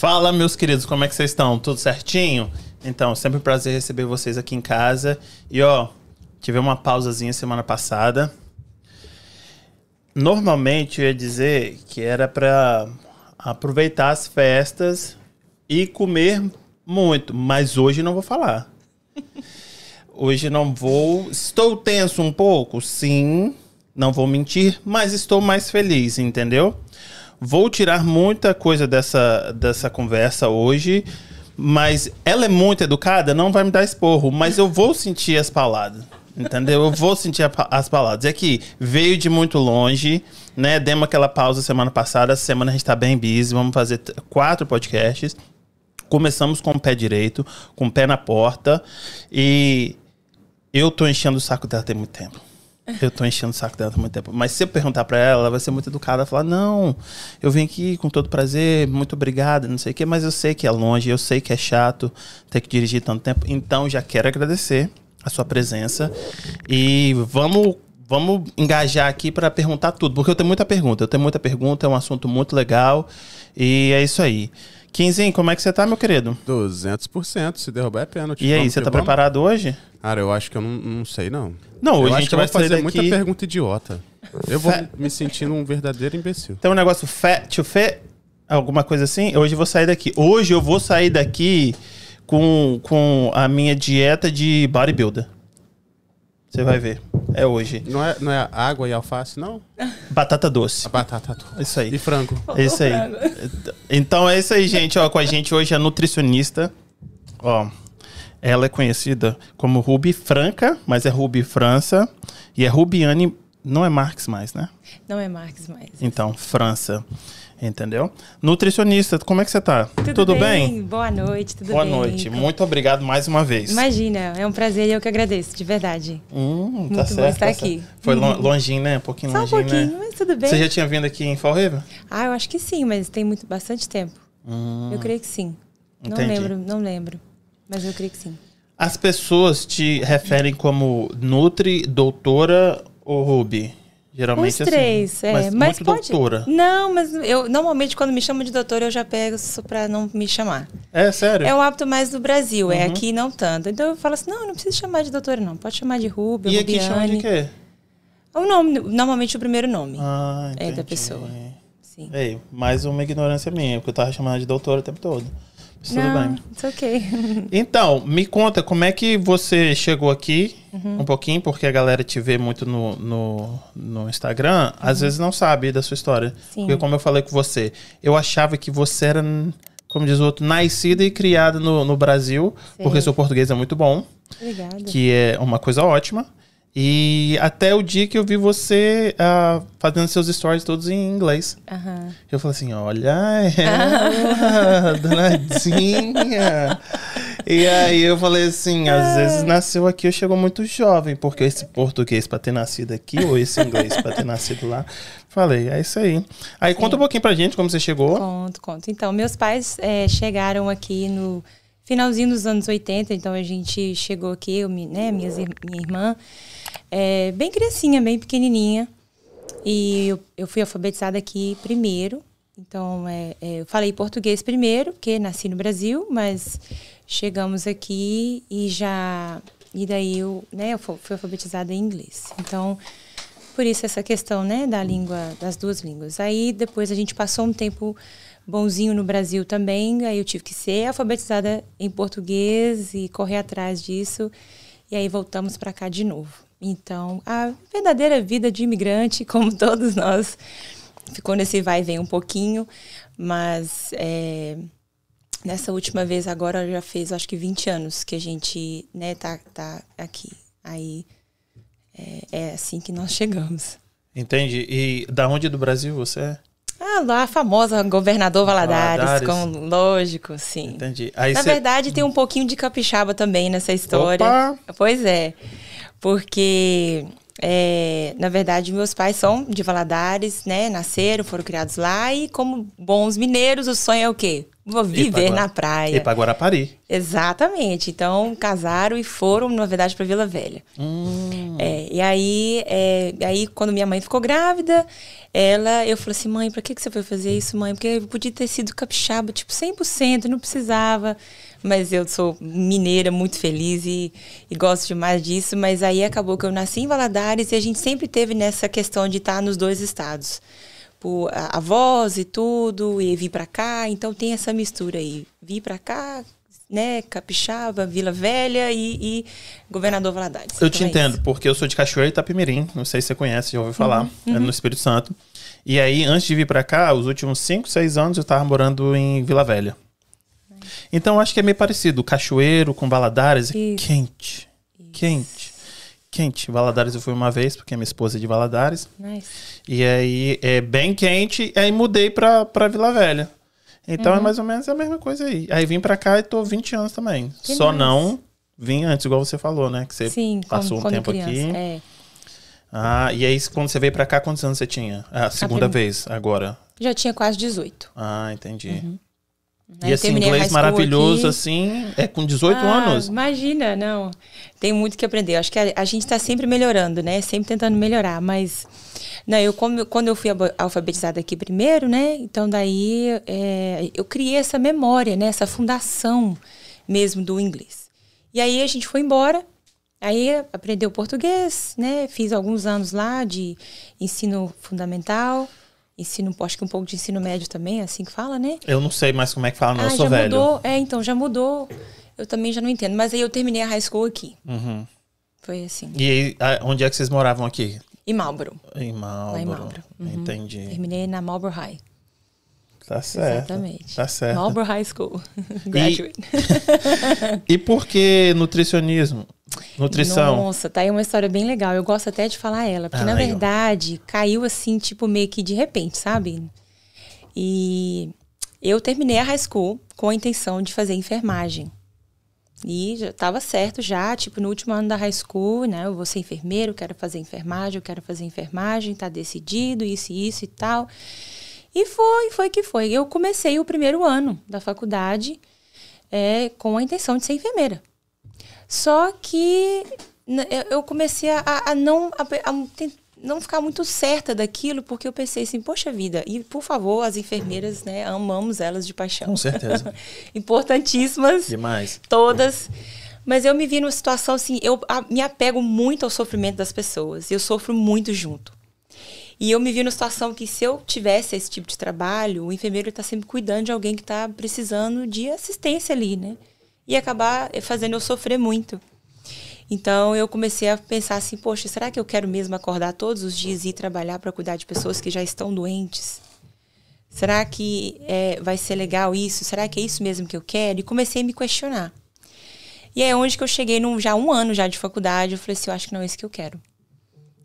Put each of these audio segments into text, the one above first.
Fala, meus queridos, como é que vocês estão? Tudo certinho? Então, sempre um prazer receber vocês aqui em casa. E ó, tive uma pausazinha semana passada. Normalmente eu ia dizer que era para aproveitar as festas e comer muito, mas hoje não vou falar. Hoje não vou. Estou tenso um pouco, sim, não vou mentir, mas estou mais feliz, entendeu? Vou tirar muita coisa dessa, dessa conversa hoje, mas ela é muito educada, não vai me dar esporro, mas eu vou sentir as palavras. Entendeu? Eu vou sentir a, as palavras. É que veio de muito longe, né? Demos aquela pausa semana passada. Essa semana a gente tá bem busy. Vamos fazer quatro podcasts. Começamos com o pé direito, com o pé na porta. E eu tô enchendo o saco dela tem muito tempo. Eu tô enchendo o saco dela há muito tempo. Mas se eu perguntar pra ela, ela vai ser muito educada. Falar, não, eu vim aqui com todo prazer, muito obrigada, não sei o quê. Mas eu sei que é longe, eu sei que é chato ter que dirigir tanto tempo. Então, já quero agradecer a sua presença. E vamos, vamos engajar aqui para perguntar tudo. Porque eu tenho muita pergunta. Eu tenho muita pergunta, é um assunto muito legal. E é isso aí. Quinzinho, como é que você tá, meu querido? 200%. Se derrubar é pênalti. E aí, você tá vamos? preparado hoje? Cara, eu acho que eu não, não sei, não. Não, eu hoje a acho gente vai fazer sair muita daqui- pergunta idiota. Eu vou me sentindo um verdadeiro imbecil. Tem um negócio fat to fat, alguma coisa assim. Hoje eu vou sair daqui. Hoje eu vou sair daqui com, com a minha dieta de bodybuilder. Você vai ver. É hoje. Não é, não é água e alface, não? Batata doce. A batata toda. Isso aí. E frango. É isso aí. Então é isso aí, gente. Ó, com a gente hoje é a nutricionista. Ó, ela é conhecida como Ruby Franca, mas é Ruby França. E é Rubiane, não é Marx mais, né? Não é Marques mais. Então, França. Entendeu? Nutricionista, como é que você tá? bem? Boa noite, tudo Boa bem? noite. Muito obrigado mais uma vez. Imagina, é um prazer e eu que agradeço, de verdade. Hum, Muito bom estar tá aqui. certo. Foi lon- longinho, né? Um pouquinho Só um longinho, pouquinho, né? mas tudo bem. Você já tinha vindo aqui em Fall River? Ah, eu acho que sim, mas tem muito, bastante tempo. Eu creio que sim. Não Entendi. lembro, não lembro. Mas eu creio que sim. As pessoas te referem como Nutri, doutora ou Ruby? Geralmente Os assim. três, é. Mas, Mas, pode. doutora. Não, mas eu normalmente quando me chamam de doutora eu já pego isso pra não me chamar. É sério? É um hábito mais do Brasil, Uhum. é aqui não tanto. Então eu falo assim, não, não precisa chamar de doutora não, pode chamar de Ruby, e aqui chama de Rubiane. quê? O nome, normalmente o primeiro nome. Ah, É da pessoa. Sim. Ei, mais uma ignorância minha, porque eu tava chamando de doutora o tempo todo. Tudo não, bem. it's ok. Então, me conta, como é que você chegou aqui Uhum. um pouquinho, porque a galera te vê muito no, no, no Instagram, às vezes não sabe da sua história. Uhum. Sim. Porque como eu falei com você, eu achava que você era, como diz o outro, nascida e criada no, no Brasil, Sei. porque seu português é muito bom, Obrigada. que é uma coisa ótima. E até o dia que eu vi você ah, fazendo seus stories todos em inglês. Aham. Eu falei assim, olha ela, danadinha. E aí eu falei assim, às vezes nasceu aqui ou chegou muito jovem, porque esse português pra ter nascido aqui ou esse inglês pra ter nascido lá. Falei, é isso aí. Aí conta um pouquinho pra gente como você chegou. Conto, conto. Então, meus pais eh, chegaram aqui no finalzinho dos anos 80, então a gente chegou aqui, eu, né, minhas, minha irmã, eh, bem criancinha, bem pequenininha. E eu, eu fui alfabetizada aqui primeiro. Então, é, é, eu falei português primeiro, porque nasci no Brasil, mas chegamos aqui e já. E daí eu, né, eu fu- fui alfabetizada em inglês. Então, por isso essa questão, né, da língua, das duas línguas. Aí depois a gente passou um tempo bonzinho no Brasil também, aí eu tive que ser alfabetizada em português e correr atrás disso. E aí voltamos para cá de novo. Então, a verdadeira vida de imigrante, como todos nós, ficou nesse vai e vem um pouquinho, mas é, nessa última vez agora já fez acho que 20 anos que a gente né, tá, tá aqui. Aí é, é assim que nós chegamos. Entendi. E da onde do Brasil você é? Ah, lá a famosa governador Valadares, Valadares. como lógico, sim. Entendi. Aí Na você... verdade, tem um pouquinho de capixaba também nessa história. Opa! Pois é. Porque, é, na verdade, meus pais são de Valadares, né? Nasceram, foram criados lá. E como bons mineiros, o sonho é o quê? vou viver na praia. E para Guarapari. Exatamente. Então, casaram e foram, na verdade, para Vila Velha. Hum. É, e aí, é, aí, quando minha mãe ficou grávida, ela, eu falei assim, mãe, pra que, que você foi fazer isso, mãe? Porque eu podia ter sido capixaba, tipo, 100%, não precisava. Mas eu sou mineira, muito feliz e, e gosto demais disso. Mas aí acabou que eu nasci em Valadares e a gente sempre teve nessa questão de estar nos dois estados por avós e tudo, e vir para cá. Então tem essa mistura aí. Vir para cá, né, Capixaba, Vila Velha e, e Governador Valadares. Eu então te é entendo, isso. porque eu sou de Cachoeira e Itapemirim. Não sei se você conhece, já ouviu falar. Uhum, É no Espírito Santo. E aí, antes de vir para cá, os últimos 5, 6 anos eu tava morando em Vila Velha. Então acho que é meio parecido. Cachoeiro com Valadares é Isso. quente. Quente. Quente. Valadares eu fui uma vez, porque minha esposa é de Valadares. Nice. E aí é bem quente, aí mudei pra, pra Vila Velha. Então Uhum. é mais ou menos a mesma coisa aí. Aí vim pra cá e tô 20 anos também. Que Só nice. não vim antes, igual você falou, né? Que você Sim, passou como, um tempo criança. aqui. É. Ah, e aí quando você veio pra cá, quantos anos você tinha? Ah, a segunda vez, agora. Já tinha quase 18. Ah, entendi. Aí E esse terminei a high inglês maravilhoso, aqui. assim, é com 18 Ah, anos. Imagina, não. Tem muito que aprender. Acho que a, a gente está sempre melhorando, né? Sempre tentando melhorar. Mas, não, eu como, quando eu fui alfabetizada aqui primeiro, né? Então daí é, eu criei essa memória, né? Essa fundação mesmo do inglês. E aí a gente foi embora. Aí aprendeu português, né? Fiz alguns anos lá de ensino fundamental, ensino, acho que um pouco de ensino médio também, é assim que fala, né? Eu não sei mais como é que fala, não, eu ah, sou já velho. mudou. É, então, já mudou. Eu também já não entendo. Mas aí eu terminei a high school aqui. Uhum. Foi assim. E aí, onde é que vocês moravam aqui? Em Marlboro. Em Marlboro. Lá em Marlboro. Uhum. Entendi. Terminei na Marlboro High. Tá certo. Exatamente. Tá certo. Marlboro High School. Graduate. E por que nutricionismo? Nutrição. Nossa, tá aí uma história bem legal. Eu gosto até de falar ela. Porque, Ah, na legal. verdade, caiu assim, tipo, meio que de repente, sabe? E eu terminei a high school com a intenção de fazer enfermagem. E já estava certo já, tipo, no último ano da high school, né? Eu vou ser enfermeiro, quero fazer enfermagem, eu quero fazer enfermagem, tá decidido, isso e isso e tal. E foi, foi que foi. Eu comecei o primeiro ano da faculdade é, com a intenção de ser enfermeira. Só que eu- comecei a, a não, a, a não ficar muito certa daquilo, porque eu pensei assim, poxa vida, e por favor, as enfermeiras, né, amamos elas de paixão. Com certeza. Importantíssimas Demais. todas. Mas eu me vi numa situação assim, eu a- me apego muito ao sofrimento das pessoas. E eu sofro muito junto. E eu me vi numa situação que se eu tivesse esse tipo de trabalho, o enfermeiro está sempre cuidando de alguém que está precisando de assistência ali, né? E acabar fazendo eu sofrer muito. Então eu comecei a pensar assim, poxa, será que eu quero mesmo acordar todos os dias e ir trabalhar para cuidar de pessoas que já estão doentes? Será que é, vai ser legal isso? Será que é isso mesmo que eu quero? E comecei a me questionar. E é onde que eu cheguei, num, já um ano já de faculdade, eu falei assim, eu acho que não é isso que eu quero.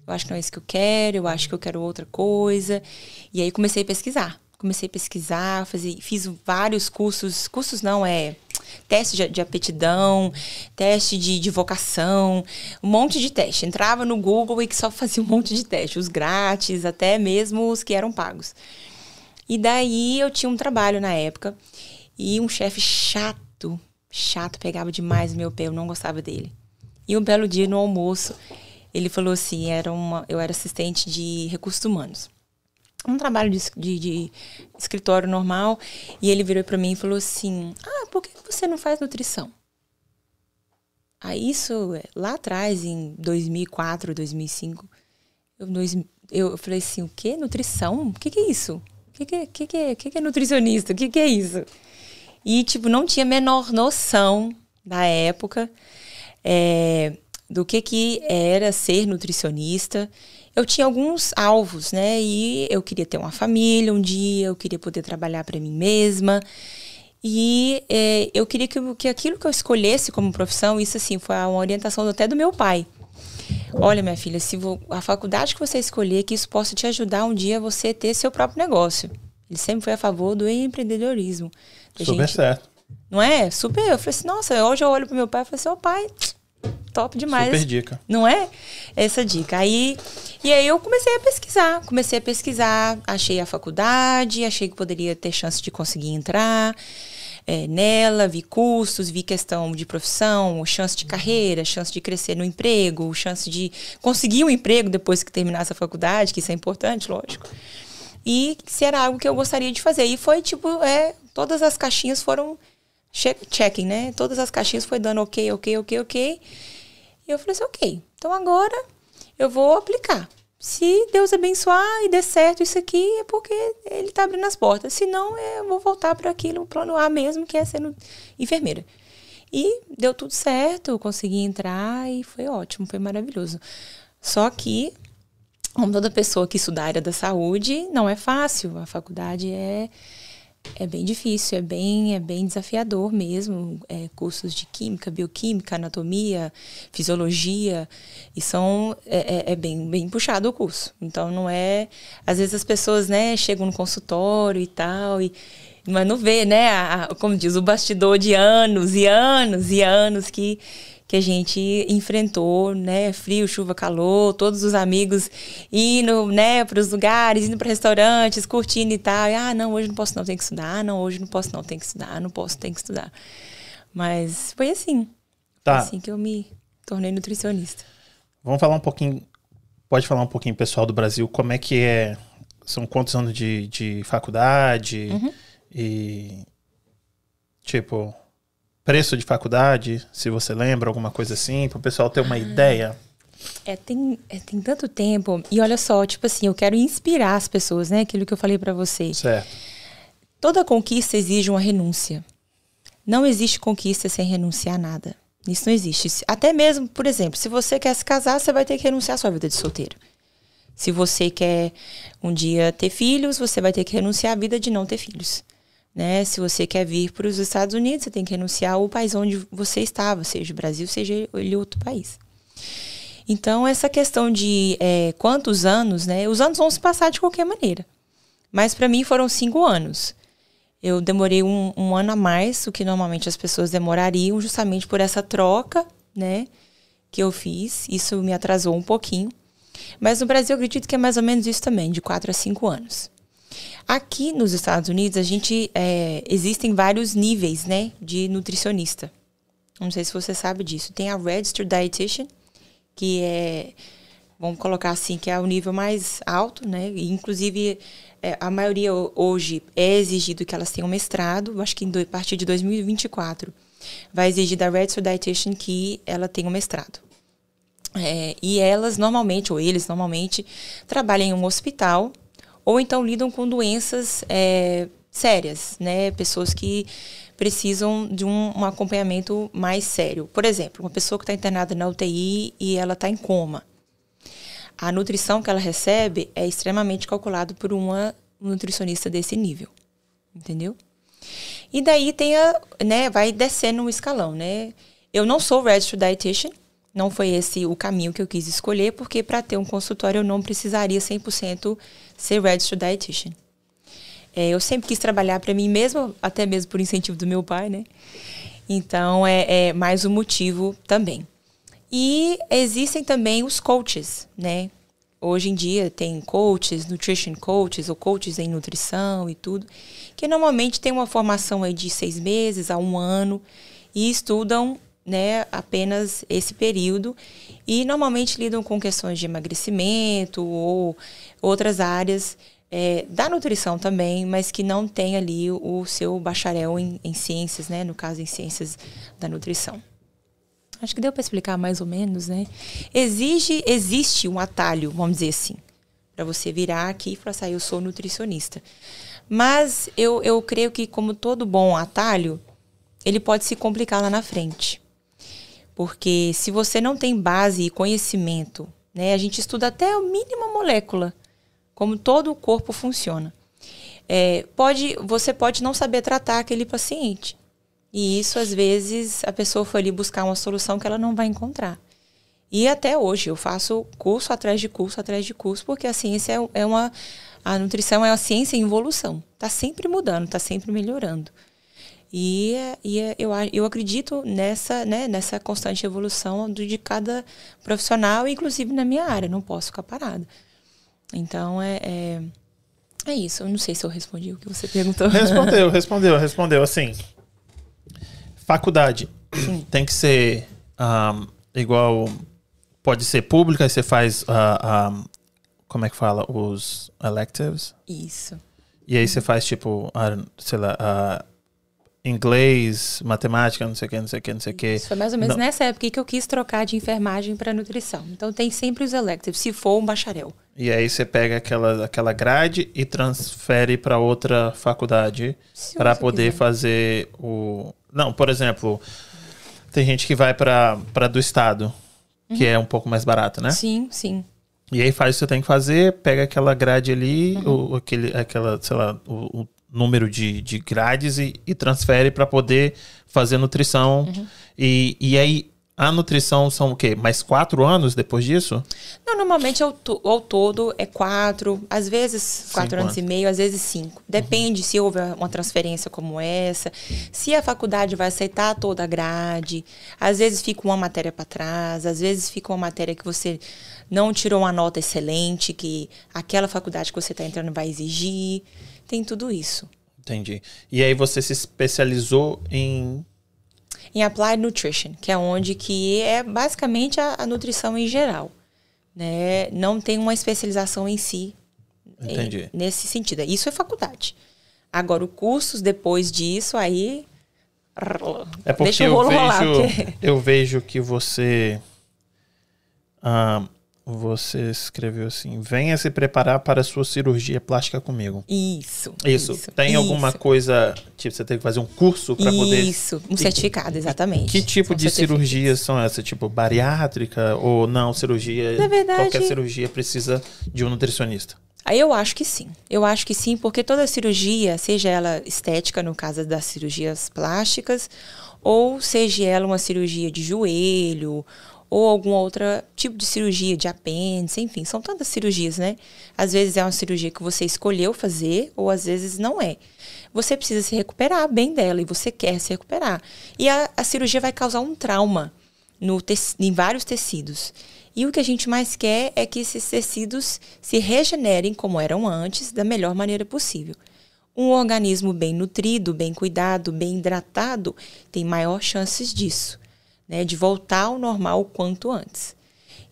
Eu acho que não é isso que eu quero, eu acho que eu quero outra coisa. E aí comecei a pesquisar. Comecei a pesquisar, fazer, fiz vários cursos, cursos não, é teste de, de aptidão, teste de, de vocação, um monte de teste. Entrava no Google e que só fazia um monte de teste, os grátis, até mesmo os que eram pagos. E daí eu tinha um trabalho na época e um chefe chato, chato, pegava demais o meu pé, eu não gostava dele. E um belo dia no almoço, ele falou assim, era uma, eu era assistente de recursos humanos. Um trabalho de, de, de escritório normal. E ele virou para mim e falou assim: Ah, por que você não faz nutrição? Aí isso, é, lá atrás, em 2004, 2005, eu, eu falei assim: o quê? Nutrição? O que, que é isso? O que, que, que, que, é- que, que é nutricionista? O que, que é isso? E, tipo, não tinha a menor noção da época é, do que, que era ser nutricionista. Eu tinha alguns alvos, né? E eu queria ter uma família um dia, eu queria poder trabalhar para mim mesma. E é, eu queria que, que aquilo que eu escolhesse como profissão, isso assim, foi uma orientação até do meu pai. Olha, minha filha, se a faculdade que você escolher, que isso possa te ajudar um dia a você ter seu próprio negócio. Ele sempre foi a favor do empreendedorismo. Super gente- certo. não é? Super. Eu falei assim, nossa, hoje eu olho pro meu pai e falei assim, ô pai, top demais. Super dica. Não é? Essa dica. Aí, e aí eu comecei a pesquisar, comecei a pesquisar, achei a faculdade, achei que poderia ter chance de conseguir entrar é, nela, vi custos, vi questão de profissão, chance de carreira, chance de crescer no emprego, chance de conseguir um emprego depois que terminasse a faculdade, que isso é importante, lógico. E se era algo que eu gostaria de fazer. E foi tipo, é, todas as caixinhas foram checking, né? Todas as caixinhas foi dando ok, ok, ok, ok. E eu falei assim, ok, então agora eu vou aplicar. Se Deus abençoar e der certo isso aqui, é porque Ele está abrindo as portas. Se não, é, eu vou voltar para aquilo, plano A mesmo, que é sendo enfermeira. E deu tudo certo, consegui entrar e foi ótimo, foi maravilhoso. Só que, como toda pessoa que estuda a área da saúde, não é fácil. A faculdade é é bem difícil, é bem, é bem desafiador mesmo. É, cursos de química, bioquímica, anatomia, fisiologia, e são é, é, é, bem, bem puxado o curso. Então não é, às vezes as pessoas né chegam no consultório e tal e mas não vê, né, a, como diz o bastidor de anos e anos e anos que que a gente enfrentou, né? Frio, chuva, calor, todos os amigos indo, né, para os lugares, indo para restaurantes, curtindo e tal. E, ah, não, hoje não posso não, tem que estudar. Ah, não, hoje não posso não, tem que estudar. Não posso, tem que estudar. Mas foi assim. Tá. Foi assim que eu me tornei nutricionista. Vamos falar um pouquinho, pode falar um pouquinho, pessoal do Brasil, como é que é, são quantos anos de, de faculdade Uhum. e, tipo, preço de faculdade, se você lembra, alguma coisa assim, para o pessoal ter Ah. uma ideia. É tem, é, tem tanto tempo. E olha só, tipo assim, eu quero inspirar as pessoas, né? Aquilo que eu falei para você. Certo. Toda conquista exige uma renúncia. Não existe conquista sem renunciar a nada. Isso não existe. Até mesmo, por exemplo, se você quer se casar, você vai ter que renunciar à sua vida de solteiro. Se você quer um dia ter filhos, você vai ter que renunciar à vida de não ter filhos. Né? Se você quer vir para os Estados Unidos, você tem que renunciar ao país onde você estava, seja o Brasil, seja ele outro país. Então, essa questão de é, quantos anos, né? Os anos vão se passar de qualquer maneira. Mas para mim foram cinco anos. Eu demorei um, um ano a mais do que normalmente as pessoas demorariam, justamente por essa troca, né? Que eu fiz. Isso me atrasou um pouquinho. Mas no Brasil eu acredito que é mais ou menos isso também, de quatro a cinco anos. Aqui nos Estados Unidos, a gente é, existem vários níveis, né, de nutricionista. Não sei se você sabe disso. Tem a Registered Dietitian, que é, vamos colocar assim, que é o nível mais alto, né? Inclusive, é, a maioria ho- hoje é exigido que elas tenham mestrado. Acho que do- a partir de 2024 vai exigir da Registered Dietitian que ela tenha um mestrado. É, e elas normalmente, ou eles normalmente, trabalham em um hospital ou então lidam com doenças é, sérias, né? Pessoas que precisam de um, um acompanhamento mais sério. Por exemplo, uma pessoa que está internada na UTI e ela está em coma. A nutrição que ela recebe é extremamente calculado por uma nutricionista desse nível, entendeu? E daí tem a, né, vai descendo o escalão, né? Eu não sou registered dietitian, não foi esse o caminho que eu quis escolher, porque para ter um consultório eu não precisaria 100% ser registered dietitian. É, eu sempre quis trabalhar para mim mesmo, até mesmo por incentivo do meu pai, né? Então é, é mais um motivo também. E existem também os coaches, né? Hoje em dia tem coaches, nutrition coaches ou coaches em nutrição e tudo, que normalmente tem uma formação aí de seis meses a um ano e estudam né, apenas esse período e normalmente lidam com questões de emagrecimento ou outras áreas é, da nutrição também, mas que não tem ali o seu bacharel em, em ciências, né, no caso em ciências da nutrição. Acho que deu para explicar mais ou menos, né? Exige, existe um atalho, vamos dizer assim, para você virar aqui e falar assim, ah, eu sou nutricionista. Mas eu, eu creio que, como todo bom atalho, ele pode se complicar lá na frente. Porque se você não tem base e conhecimento, né? A gente estuda até a mínima molécula, como todo o corpo funciona. É, pode, você pode não saber tratar aquele paciente. E isso, às vezes, a pessoa foi ali buscar uma solução que ela não vai encontrar. E até hoje eu faço curso atrás de curso atrás de curso, porque a ciência é, é uma. A nutrição é uma ciência em evolução. Está sempre mudando, está sempre melhorando. E, e eu, a- eu acredito nessa, né, nessa constante evolução de cada profissional, inclusive na minha área. Não posso ficar parada. Então, é, é, é isso. Eu não sei se eu respondi o que você perguntou. Respondeu, respondeu, respondeu. Assim, faculdade tem que ser ahm, igual. Pode ser pública, aí você faz. ah, ahm, como é que fala? Os electives. Isso. E aí você faz tipo, ah, sei lá, ah, inglês, matemática, não sei o que, não sei o que, não sei o que. Isso foi mais ou menos Não. nessa época que eu quis trocar de enfermagem para nutrição. Então, tem sempre os electives, se for um bacharel. E aí você pega aquela, aquela grade e transfere para outra faculdade para poder quiser. fazer o. Não, por exemplo, tem gente que vai para do estado, que é um pouco mais barato, né? Sim, sim. E aí faz o que você tem que fazer, pega aquela grade ali, Uhum. o, aquele, aquela, sei lá, o, o número de, de grades e, e transfere para poder fazer nutrição. Uhum. E, e aí a nutrição são o quê? Mais quatro anos depois disso? Não, normalmente ao, to- ao todo é quatro, às vezes quatro Cinco anos e meio, às vezes cinco. Depende se houve uma transferência como essa, se a faculdade vai aceitar toda a grade. Às vezes fica uma matéria para trás, às vezes fica uma matéria que você não tirou uma nota excelente, que aquela faculdade que você está entrando vai exigir. Tem tudo isso. Entendi. E aí você se especializou em. em Applied Nutrition, que é onde que é basicamente a, a nutrição em geral. Né? Não tem uma especialização em si em- Entendi. nesse sentido. Isso é faculdade. Agora, os cursos depois disso, aí. É porque deixa o eu rolo vejo, rolar. Porque... eu vejo que você. ah, você escreveu assim: venha se preparar para a sua cirurgia plástica comigo. Isso, Isso. Tem alguma isso. coisa. Tipo, você tem que fazer um curso para poder. Isso, um certificado, exatamente. Que tipo São de cirurgias são essas? Tipo, bariátrica? Ou não, cirurgia. Na verdade- Qualquer cirurgia precisa de um nutricionista. Eu acho que sim. Eu acho que sim, porque toda cirurgia, seja ela estética, no caso das cirurgias plásticas, ou seja ela uma cirurgia de joelho, ou algum outro tipo de cirurgia de apêndice, enfim, são tantas cirurgias, né? Às vezes é uma cirurgia que você escolheu fazer, ou às vezes não é. Você precisa se recuperar bem dela e você quer se recuperar. E a, a cirurgia vai causar um trauma no tec- em vários tecidos. E o que a gente mais quer é que esses tecidos se regenerem como eram antes, da melhor maneira possível. Um organismo bem nutrido, bem cuidado, bem hidratado, tem maior chances disso, né, de voltar ao normal o quanto antes.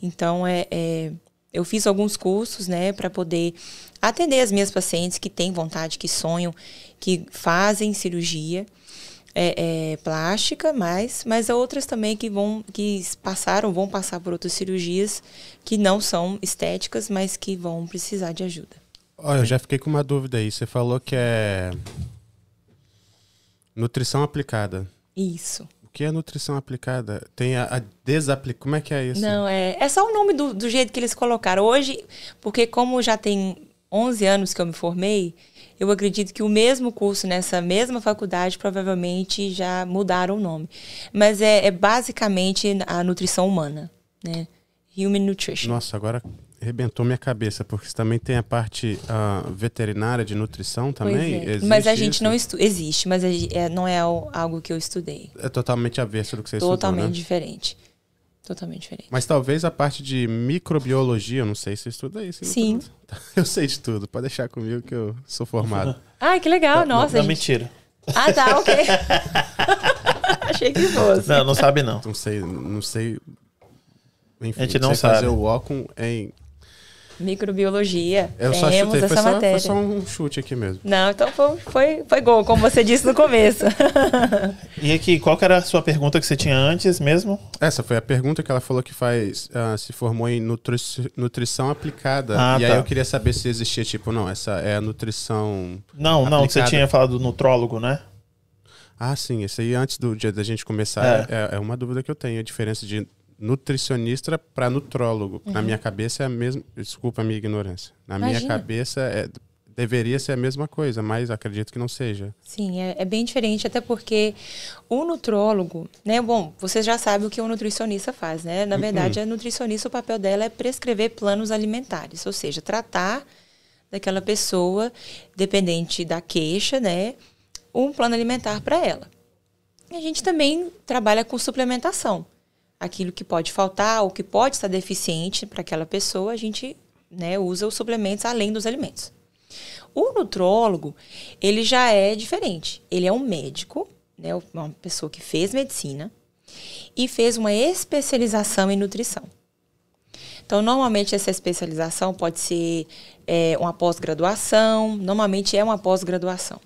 Então, é, é, eu fiz alguns cursos né, para poder atender as minhas pacientes que têm vontade, que sonham, que fazem cirurgia é, é, plástica, mas, mas há outras também que vão que passaram, vão passar por outras cirurgias que não são estéticas, mas que vão precisar de ajuda. Olha, eu já fiquei com uma dúvida aí. Você falou que é nutrição aplicada. Isso. O que é nutrição aplicada? Tem a, a desaplicação. Como é que é isso? Não, é, é só o nome do, do jeito que eles colocaram. Hoje, porque como já tem 11 anos que eu me formei, eu acredito que o mesmo curso nessa mesma faculdade provavelmente já mudaram o nome. Mas é, é basicamente a nutrição humana, né? Human Nutrition. Nossa, agora arrebentou minha cabeça, porque você também tem a parte ah, veterinária de nutrição também. é. Mas a gente isso? não estuda. Existe, mas é, não é al- algo que eu estudei. É totalmente avesso do que você Totalmente estudou, né? diferente. Totalmente diferente. Mas talvez a parte de microbiologia, eu não sei se você estuda isso. Sim. Eu sei de tudo, pode deixar comigo que eu sou formado. Ai, que legal. não, Nossa, não, gente. mentira. Ah, tá, ok. Achei que fosse. Não, não sabe não. Não sei, não sei. Enfim, A gente não sabe. fazer o Ocon em. Microbiologia. Eu só chutei, foi essa só, matéria. foi só um chute aqui mesmo. Não, então foi, foi, foi gol, como você disse no começo. E aqui, qual que era a sua pergunta que você tinha antes mesmo? Essa foi a pergunta que ela falou que faz. ah, se formou em nutri- nutrição aplicada. Ah, e aí tá. eu queria saber se existia, tipo, não, essa é a nutrição. Não, não, você Aplicada. tinha falado do nutrólogo, né? Ah, sim, esse aí antes do dia da gente começar é, é uma dúvida que eu tenho, a diferença de nutricionista para nutrólogo. Na minha cabeça é a mesma. Desculpa a minha ignorância. Na minha Imagina. cabeça é, deveria ser a mesma coisa, mas acredito que não seja. Sim, é, é bem diferente, até porque o nutrólogo, né? Bom, você já sabe o que o nutricionista faz, né? Na verdade, a nutricionista, o papel dela é prescrever planos alimentares, ou seja, tratar daquela pessoa, dependente da queixa, né? um plano alimentar para ela. E a gente também trabalha com suplementação. Aquilo que pode faltar ou que pode estar deficiente para aquela pessoa, a gente né, usa os suplementos além dos alimentos. O nutrólogo, ele já é diferente. Ele é um médico, né, uma pessoa que fez medicina e fez uma especialização em nutrição. Então, normalmente essa especialização pode ser é, uma pós-graduação, normalmente é uma pós-graduação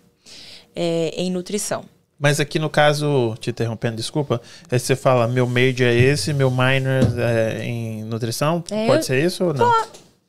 é, em nutrição. Mas aqui no caso, te interrompendo, desculpa, é, você fala meu major é esse, meu minor é em nutrição? É, pode ser isso ou não?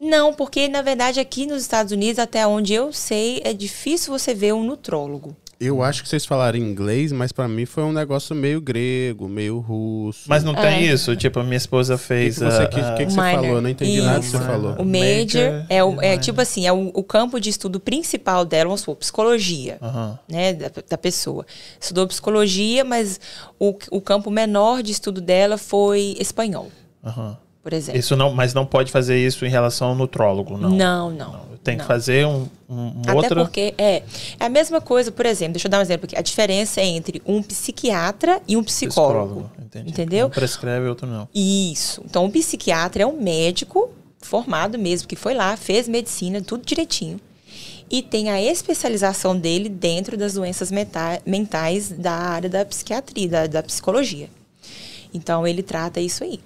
Não, porque na verdade aqui nos Estados Unidos, até onde eu sei, é difícil você ver um nutrólogo. Eu acho que vocês falaram inglês, mas para mim foi um negócio meio grego, meio russo. Mas não tem é. isso? Tipo, a minha esposa fez. O que, que, você, que, que, que você falou? Eu não entendi isso. nada que você falou. O major, é, o, é tipo assim, é o, o, campo de estudo principal dela, vamos supor, psicologia, né, da, da, pessoa. Estudou psicologia, mas o, o campo menor de estudo dela foi espanhol. Aham por exemplo. Isso não, mas não pode fazer isso em relação ao nutrólogo, não. Não, não. não. Tem não. que fazer um, um Até outra. porque é, é a mesma coisa, por exemplo, deixa eu dar um exemplo aqui. A diferença é entre um psiquiatra e um psicólogo. psicólogo entendeu? Um prescreve, outro não. Isso. Então, um psiquiatra é um médico formado mesmo, que foi lá, fez medicina, tudo direitinho. E tem a especialização dele dentro das doenças mentais da área da psiquiatria, da, da psicologia. Então, ele trata isso aí.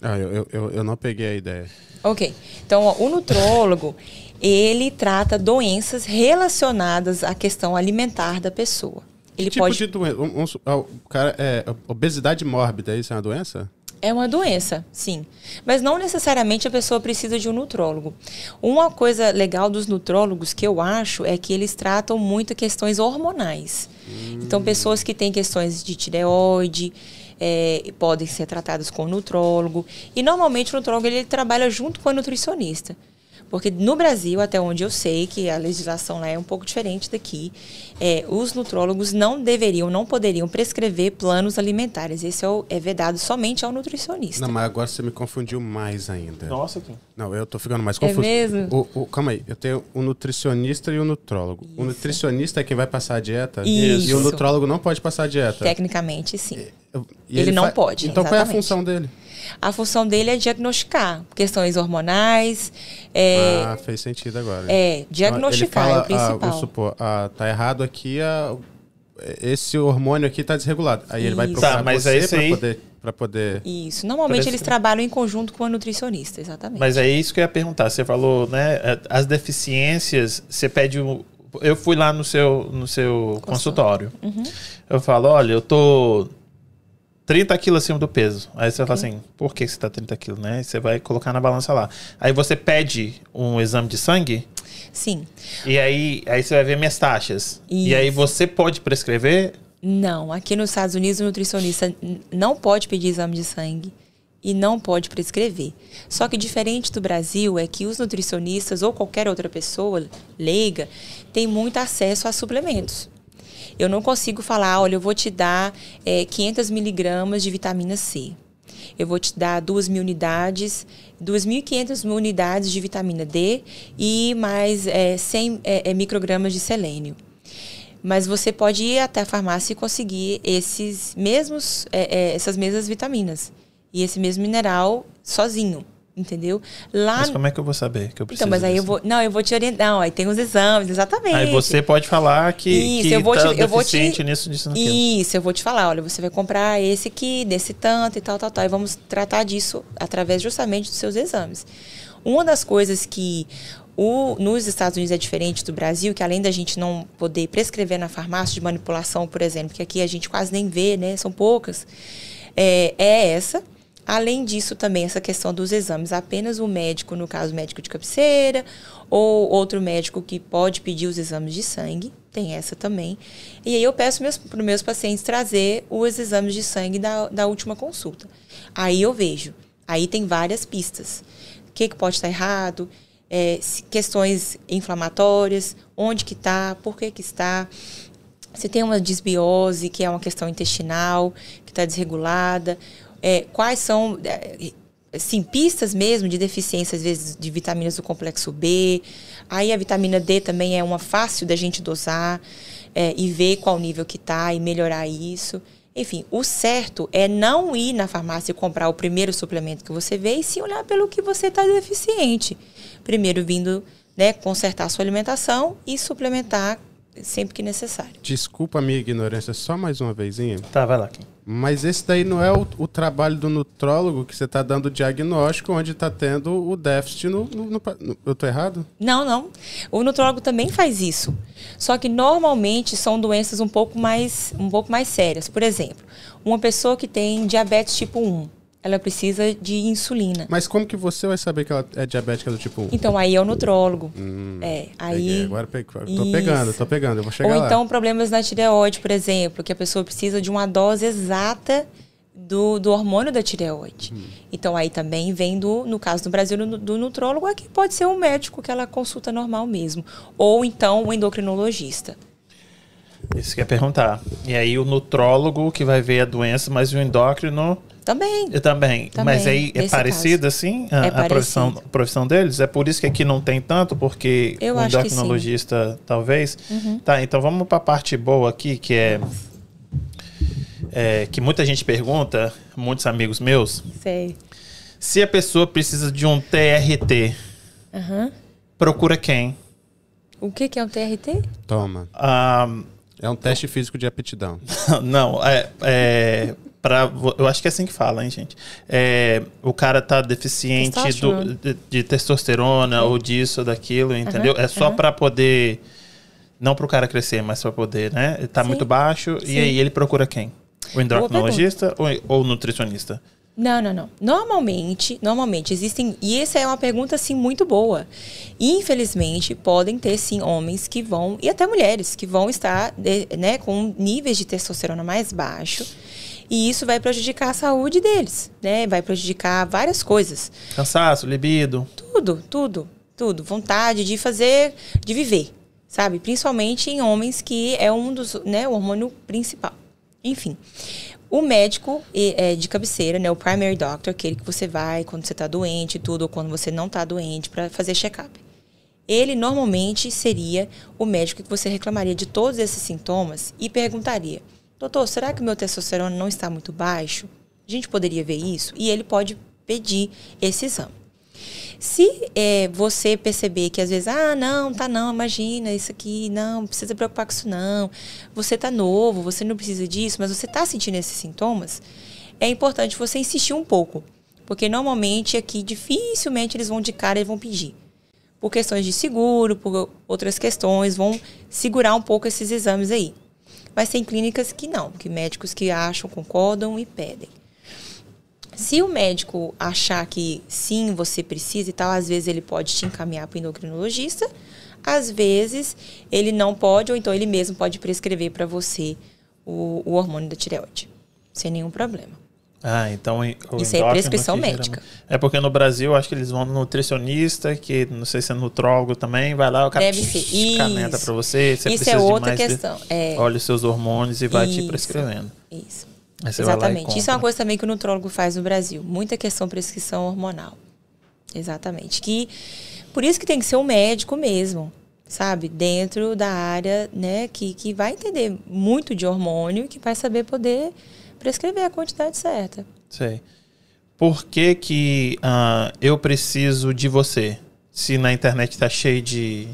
Ah, eu, eu, eu não peguei a ideia. Ok. Então, ó, o nutrólogo, ele trata doenças relacionadas à questão alimentar da pessoa. Ele que tipo pode... de doença? Um, um, cara, é, obesidade mórbida, isso é uma doença? É uma doença, sim. Mas não necessariamente a pessoa precisa de um nutrólogo. Uma coisa legal dos nutrólogos que eu acho é que eles tratam muito questões hormonais. Hum. Então, pessoas que têm questões de tireoide, é, podem ser tratadas com o nutrólogo. E normalmente o nutrólogo ele trabalha junto com a nutricionista. Porque no Brasil, até onde eu sei que a legislação lá é um pouco diferente daqui, é, os nutrólogos não deveriam, não poderiam prescrever planos alimentares. Esse é, o, é, vedado somente ao nutricionista. Não, mas agora você me confundiu mais ainda. Nossa, que... Não, eu tô ficando mais confuso. É mesmo? O, o, calma aí, eu tenho o nutricionista e o nutrólogo. Isso. O nutricionista é quem vai passar a dieta Isso. e o nutrólogo não pode passar a dieta. Tecnicamente, sim. Ele, ele, não pode. Então exatamente. qual é a função dele? a função dele é diagnosticar questões hormonais. É, ah, fez sentido agora. É, diagnosticar fala, é o principal. Ah, vamos supor, ah, tá errado aqui, ah, esse hormônio aqui tá desregulado. Aí Isso. ele vai procurar tá, mas você para aí... poder para poder. Isso. Normalmente Parece... eles trabalham em conjunto com a nutricionista, exatamente. Mas é isso que eu ia perguntar. Você falou, né? É, as deficiências, você pede um. Eu fui lá no seu, no seu consultório. Uhum. Eu falo, olha, eu tô 30 quilos acima do peso. Aí você okay. fala assim, por que você tá 30 quilos, né? Você vai colocar na balança lá. Aí você pede um exame de sangue. Sim. E aí, aí você vai ver minhas taxas. Isso. E aí você pode prescrever? Não. Aqui nos Estados Unidos, o nutricionista não pode pedir exame de sangue e não pode prescrever. Só que diferente do Brasil é que os nutricionistas ou qualquer outra pessoa leiga tem muito acesso a suplementos. Eu não consigo falar, olha, eu vou te dar é, 500 miligramas de vitamina C. Eu vou te dar 2 mil unidades, 2.500 unidades de vitamina D e mais é, 100 é, é, microgramas de selênio. Mas você pode ir até a farmácia e conseguir esses mesmos, é, é, essas mesmas vitaminas e esse mesmo mineral sozinho entendeu? Lá Mas como é que eu vou saber que eu preciso? Então, mas aí disso? eu vou, não, eu vou te orientar, não, aí tem os exames, exatamente. Aí você pode falar que Isso, que eu vou tá te, eu vou te, nisso, nisso, naquilo. Isso, eu vou te falar, olha, você vai comprar esse aqui, desse tanto e tal, tal, tal, e vamos tratar disso através justamente dos seus exames. Uma das coisas que o, nos Estados Unidos é diferente do Brasil, que além da gente não poder prescrever na farmácia de manipulação, por exemplo, que aqui a gente quase nem vê, né, são poucas, é, é essa Além disso, também essa questão dos exames, apenas o médico, no caso médico de cabeceira, ou outro médico que pode pedir os exames de sangue, tem essa também. E aí eu peço para os meus pacientes trazer os exames de sangue da, da última consulta. Aí eu vejo, aí tem várias pistas. O que, que pode estar errado, é, questões inflamatórias, onde que está, por que que está. Se tem uma disbiose, que é uma questão intestinal, que está desregulada, é, quais são assim, pistas mesmo de deficiência, às vezes, de vitaminas do complexo B. Aí a vitamina D também é uma fácil da gente dosar. é, e ver qual nível que tá e melhorar isso. Enfim, o certo é não ir na farmácia e comprar o primeiro suplemento que você vê e sim olhar pelo que você está deficiente. Primeiro vindo né, consertar a sua alimentação e suplementar sempre que necessário. Desculpa a minha ignorância, só mais uma vezinha. Tá, vai lá. Mas esse daí não é o, o trabalho do nutrólogo que você está dando o diagnóstico onde está tendo o déficit no, no, no, Eu tô errado? Não, não. O nutrólogo também faz isso. Só que normalmente são doenças um pouco mais, um pouco mais sérias. Por exemplo, uma pessoa que tem diabetes tipo 1 ela precisa de insulina. Mas como que você vai saber que ela é diabética do tipo 1? Então, aí é o nutrólogo. Hum, é, aí... Peguei. Agora peguei. tô pegando, tô pegando, eu vou chegar Ou lá. então problemas na tireoide, por exemplo, que a pessoa precisa de uma dose exata do, do hormônio da tireoide. Hum. Então, aí também vem, do, no caso do Brasil, do, do nutrólogo, aqui pode ser um médico que ela consulta normal mesmo. Ou então um endocrinologista. Isso que é perguntar. E aí o nutrólogo que vai ver a doença, mas o endócrino também. Eu também. também Mas aí é parecido caso. assim a, é a profissão, a profissão deles? É por isso que aqui não tem tanto, porque Eu o endocrinologista talvez. Uhum. Tá, então vamos para a parte boa aqui, que é, é, que muita gente pergunta, muitos amigos meus. Sei. Se a pessoa precisa de um TRT, uhum. procura quem? O que, que é um TRT? Toma. Um, é um teste físico de aptidão. não, é, é para eu acho que é assim que fala, hein, gente. É, o cara tá deficiente do, de, de, testosterona Sim. ou disso ou daquilo, entendeu? Uhum, é só uhum. para poder não para o cara crescer, mas para poder, né? Tá Sim. muito baixo Sim. e aí ele procura quem? O endocrinologista ou, ou nutricionista? Não, não, não. Normalmente, normalmente existem, e essa é uma pergunta assim muito boa. Infelizmente, podem ter sim homens que vão e até mulheres que vão estar, né, com níveis de testosterona mais baixo e isso vai prejudicar a saúde deles, né? Vai prejudicar várias coisas. Cansaço, libido. Tudo, tudo, tudo. Vontade de fazer, de viver, sabe? Principalmente em homens que é um dos, né, o hormônio principal. Enfim. O médico é, de cabeceira, né, o primary doctor, aquele que você vai quando você está doente e tudo, ou quando você não está doente, para fazer check-up. Ele normalmente seria o médico que você reclamaria de todos esses sintomas e perguntaria: doutor, será que o meu testosterona não está muito baixo? A gente poderia ver isso? E ele pode pedir esse exame. Se é, você perceber que às vezes, ah, não, tá não, imagina isso aqui, não, não precisa preocupar com isso não. Você tá novo, você não precisa disso, mas você tá sentindo esses sintomas, é importante você insistir um pouco. Porque normalmente aqui dificilmente eles vão de cara e vão pedir. Por questões de seguro, por outras questões, vão segurar um pouco esses exames aí. Mas tem clínicas que não, que médicos que acham, concordam e pedem. Se o médico achar que sim, você precisa e tal, às vezes ele pode te encaminhar para o endocrinologista, às vezes ele não pode, ou então ele mesmo pode prescrever para você o, o hormônio da tireoide, sem nenhum problema. Ah, então Isso é prescrição médica. É porque no Brasil, acho que eles vão no nutricionista, que não sei se é nutrólogo também, vai lá, o cara Deve ser. caneta para você. você Isso é outra questão. De, é... Olha os seus hormônios e vai Isso. te prescrevendo. Isso. Exatamente. Isso é uma coisa também que o nutrólogo faz no Brasil. Muita questão prescrição hormonal. Exatamente. Que por isso que tem que ser um médico mesmo, sabe? Dentro da área, né, que, que vai entender muito de hormônio e que vai saber poder prescrever a quantidade certa. Sei. Por que que uh, eu preciso de você? Se na internet tá cheio de,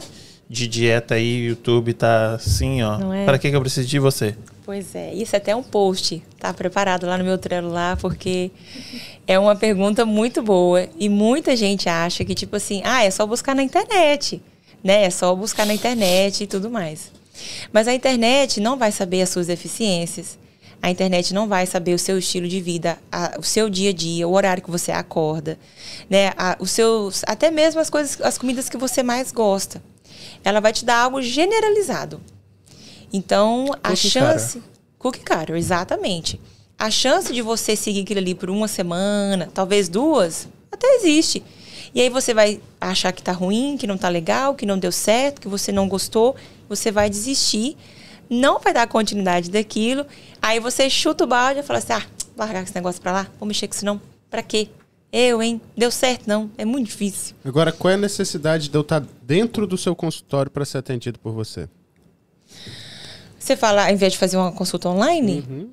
de dieta aí, YouTube tá assim, ó. É? Para que que eu preciso de você? Pois é, isso é até um post, tá preparado lá no meu Trello lá, porque é uma pergunta muito boa e muita gente acha que tipo assim, ah, é só buscar na internet, né? É só buscar na internet e tudo mais. Mas a internet não vai saber as suas deficiências, a internet não vai saber o seu estilo de vida, a, o seu dia a dia, o horário que você acorda, né? A, os seus, até mesmo as coisas, as comidas que você mais gosta. Ela vai te dar algo generalizado. Então, a cookie chance. Cara. Cookie cutter, exatamente. A chance de você seguir aquilo ali por uma semana, talvez duas, até existe. E aí você vai achar que tá ruim, que não tá legal, que não deu certo, que você não gostou, você vai desistir não vai dar continuidade daquilo. Aí você chuta o balde e fala assim: ah, largar esse negócio pra lá, vou mexer com isso não. Pra quê? Eu, hein? Deu certo, não. É muito difícil. Agora, qual é a necessidade de eu estar dentro do seu consultório para ser atendido por você? Você fala, ao invés de fazer uma consulta online, uhum.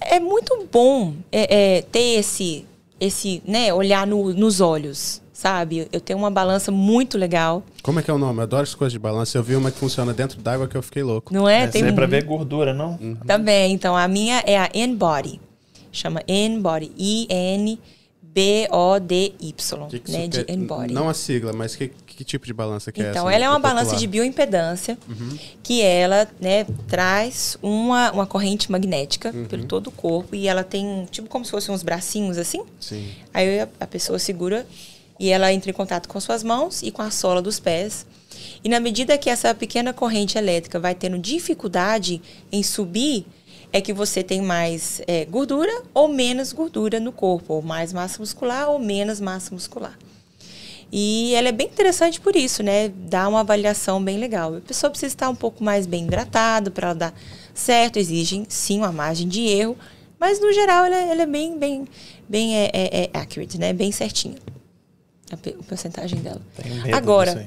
é muito bom é, é, ter esse, esse, né, olhar no, nos olhos, sabe? Eu tenho uma balança muito legal. Como é que é o nome? Eu adoro as coisas de balança. Eu vi uma que funciona dentro d'água que eu fiquei louco. Não é? é Tem é pra ver gordura, não? Uhum. Também. Então, a minha é a N-Body. Chama N-Body. I-N... B-O-D-Y, né? De N-Body. Não a sigla, mas que, que tipo de balança que então, é essa? Então, ela é uma balança de bioimpedância, uhum. que ela, né, traz uma, uma corrente magnética uhum. pelo todo o corpo e ela tem, tipo, como se fossem uns bracinhos assim. Sim. Aí a, a pessoa segura e ela entra em contato com suas mãos e com a sola dos pés. E na medida que essa pequena corrente elétrica vai tendo dificuldade em subir, é que você tem mais é, gordura ou menos gordura no corpo, ou mais massa muscular ou menos massa muscular. E ela é bem interessante por isso, né? Dá uma avaliação bem legal. A pessoa precisa estar um pouco mais bem hidratada para ela dar certo. Exigem, sim, uma margem de erro, mas no geral ela, ela é bem, bem, bem é, é, é accurate, né? Bem certinha a, porcentagem dela. Agora,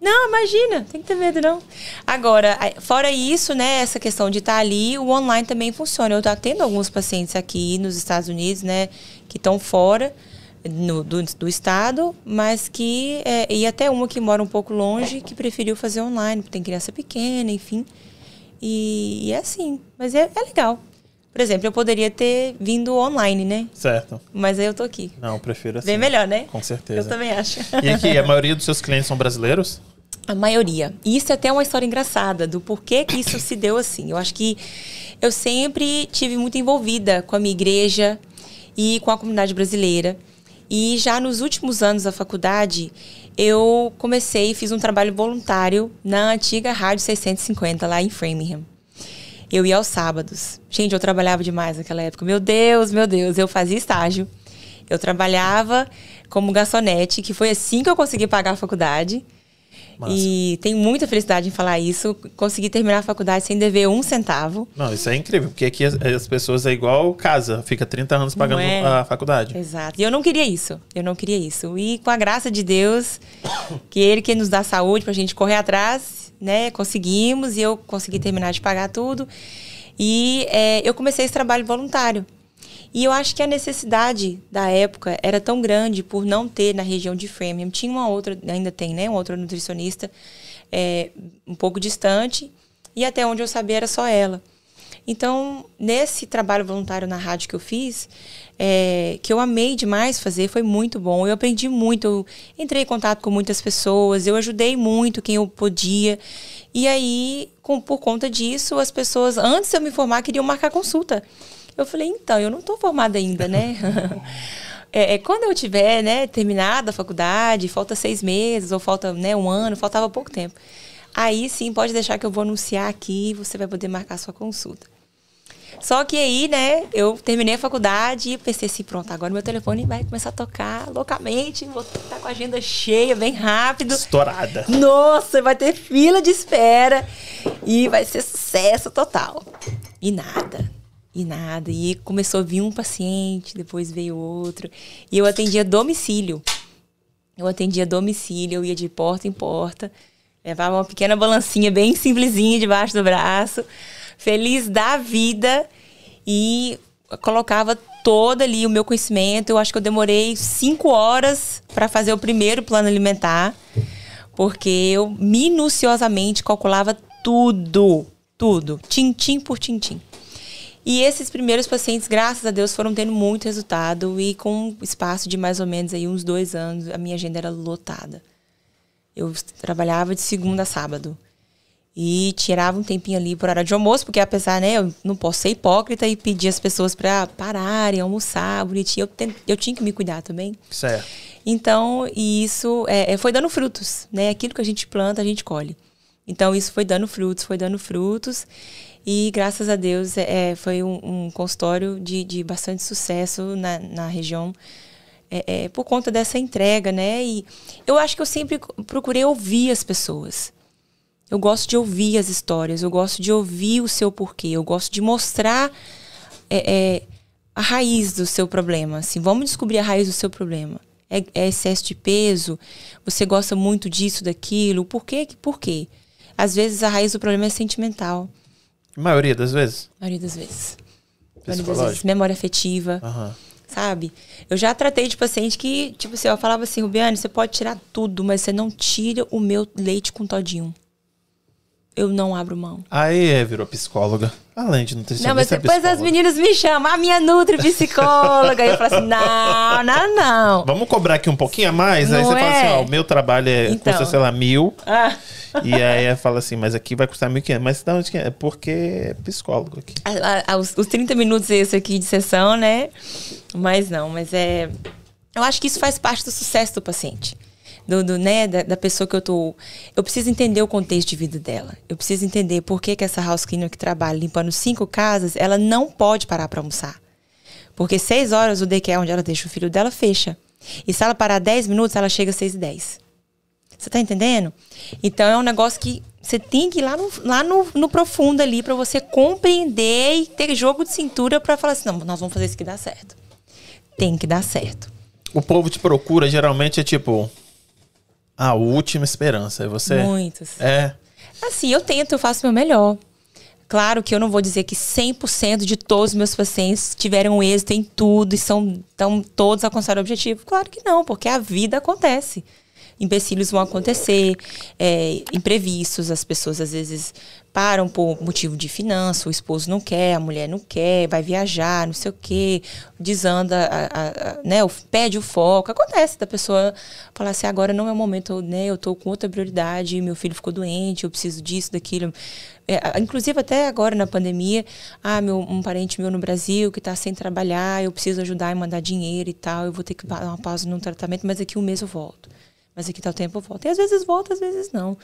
não, imagina, tem que ter medo não. Agora, fora isso, né, essa questão de estar ali, o online também funciona. Eu estou tendo alguns pacientes aqui nos Estados Unidos, né, que estão fora no, do, do estado, mas que é, e até uma que mora um pouco longe que preferiu fazer online, porque tem criança pequena, enfim. E, e é assim, mas é, é legal. Por exemplo, eu poderia ter vindo online, né? Certo. Mas aí eu tô aqui. Não, prefiro assim. Bem melhor, né? Com certeza. Eu também acho. E aqui, a maioria dos seus clientes são brasileiros? A maioria. E isso é até uma história engraçada do porquê que isso se deu assim. Eu acho que eu sempre tive muito envolvida com a minha igreja e com a comunidade brasileira. E já nos últimos anos da faculdade, eu comecei e fiz um trabalho voluntário na antiga Rádio 650, lá em Framingham. Eu ia aos sábados. Gente, eu trabalhava demais naquela época. Meu Deus, meu Deus, eu fazia estágio. Eu trabalhava como garçonete, que foi assim que eu consegui pagar a faculdade. Massa. E tenho muita felicidade em falar isso. Consegui terminar a faculdade sem dever um centavo. Não, isso é incrível, porque aqui as, as pessoas é igual casa, fica 30 anos pagando é? a faculdade. Exato. E eu não queria isso. Eu não queria isso. E com a graça de Deus, que Ele que nos dá saúde pra gente correr atrás, né? Conseguimos e eu consegui terminar de pagar tudo. E é, eu comecei esse trabalho voluntário. E eu acho que a necessidade da época era tão grande por não ter na região de Framingham. Tinha uma outra, ainda tem, né? Uma outra nutricionista é, um pouco distante. E até onde eu sabia era só ela. Então, nesse trabalho voluntário na rádio que eu fiz, é, que eu amei demais fazer, foi muito bom. Eu aprendi muito, eu entrei em contato com muitas pessoas, eu ajudei muito quem eu podia. E aí, com, por conta disso, as pessoas, antes de eu me formar, queriam marcar consulta. Eu falei, então, eu não estou formada ainda, né? é, é, quando eu tiver, né, terminado a faculdade, falta seis meses, ou falta né, um ano, faltava pouco tempo. Aí sim, pode deixar que eu vou anunciar aqui e você vai poder marcar sua consulta. Só que aí, né, eu terminei a faculdade e pensei assim, pronto, agora meu telefone vai começar a tocar loucamente, vou estar com a agenda cheia, bem rápido. Estourada. Nossa, vai ter fila de espera e vai ser sucesso total. E nada. E nada. E começou a vir um paciente, depois veio outro. E eu atendia domicílio. Eu atendia domicílio, eu ia de porta em porta. Levava uma pequena balancinha bem simplesinha debaixo do braço feliz da vida e colocava todo ali o meu conhecimento. Eu acho que eu demorei cinco horas para fazer o primeiro plano alimentar, porque eu minuciosamente calculava tudo, tudo, tintim por tintim. E esses primeiros pacientes, graças a Deus, foram tendo muito resultado e com um espaço de mais ou menos aí uns dois anos, a minha agenda era lotada. Eu trabalhava de segunda a sábado. E tirava um tempinho ali por hora de almoço, porque apesar, né, eu não posso ser hipócrita e pedir as pessoas para pararem, almoçar, bonitinho. Eu, eu tinha que me cuidar também. Certo. Então, isso é, é, foi dando frutos, né? Aquilo que a gente planta, a gente colhe. Então, isso foi dando frutos, foi dando frutos. E graças a Deus, é, é foi um, um consultório de, de bastante sucesso na, na região. É, é, por conta dessa entrega, né? E eu acho que eu sempre procurei ouvir as pessoas. Eu gosto de ouvir as histórias, eu gosto de ouvir o seu porquê, eu gosto de mostrar é, é, a raiz do seu problema. Assim, vamos descobrir a raiz do seu problema. É, é excesso de peso? Você gosta muito disso, daquilo? Por quê? Por quê? Às vezes a raiz do problema é sentimental. A maioria das vezes? A maioria das vezes. A maioria das vezes. Memória afetiva. Uhum. Sabe? Eu já tratei de paciente que, tipo assim, eu falava assim, Rubiane, você pode tirar tudo, mas você não tira o meu leite com todinho eu não abro mão. Aí é, virou psicóloga. Além de nutricionista. Não, mas é depois é as meninas me chamam, a minha nutri psicóloga. e eu falo assim: não, não, não. Vamos cobrar aqui um pouquinho a mais? Não aí você é? fala assim: ó, o meu trabalho é, então. custa, sei lá, mil. Ah. E aí fala assim: mas aqui vai custar mil quinhentos. Mas não, é porque é psicólogo aqui. os, os 30 minutos esse aqui de sessão, né? Mas não, mas é. Eu acho que isso faz parte do sucesso do paciente do, do né, da, da, pessoa que eu tô. Eu preciso entender o contexto de vida dela. Eu preciso entender por que, que essa house cleaner que trabalha limpando cinco casas, ela não pode parar para almoçar. Porque seis horas o daycare onde ela deixa o filho dela fecha. E se ela parar dez minutos, ela chega às seis e dez. Você tá entendendo? Então é um negócio que você tem que ir lá no, lá no, no profundo ali para você compreender e ter jogo de cintura para falar assim, não, nós vamos fazer isso que dá certo. Tem que dar certo. O povo te procura geralmente é tipo, a última esperança. É você? Muitos. É. Assim, eu tento, eu faço o meu melhor. Claro que eu não vou dizer que 100% de todos os meus pacientes tiveram êxito em tudo e são tão todos alcançaram o objetivo. Claro que não, porque a vida acontece empecilhos vão acontecer, é, imprevistos, as pessoas às vezes param por motivo de finança, o esposo não quer, a mulher não quer, vai viajar, não sei o quê, desanda, a, a, a, né, o foco. Acontece da pessoa falar assim, agora não é o momento, né, eu estou com outra prioridade, meu filho ficou doente, eu preciso disso, daquilo. É, inclusive até agora na pandemia, ah, meu, um parente meu no Brasil que está sem trabalhar, eu preciso ajudar e mandar dinheiro e tal, eu vou ter que dar uma pausa no tratamento, mas daqui um mês eu volto mas aqui tá o tempo volta. E às vezes volta, às vezes não.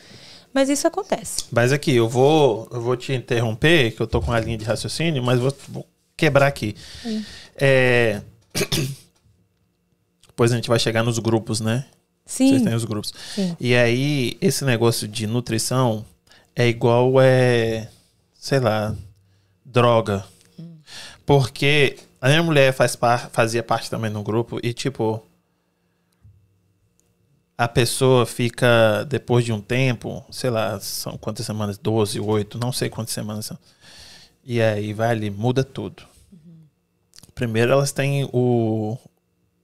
Mas isso acontece. Mas aqui, eu vou, eu vou te interromper, que eu tô com uma linha de raciocínio, mas vou, vou quebrar aqui. Hum. É... Depois a gente vai chegar nos grupos, né? Sim. Vocês têm os grupos. Sim. E aí, esse negócio de nutrição é igual, é, sei lá, droga. Hum. Porque a minha mulher faz par, fazia parte também no grupo e, tipo, a pessoa fica, depois de um tempo, sei lá, são quantas semanas? 12, 8, não sei quantas semanas são. E aí vai ali, muda tudo. Uhum. Primeiro elas têm o.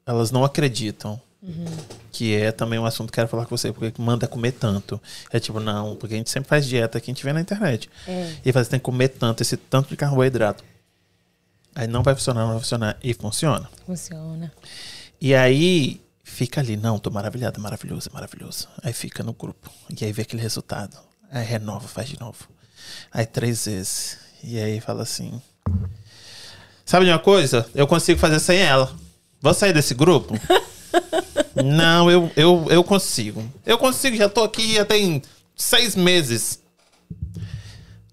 Elas não acreditam. Uhum. Que é também um assunto que quero falar com você, porque manda comer tanto. É tipo, não, porque a gente sempre faz dieta que a gente vê na internet. É. E você tem que comer tanto, esse tanto de carboidrato. Aí não vai funcionar, não vai funcionar. E funciona. Funciona. E aí, fica ali, não, tô maravilhado, maravilhoso, maravilhoso. Aí fica no grupo. E aí vê aquele resultado. Aí renova, faz de novo. Aí três vezes. E aí fala assim: Sabe de uma coisa? Eu consigo fazer sem ela. Vou sair desse grupo? não, eu, eu, eu consigo. Eu consigo, já tô aqui já tem seis meses.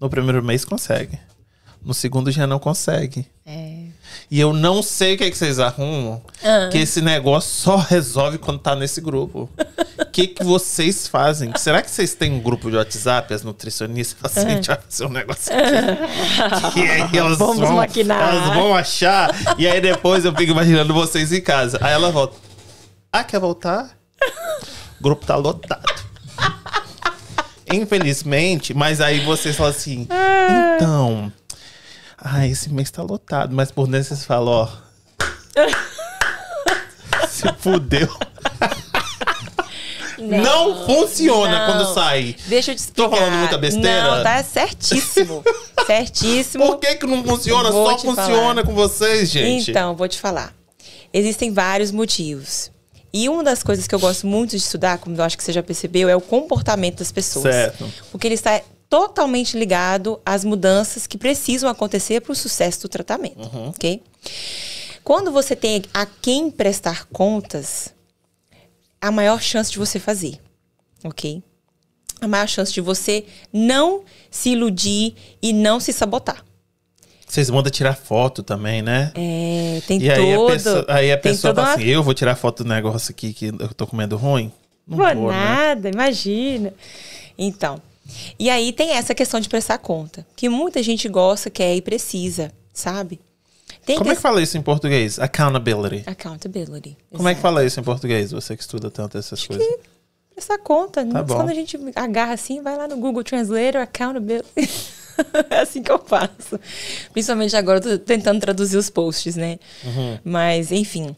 No primeiro mês consegue. No segundo já não consegue. É. E eu não sei o que, é que vocês arrumam. Ah. Que esse negócio só resolve quando tá nesse grupo. O que, que vocês fazem? Será que vocês têm um grupo de WhatsApp, as nutricionistas? Assim, a gente vai fazer um negócio aqui. e aí elas Vamos vão, maquinar. Elas vão achar. E aí depois eu fico imaginando vocês em casa. Aí ela volta. Ah, quer voltar? O grupo tá lotado. Infelizmente, mas aí vocês falam assim, ah. então, ah, esse mês tá lotado. Mas por dentro vocês falam, ó. se fudeu. Não, não funciona não. quando sai. Deixa eu te explicar. Tô falando muita besteira? Não, tá certíssimo. certíssimo. Por que que não funciona? Vou Só funciona falar. com vocês, gente. Então, vou te falar. Existem vários motivos. E uma das coisas que eu gosto muito de estudar, como eu acho que você já percebeu, é o comportamento das pessoas. Certo. Porque ele está totalmente ligado às mudanças que precisam acontecer para o sucesso do tratamento, uhum. ok? Quando você tem a quem prestar contas, a maior chance de você fazer, ok? A maior chance de você não se iludir e não se sabotar. Vocês mandam tirar foto também, né? É, tem e aí todo. A pessoa, aí a pessoa fala uma... assim: eu vou tirar foto do negócio aqui que eu tô comendo ruim? Não vou, vou né? nada, né? imagina. Então, e aí tem essa questão de prestar conta, que muita gente gosta, quer e precisa, sabe? Tem Como que... é que fala isso em português? Accountability. Accountability. Como é que fala isso em português? Você que estuda tanto essas Acho coisas. prestar conta. Tá Quando a gente agarra assim, vai lá no Google Translator, accountability. é assim que eu faço. Principalmente agora, eu tô tentando traduzir os posts, né? Uhum. Mas, enfim.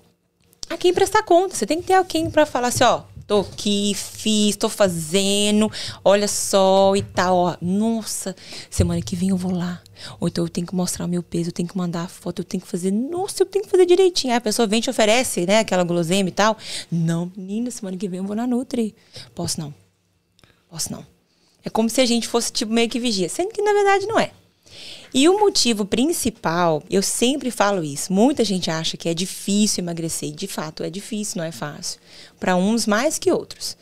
A quem prestar conta. Você tem que ter alguém para falar assim, ó, tô aqui, fiz, tô fazendo, olha só e tal, ó. Nossa, semana que vem eu vou lá. Ou então eu tenho que mostrar o meu peso, eu tenho que mandar a foto, eu tenho que fazer. Nossa, eu tenho que fazer direitinho. Aí a pessoa vem te oferece, né, aquela gulosema e tal. Não, menina, semana que vem eu vou na Nutri. Posso não. Posso não. É como se a gente fosse tipo meio que vigia, sendo que na verdade não é. E o motivo principal, eu sempre falo isso, muita gente acha que é difícil emagrecer, de fato é difícil, não é fácil. Para uns mais que outros.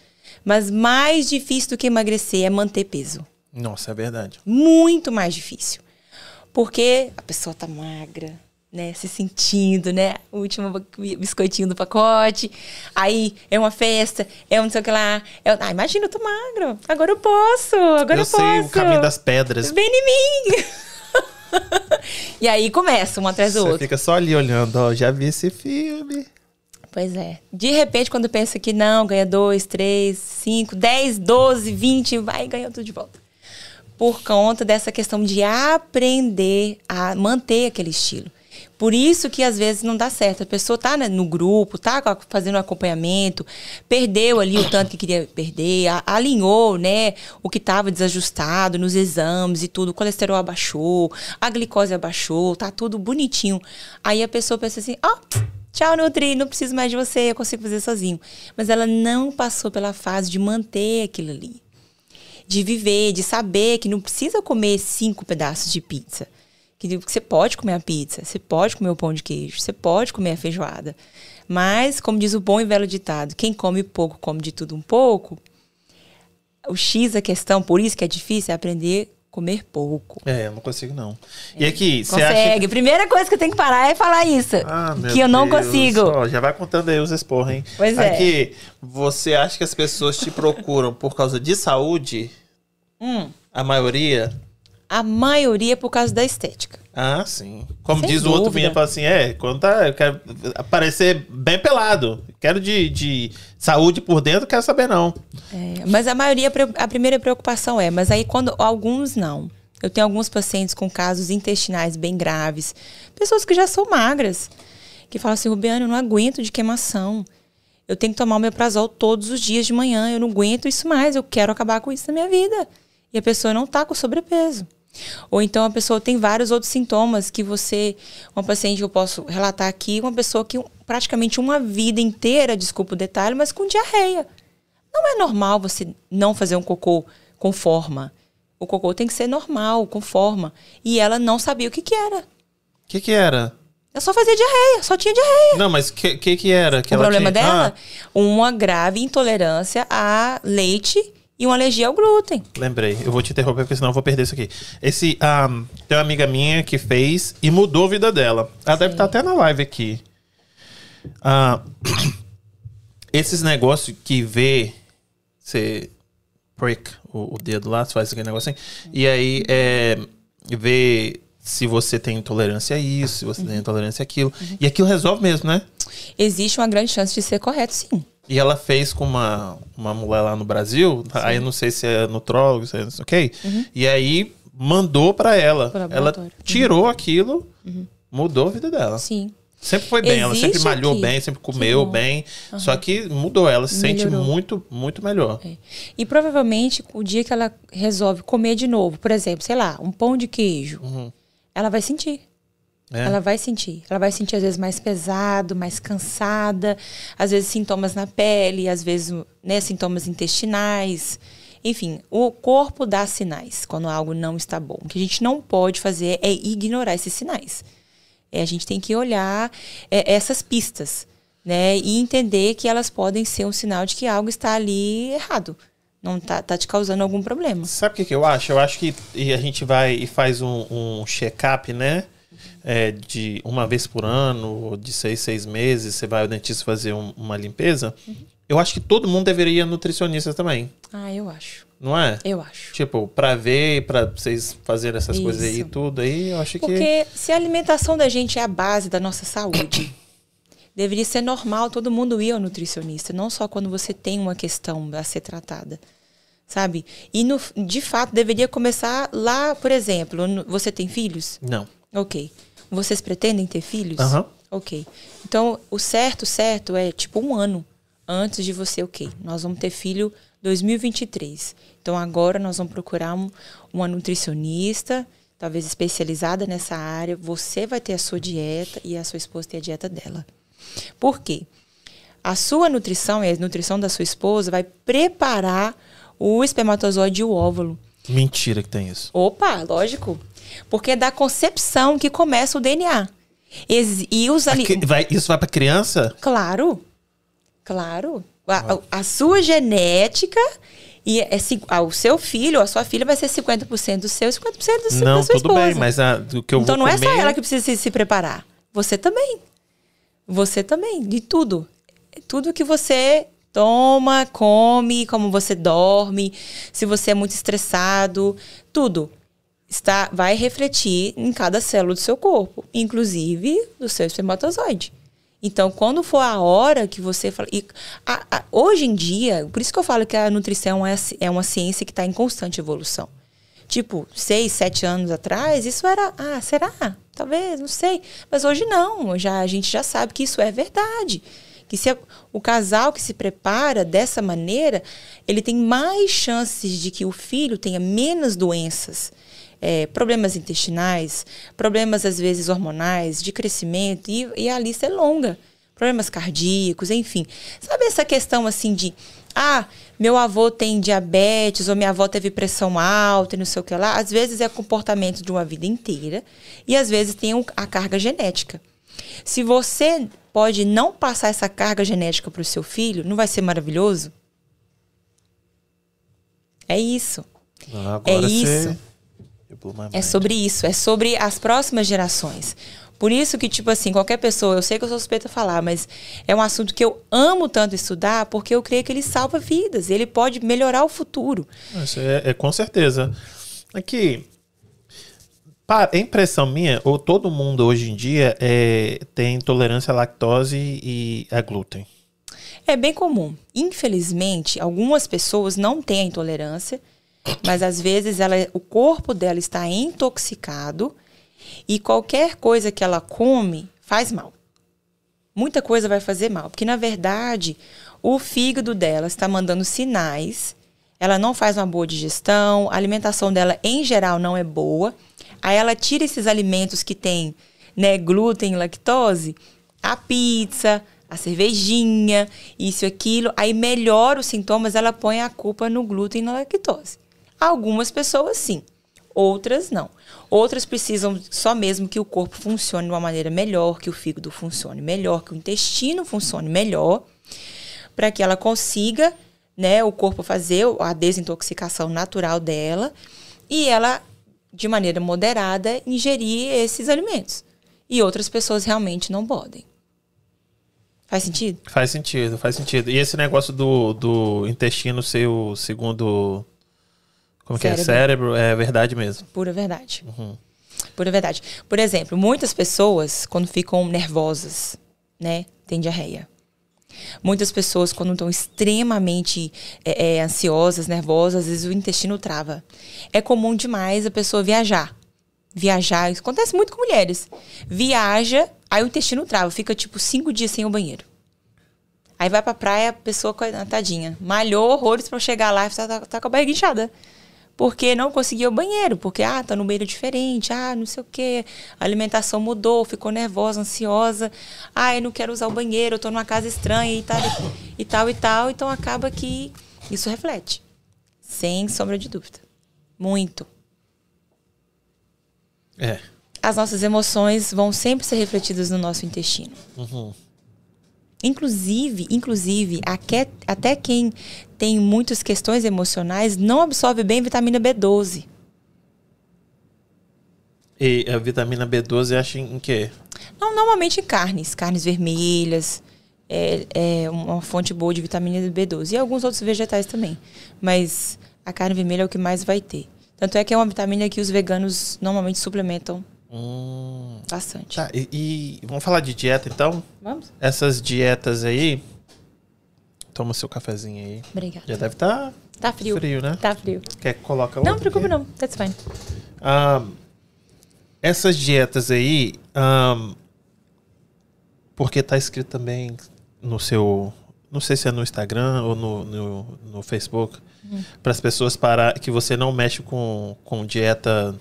Mas mais difícil do que emagrecer é manter peso. Nossa, é verdade. Muito mais difícil. Porque a pessoa tá magra, né, se sentindo, né, o último biscoitinho do pacote, aí é uma festa, é um não sei o que lá, é, ah, imagina, eu tô magro, agora eu posso, agora eu, eu posso. Eu sei o caminho das pedras. Vem em mim! e aí começa um atrás do Você outro. fica só ali olhando, ó, já vi esse filme. Pois é. De repente, quando pensa que não, ganha dois, três, cinco, dez, doze, vinte, vai e ganha tudo de volta. Por conta dessa questão de aprender a manter aquele estilo. Por isso que às vezes não dá certo. A pessoa tá né, no grupo, tá fazendo um acompanhamento, perdeu ali o tanto que queria perder, alinhou, né, o que estava desajustado nos exames e tudo, o colesterol abaixou, a glicose abaixou, tá tudo bonitinho. Aí a pessoa pensa assim: "Ó, oh, Tchau, Nutri, não preciso mais de você, eu consigo fazer sozinho. Mas ela não passou pela fase de manter aquilo ali. De viver, de saber que não precisa comer cinco pedaços de pizza que você pode comer a pizza, você pode comer o pão de queijo, você pode comer a feijoada. Mas, como diz o bom e velho ditado, quem come pouco, come de tudo um pouco. O X da questão, por isso que é difícil, é aprender a comer pouco. É, eu não consigo não. E aqui, você Consegue. Acha... Primeira coisa que eu tenho que parar é falar isso. Ah, que eu não Deus. consigo. Já vai contando aí os esporros, hein? Pois é. Aqui, você acha que as pessoas te procuram por causa de saúde? Hum. A maioria? A maioria é por causa da estética. Ah, sim. Como Sem diz dúvida. o outro menino, fala assim, é, quando tá, eu quero aparecer bem pelado. Quero de, de saúde por dentro, quero saber não. É, mas a maioria, a primeira preocupação é, mas aí quando alguns não. Eu tenho alguns pacientes com casos intestinais bem graves, pessoas que já são magras, que falam assim, Rubiano, eu não aguento de queimação. Eu tenho que tomar o meu prazol todos os dias de manhã, eu não aguento isso mais, eu quero acabar com isso na minha vida. E a pessoa não está com sobrepeso. Ou então a pessoa tem vários outros sintomas que você, uma paciente que eu posso relatar aqui, uma pessoa que praticamente uma vida inteira, desculpa o detalhe, mas com diarreia. Não é normal você não fazer um cocô com forma. O cocô tem que ser normal, com forma. E ela não sabia o que que era. O que que era? Eu só fazia diarreia, só tinha diarreia. Não, mas o que, que que era? Que o problema tinha... dela? Ah. Uma grave intolerância a leite e uma alergia ao glúten. Lembrei, eu vou te interromper porque senão eu vou perder isso aqui. Esse, um, tem uma amiga minha que fez e mudou a vida dela. Ela Sim. deve estar até na live aqui. Uh, esses negócios que vê, você prick o, o, dedo lá, você faz aquele negocinho, e aí é, vê se você tem intolerância a isso, se você uhum. tem intolerância àquilo. Uhum. E aquilo resolve mesmo, né? Existe uma grande chance de ser correto, sim. E ela fez com uma, uma mulher lá no Brasil, Sim. aí não sei se é nutrólogo, se é, ok? Uhum. E aí mandou para ela. Ela tirou uhum. aquilo, uhum. mudou a vida dela. Sim. Sempre foi bem, Existe ela sempre malhou aqui. bem, sempre comeu bem. Uhum. Só que mudou, ela se Melhorou. sente muito, muito melhor. É. E provavelmente o dia que ela resolve comer de novo, por exemplo, sei lá, um pão de queijo, uhum. ela vai sentir. É. Ela vai sentir. Ela vai sentir, às vezes, mais pesado, mais cansada, às vezes sintomas na pele, às vezes né, sintomas intestinais. Enfim, o corpo dá sinais quando algo não está bom. O que a gente não pode fazer é ignorar esses sinais. É, a gente tem que olhar é, essas pistas, né? E entender que elas podem ser um sinal de que algo está ali errado. Não está tá te causando algum problema. Sabe o que, que eu acho? Eu acho que a gente vai e faz um, um check-up, né? É, de uma vez por ano, de seis, seis meses, você vai ao dentista fazer um, uma limpeza, uhum. eu acho que todo mundo deveria ir nutricionista também. Ah, eu acho. Não é? Eu acho. Tipo, pra ver, pra vocês fazerem essas Isso. coisas aí e tudo aí, eu acho Porque que. Porque se a alimentação da gente é a base da nossa saúde, deveria ser normal todo mundo ir ao nutricionista, não só quando você tem uma questão a ser tratada. sabe? E no, de fato deveria começar lá, por exemplo, no, você tem filhos? Não. Ok. Vocês pretendem ter filhos? Aham. Ok. Então, o certo, certo é tipo um ano antes de você, ok. Nós vamos ter filho 2023. Então, agora nós vamos procurar um, uma nutricionista, talvez especializada nessa área. Você vai ter a sua dieta e a sua esposa tem a dieta dela. Por quê? A sua nutrição e a nutrição da sua esposa vai preparar o espermatozoide e o óvulo. Mentira que tem isso. Opa, lógico. Porque é da concepção que começa o DNA. E os ali... Vai- isso vai pra criança? Claro. Claro. A, a- a sua genética e é, ah, o seu filho ou a sua filha vai ser 50% do seu e 50% do seu, não, da sua tudo esposa. bem, mas a, do que eu então não é comer... só ela que precisa se, se preparar. Você também. Você também, de tudo. Tudo que você toma, come, como você dorme, se você é muito estressado, tudo está vai refletir em cada célula do seu corpo, inclusive do seu espermatozoide. Então, quando for a hora que você fala. e a- a- hoje em dia, por isso que eu falo que a nutrição é, é uma ciência que está em constante evolução. Tipo, seis, sete anos atrás, isso era. Ah, será? Talvez, não sei. Mas hoje não. Já, a gente já sabe que isso é verdade. Que se o casal que se prepara dessa maneira, ele tem mais chances de que o filho tenha menos doenças é, problemas intestinais, problemas às vezes hormonais, de crescimento, e, e a lista é longa. Problemas cardíacos, enfim. Sabe essa questão assim de, ah, meu avô tem diabetes, ou minha avó teve pressão alta e não sei o que lá? Às vezes é comportamento de uma vida inteira, e às vezes tem um- a carga genética. Se você pode não passar essa carga genética para o seu filho, não vai ser maravilhoso? É isso. Ah, É isso. É mind. sobre isso, é sobre as próximas gerações. Por isso que, tipo assim, qualquer pessoa, eu sei que eu sou suspeita a falar, mas é um assunto que eu amo tanto estudar, porque eu creio que ele salva vidas, ele pode melhorar o futuro. Isso é, é com certeza. Aqui, é impressão minha, ou todo mundo hoje em dia é, tem intolerância à lactose e a glúten. É bem comum. Infelizmente, algumas pessoas não têm a intolerância, mas às vezes ela, o corpo dela está intoxicado e qualquer coisa que ela come faz mal. Muita coisa vai fazer mal, porque na verdade o fígado dela está mandando sinais, ela não faz uma boa digestão, a alimentação dela em geral não é boa. Aí ela tira esses alimentos que tem né, glúten e lactose, a pizza, a cervejinha, isso e aquilo, aí melhora os sintomas, ela põe a culpa no glúten e na lactose. Algumas pessoas sim, outras não. Outras precisam só mesmo que o corpo funcione de uma maneira melhor, que o fígado funcione melhor, que o intestino funcione melhor, para que ela consiga, né, o corpo fazer a desintoxicação natural dela e ela, de maneira moderada, ingerir esses alimentos. E outras pessoas realmente não podem. Faz sentido? Faz sentido, faz sentido. E esse negócio do, do intestino ser o segundo. Como que é? Cérebro. Cérebro, é verdade mesmo. Pura verdade. Pura verdade. Por exemplo, muitas pessoas, quando ficam nervosas, né, têm diarreia. Muitas pessoas, quando estão extremamente é, é, ansiosas, nervosas, às vezes o intestino trava. É comum demais a pessoa viajar. Viajar, isso acontece muito com mulheres. Viaja, aí o intestino trava, fica tipo cinco dias sem o banheiro. Aí vai pra praia, a pessoa, tadinha, malhou horrores pra chegar lá e tá, tá, tá com a barriga inchada. Porque não conseguia o banheiro, porque, ah, tá no banheiro diferente, ah, não sei o quê, a alimentação mudou, ficou nervosa, ansiosa, ah, eu não quero usar o banheiro, eu tô numa casa estranha e tal, e tal, e tal. Então acaba que isso reflete. Sem sombra de dúvida. Muito. É. As nossas emoções vão sempre ser refletidas no nosso intestino. Inclusive, inclusive, aque- até quem tem muitas questões emocionais não absorve bem vitamina B12. E a vitamina B12 acha em quê? Não, normalmente em carnes, carnes vermelhas, é, é uma fonte boa de vitamina B12 e alguns outros vegetais também. Mas a carne vermelha é o que mais vai ter. Tanto é que é uma vitamina que os veganos normalmente suplementam Hum, bastante. tá, e, e vamos falar de dieta então? Vamos? Essas dietas aí. Toma seu cafezinho aí. Obrigada. Já deve estar Tá frio. Frio, né? Tá frio. Quer que coloca Não, aqui? não. That's fine. Ahn, essas dietas aí, ahn, porque tá escrito também no seu, não sei se é no Instagram ou no, no, no Facebook, para as pessoas parar que você não mexe com, com dieta,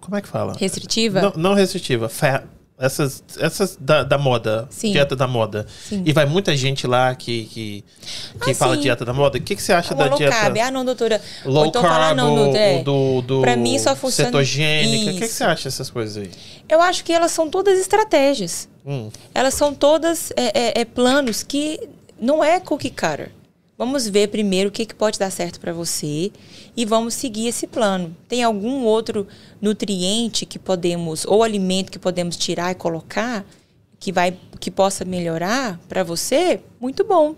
como é que fala? Restritiva? Não, não restritiva, fa- essas, essas da, da moda, Sim. dieta da moda. Sim. E vai muita gente lá que, que, que Ah, fala sim. dieta da moda. O que, que você acha da Uma low dieta carb. Ah, não, doutora. low Ou então carb não, ou doutora. é. do, do Pra mim só funciona- cetogênica? O que, que você acha dessas coisas aí? Eu acho que elas são todas estratégias. Hum. Elas são todas é, é, é planos que não é cookie cutter. Vamos ver primeiro o que, que pode dar certo para você e vamos seguir esse plano. Tem algum outro nutriente que podemos, ou alimento que podemos tirar e colocar, que, vai, que possa melhorar para você? Muito bom.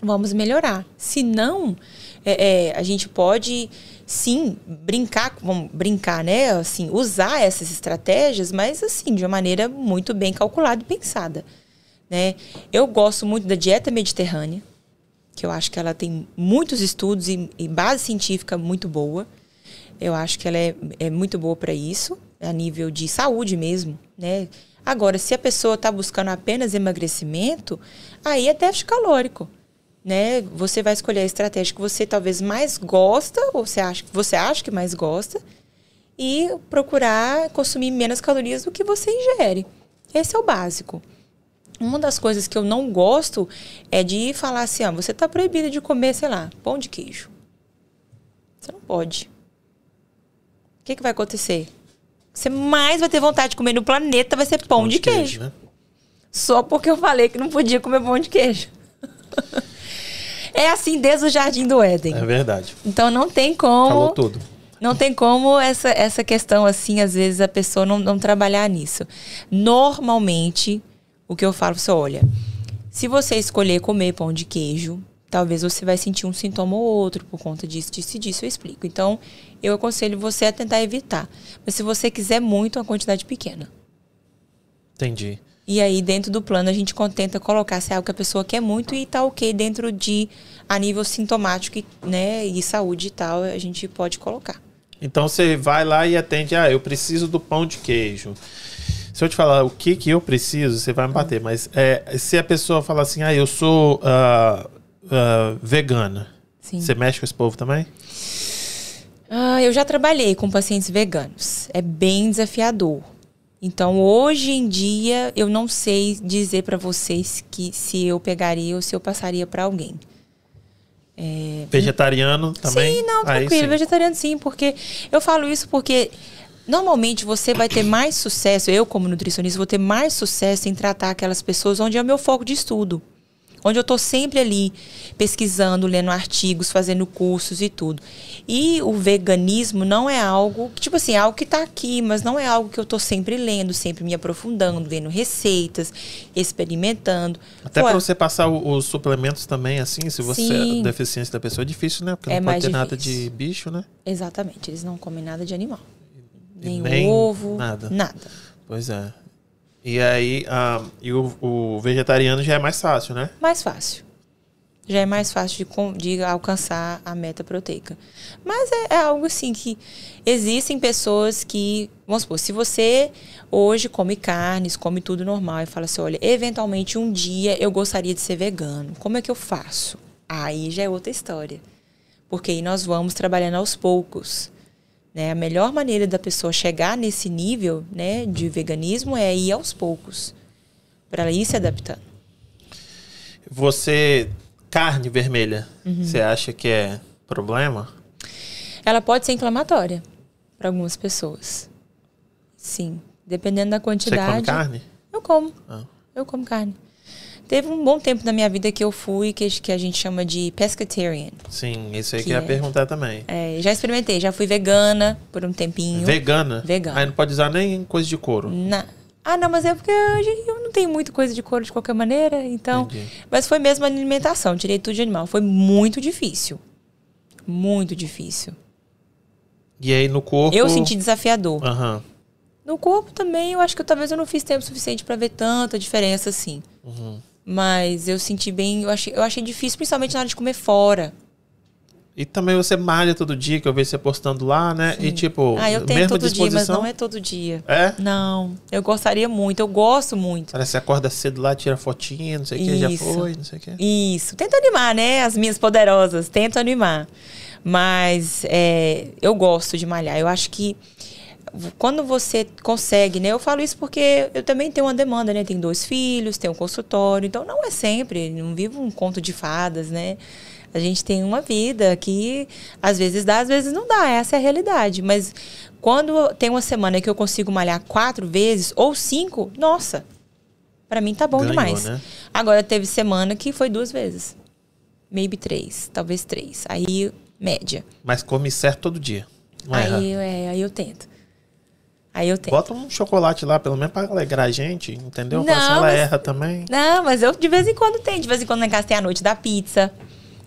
Vamos melhorar. Se não, é, é, a gente pode sim brincar, vamos brincar, né? Assim, usar essas estratégias, mas assim, de uma maneira muito bem calculada e pensada. Né? Eu gosto muito da dieta mediterrânea, que eu acho que ela tem muitos estudos e, e base científica muito boa. Eu acho que ela é, é muito boa para isso, a nível de saúde mesmo, né? Agora, se a pessoa está buscando apenas emagrecimento, aí é déficit calórico, né? Você vai escolher a estratégia que você talvez mais gosta, ou você acha, você acha que mais gosta, e procurar consumir menos calorias do que você ingere. Esse é o básico. Uma das coisas que eu não gosto é de falar assim, ó, você está proibido de comer, sei lá, pão de queijo. Você não pode. O que, que vai acontecer? Você mais vai ter vontade de comer no planeta vai ser pão, de, queijo. né? Só porque eu falei que não podia comer pão de queijo. é assim desde o Jardim do Éden. É verdade. Então não tem como. Falou tudo. Não tem como essa, essa questão, assim, às vezes a pessoa não, não trabalhar nisso. Normalmente, o que eu falo é, olha, se você escolher comer pão de queijo, talvez você vai sentir um sintoma ou outro por conta disso, disso e disso, eu explico. Então, eu aconselho você a tentar evitar. Mas se você quiser muito, uma quantidade pequena. Entendi. E aí, dentro do plano, a gente tenta colocar se é algo que a pessoa quer muito e tá ok dentro de, a nível sintomático né, e saúde e tal, a gente pode colocar. Então você vai lá e atende, ah, eu preciso do pão de queijo. Se eu te falar o que que eu preciso, você vai me bater. Mas é, se a pessoa falar assim, ah, eu sou ah, ah, vegana, Sim. você mexe com esse povo também? Ah, eu já trabalhei com pacientes veganos. É bem desafiador. Então, hoje em dia, eu não sei dizer para vocês que se eu pegaria ou se eu passaria para alguém. Vegetariano também? Sim, não, Aí tranquilo. sim. Vegetariano sim, porque eu falo isso porque normalmente você vai ter mais sucesso, eu como nutricionista vou ter mais sucesso em tratar aquelas pessoas onde é o meu foco de estudo. Onde eu estou sempre ali pesquisando, lendo artigos, fazendo cursos e tudo. E o veganismo não é algo, tipo assim, é algo que está aqui, mas não é algo que eu estou sempre lendo, sempre me aprofundando, vendo receitas, experimentando. Até pra você passar o- os suplementos também, assim, se você Sim. a deficiência da pessoa é difícil, né? Porque É não pode mais ter nada difícil. de bicho, né? Exatamente, eles não comem nada de animal. Nem, nem ovo, nada. nada. Pois é. E aí, ah, e o, o vegetariano já é mais fácil, né? Mais fácil. Já é mais fácil de, de alcançar a meta proteica. Mas é, é algo assim que existem pessoas que, vamos supor, se você hoje come carnes, come tudo normal e fala assim, olha, eventualmente um dia eu gostaria de ser vegano. Como é que eu faço? Aí já é outra história. Porque aí nós vamos trabalhando aos poucos. Né? A melhor maneira da pessoa chegar nesse nível né, de veganismo é ir aos poucos. Para ir se adaptando. Você, carne vermelha, Uhum. você acha que é problema? Ela pode ser inflamatória para algumas pessoas. Sim, dependendo da Você quantidade. come carne? Eu como. Ah. Eu como carne. Teve um bom tempo na minha vida que eu fui, que, que a gente chama de pescatarian. Sim, isso aí que, Que eu ia é- perguntar também. É, já experimentei, já fui vegana por um tempinho. Vegana? Vegana. Aí não pode usar nem coisa de couro. Na- Ah, não, mas é porque hoje eu não tenho muita coisa de couro de qualquer maneira, então. Entendi. Mas foi mesmo a alimentação, tirei tudo de animal. Foi muito difícil. Muito difícil. E aí no corpo. Eu senti desafiador. Aham. No corpo também, eu acho que eu, talvez eu não fiz tempo suficiente pra ver tanta diferença assim. Uhum. Mas eu senti bem, eu achei, eu achei difícil, principalmente na hora de comer fora. E também você malha todo dia, que eu vejo você postando lá, né? Sim. E tipo, ah, eu tenho todo disposição... dia, mas não é todo dia. É? Não. Eu gostaria muito, eu gosto muito. Parece que você acorda cedo lá, tira fotinha, não sei o que, já foi, não sei o que. Isso. Tento animar, né? As minhas poderosas, tento animar. Mas é, eu gosto de malhar. Eu acho que quando você consegue, né? Eu falo isso porque eu também tenho uma demanda, né? Tenho dois filhos, tenho um consultório, então não é sempre, não vivo um conto de fadas, né? A gente tem uma vida que às vezes dá, às vezes não dá, essa é a realidade. Mas quando tem uma semana que eu consigo malhar quatro vezes ou cinco, nossa, para mim tá bom Ganhou, demais. Né? Agora teve semana que foi duas vezes. Maybe três, talvez três. Aí, média. Mas come certo todo dia. aí, é, aí eu tento. Aí eu tenho. Bota um chocolate lá, pelo menos pra alegrar a gente, entendeu? Não, se ela mas... erra também. Não, mas eu de vez em quando tenho. De vez em quando na casa tem a noite da pizza.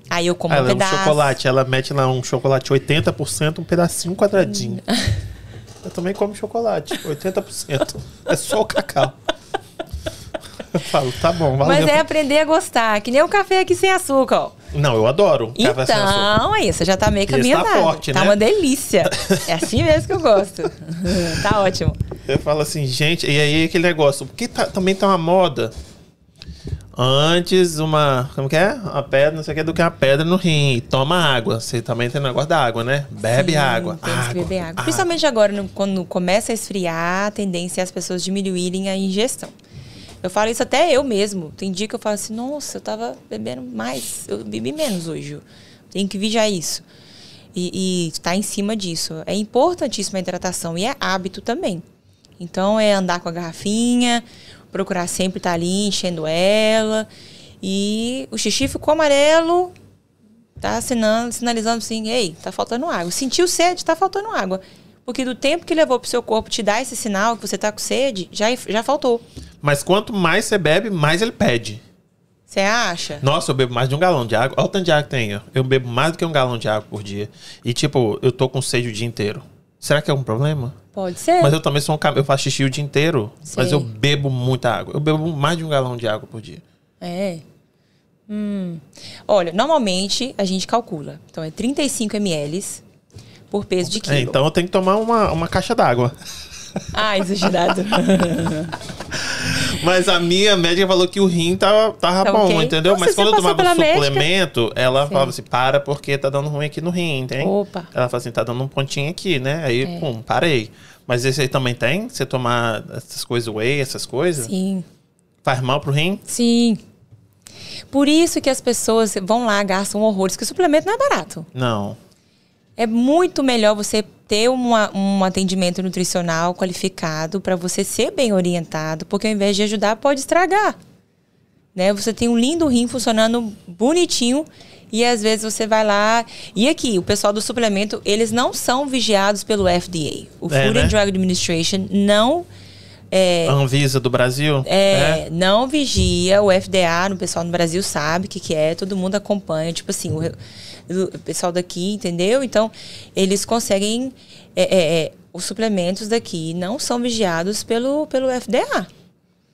Aí eu como ah, um pedaço. Um chocolate, ela mete lá um chocolate 80%, um pedacinho quadradinho. eu também como chocolate, 80%. é só o cacau. Eu falo, tá bom, valeu. Mas é aprender a gostar, que nem o café aqui sem açúcar, ó. Não, eu adoro. Então, aí, você já tá meio caminhando. Tá forte, tá né? uma delícia. É assim mesmo que eu gosto. tá ótimo. Eu falo assim, gente, e aí aquele negócio, porque tá, também tá uma moda. Antes, uma. Como que é? Uma pedra, não sei o que, do que uma pedra no rim. Toma água. Você também tem o negócio da água, né? Bebe Sim, água. Tem água, que beber água. água. Principalmente agora, no, quando começa a esfriar, a tendência é as pessoas diminuírem a ingestão. Eu falo isso até eu mesmo. Tem dia que eu falo assim, nossa, eu tava bebendo mais. Eu bebi menos hoje. Tenho que vigiar isso. E estar tá em cima disso. É importantíssima a hidratação e é hábito também. Então é andar com a garrafinha, procurar sempre estar tá ali enchendo ela. E o xixi ficou amarelo, tá sinalizando assim, ei, tá faltando água. Sentiu sede, tá faltando água. Porque do tempo que levou pro seu corpo te dar esse sinal que você tá com sede, já, já faltou. Mas quanto mais você bebe, mais ele pede. Você acha? Nossa, eu bebo mais de um galão de água. Olha o tanto de água que tenho. Eu bebo mais do que um galão de água por dia. E, tipo, eu tô com sede o dia inteiro. Será que é um problema? Pode ser. Mas eu também sou um Eu faço xixi o dia inteiro. Sei. Mas eu bebo muita água. Eu bebo mais de um galão de água por dia. É. Hum. Olha, normalmente a gente calcula. Então é 35 ml por peso de quilo. É, então eu tenho que tomar uma, uma caixa d'água. Ah, exagerado. Mas a minha médica falou que o rim tava, tava tá bom, okay. entendeu? Mas quando eu tomava o suplemento, médica? ela Sim. falava assim, para porque tá dando ruim aqui no rim, entende? Opa. Ela falou assim, tá dando um pontinho aqui, né? Aí, é. pum, parei. Mas esse aí também tem? Você tomar essas coisas whey, essas coisas? Sim. Faz mal pro rim? Sim. Por isso que as pessoas vão lá, gastam horrores, que o suplemento não é barato. Não. É muito melhor você ter uma, um atendimento nutricional qualificado para você ser bem orientado, porque ao invés de ajudar, pode estragar. Né? Você tem um lindo rim funcionando bonitinho e às vezes você vai lá. E aqui, o pessoal do suplemento, eles não são vigiados pelo FDA. O é, Food né? and Drug Administration não. É, Anvisa do Brasil? É, é, não vigia. O FDA, o pessoal no Brasil sabe o que, que é, todo mundo acompanha. Tipo assim, o, o pessoal daqui, entendeu? Então, eles conseguem. É, é, é, os suplementos daqui não são vigiados pelo, pelo FDA.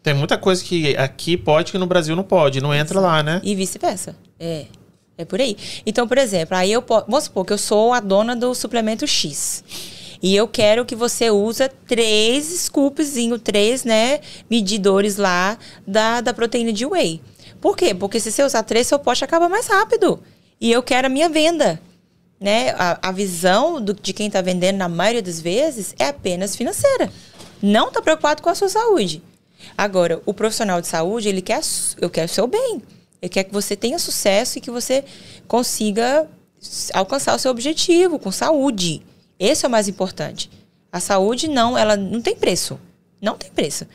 Tem muita coisa que aqui pode que no Brasil não pode, não entra lá, né? E vice-versa. É. É por aí. Então, por exemplo, aí eu posso. Vamos supor que eu sou a dona do suplemento X. E eu quero que você use três scoopzinho, três, né, medidores lá da, da proteína de whey. Por quê? Porque se você usar três, seu pote acaba mais rápido e eu quero a minha venda. Né? A, a visão do, de quem está vendendo, na maioria das vezes, é apenas financeira. Não está preocupado com a sua saúde. Agora, o profissional de saúde, ele quer, eu quero o seu bem. Ele quer que você tenha sucesso e que você consiga alcançar o seu objetivo com saúde. Esse é o mais importante. A saúde não, ela não tem preço. Não tem preço.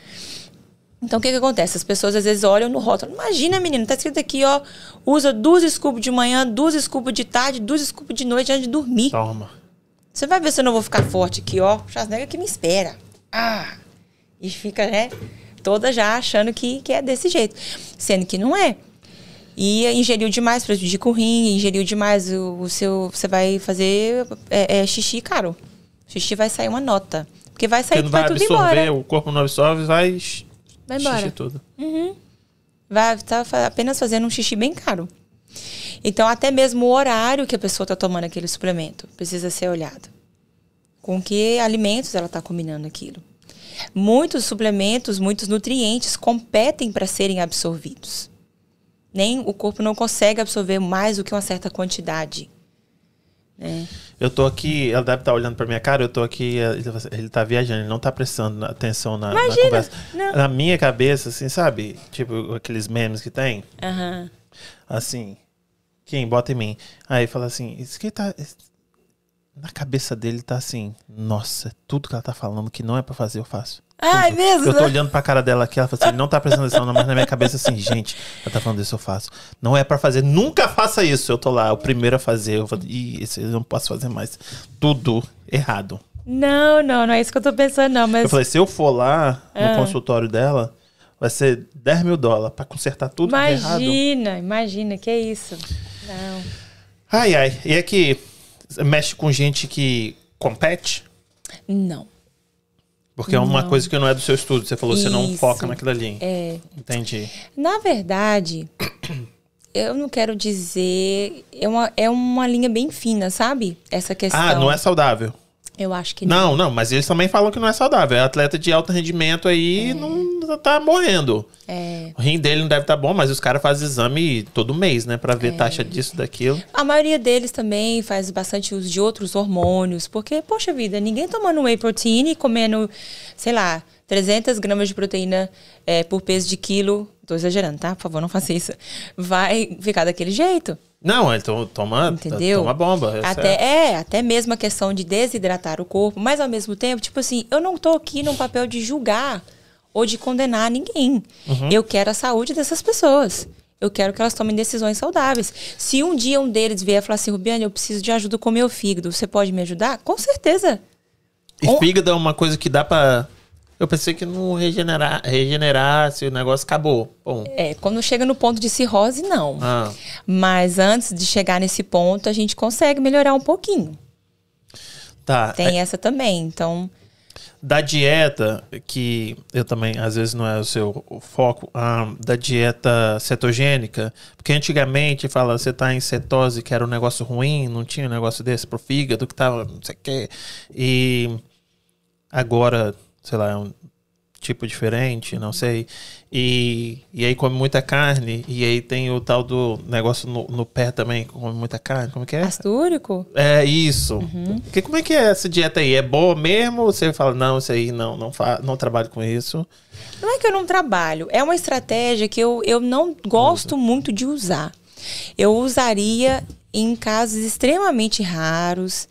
Então, o que, que acontece? As pessoas às vezes olham no rótulo. Imagina, menina, tá escrito aqui, ó. Usa duas scoops de manhã, duas scoops de tarde, duas scoops de noite antes de dormir. Toma. Você vai ver se eu não vou ficar forte aqui, ó. Schwarzenegger que me espera. Ah! E fica, né? Toda já achando que, que é desse jeito. Sendo que não é. E ingeriu demais, prejudica o rim, ingeriu demais o, o seu. Você vai fazer é, é, xixi caro. Xixi vai sair uma nota. Porque vai sair, Porque não vai, vai tudo embora. O corpo não absorve, vai Vai embora. Xixi tudo. Uhum. Vai estar tá apenas fazendo um xixi bem caro. Então, até mesmo o horário que a pessoa está tomando aquele suplemento precisa ser olhado. Com que alimentos ela está combinando aquilo. Muitos suplementos, muitos nutrientes competem para serem absorvidos. Nem o corpo não consegue absorver mais do que uma certa quantidade. Né? Eu tô aqui, ela deve estar tá olhando para minha cara, eu tô aqui, ele tá viajando, ele não tá prestando atenção na, na conversa. Não. Na minha cabeça, assim, sabe? Tipo aqueles memes que tem. Uhum. Assim, quem bota em mim. Aí fala assim, isso que tá. Na cabeça dele tá assim, nossa, tudo que ela tá falando que não é para fazer, eu faço. Ai, tudo. mesmo? Eu tô olhando pra cara dela aqui, ela fala assim, ele não tá prestando atenção, mas na minha cabeça assim, gente, ela tá falando isso, eu faço. Não é para fazer, nunca faça isso. Eu tô lá, o primeiro a fazer, eu falo, ih, esse eu não posso fazer mais. Tudo errado. Não, não, não é isso que eu tô pensando, não, mas... Eu falei, se eu for lá no ah. consultório dela, vai ser 10 mil dólares pra consertar tudo imagina, errado. Imagina, imagina, que é isso. Não. Ai, ai, e aqui, mexe com gente que compete? Não. Porque é uma coisa que não é do seu estudo. Você falou, Isso. você não foca naquilo ali. É. Entendi. Na verdade, eu não quero dizer. É uma, é uma linha bem fina, sabe? Essa questão. Ah, não é saudável. Eu acho que não. Não, não, mas eles também falam que não é saudável. É atleta de alto rendimento aí é. não tá morrendo. É. O rim dele não deve estar tá bom, mas os caras fazem exame todo mês, né? Pra ver é. taxa disso, daquilo. A maioria deles também faz bastante uso de outros hormônios. Porque, poxa vida, ninguém tomando whey protein e comendo, sei lá, 300 gramas de proteína é, por peso de quilo. Tô exagerando, tá? Por favor, não faça isso. Vai ficar daquele jeito. Não, então toma, Entendeu? toma bomba. É até, é, até mesmo a questão de desidratar o corpo, mas ao mesmo tempo, tipo assim, eu não tô aqui num papel de julgar ou de condenar ninguém. Uhum. Eu quero a saúde dessas pessoas. Eu quero que elas tomem decisões saudáveis. Se um dia um deles vier e falar assim, Rubiane, eu preciso de ajuda com o meu fígado, você pode me ajudar? Com certeza. E fígado é uma coisa que dá para eu pensei que não regenerar, regenerasse, o negócio acabou. Bom. É, quando chega no ponto de cirrose, não. Ah. Mas antes de chegar nesse ponto, a gente consegue melhorar um pouquinho. Tá. Tem é... essa também, então... Da dieta, que eu também, às vezes não é o seu foco, ah, da dieta cetogênica, porque antigamente fala, você tá em cetose, que era um negócio ruim, não tinha um negócio desse pro fígado, que tava, não sei o quê. E agora sei lá, é um tipo diferente, não sei. E, e aí come muita carne, e aí tem o tal do negócio no, no pé também, come muita carne, como é que é? Astúrico? É, isso. Uhum. Que, como é que é essa dieta aí? É boa mesmo? Ou você fala, não, isso aí não, não, fa não trabalho com isso? Não é que eu não trabalho, é uma estratégia que eu, eu não gosto Usa. muito de usar. Eu usaria em casos extremamente raros,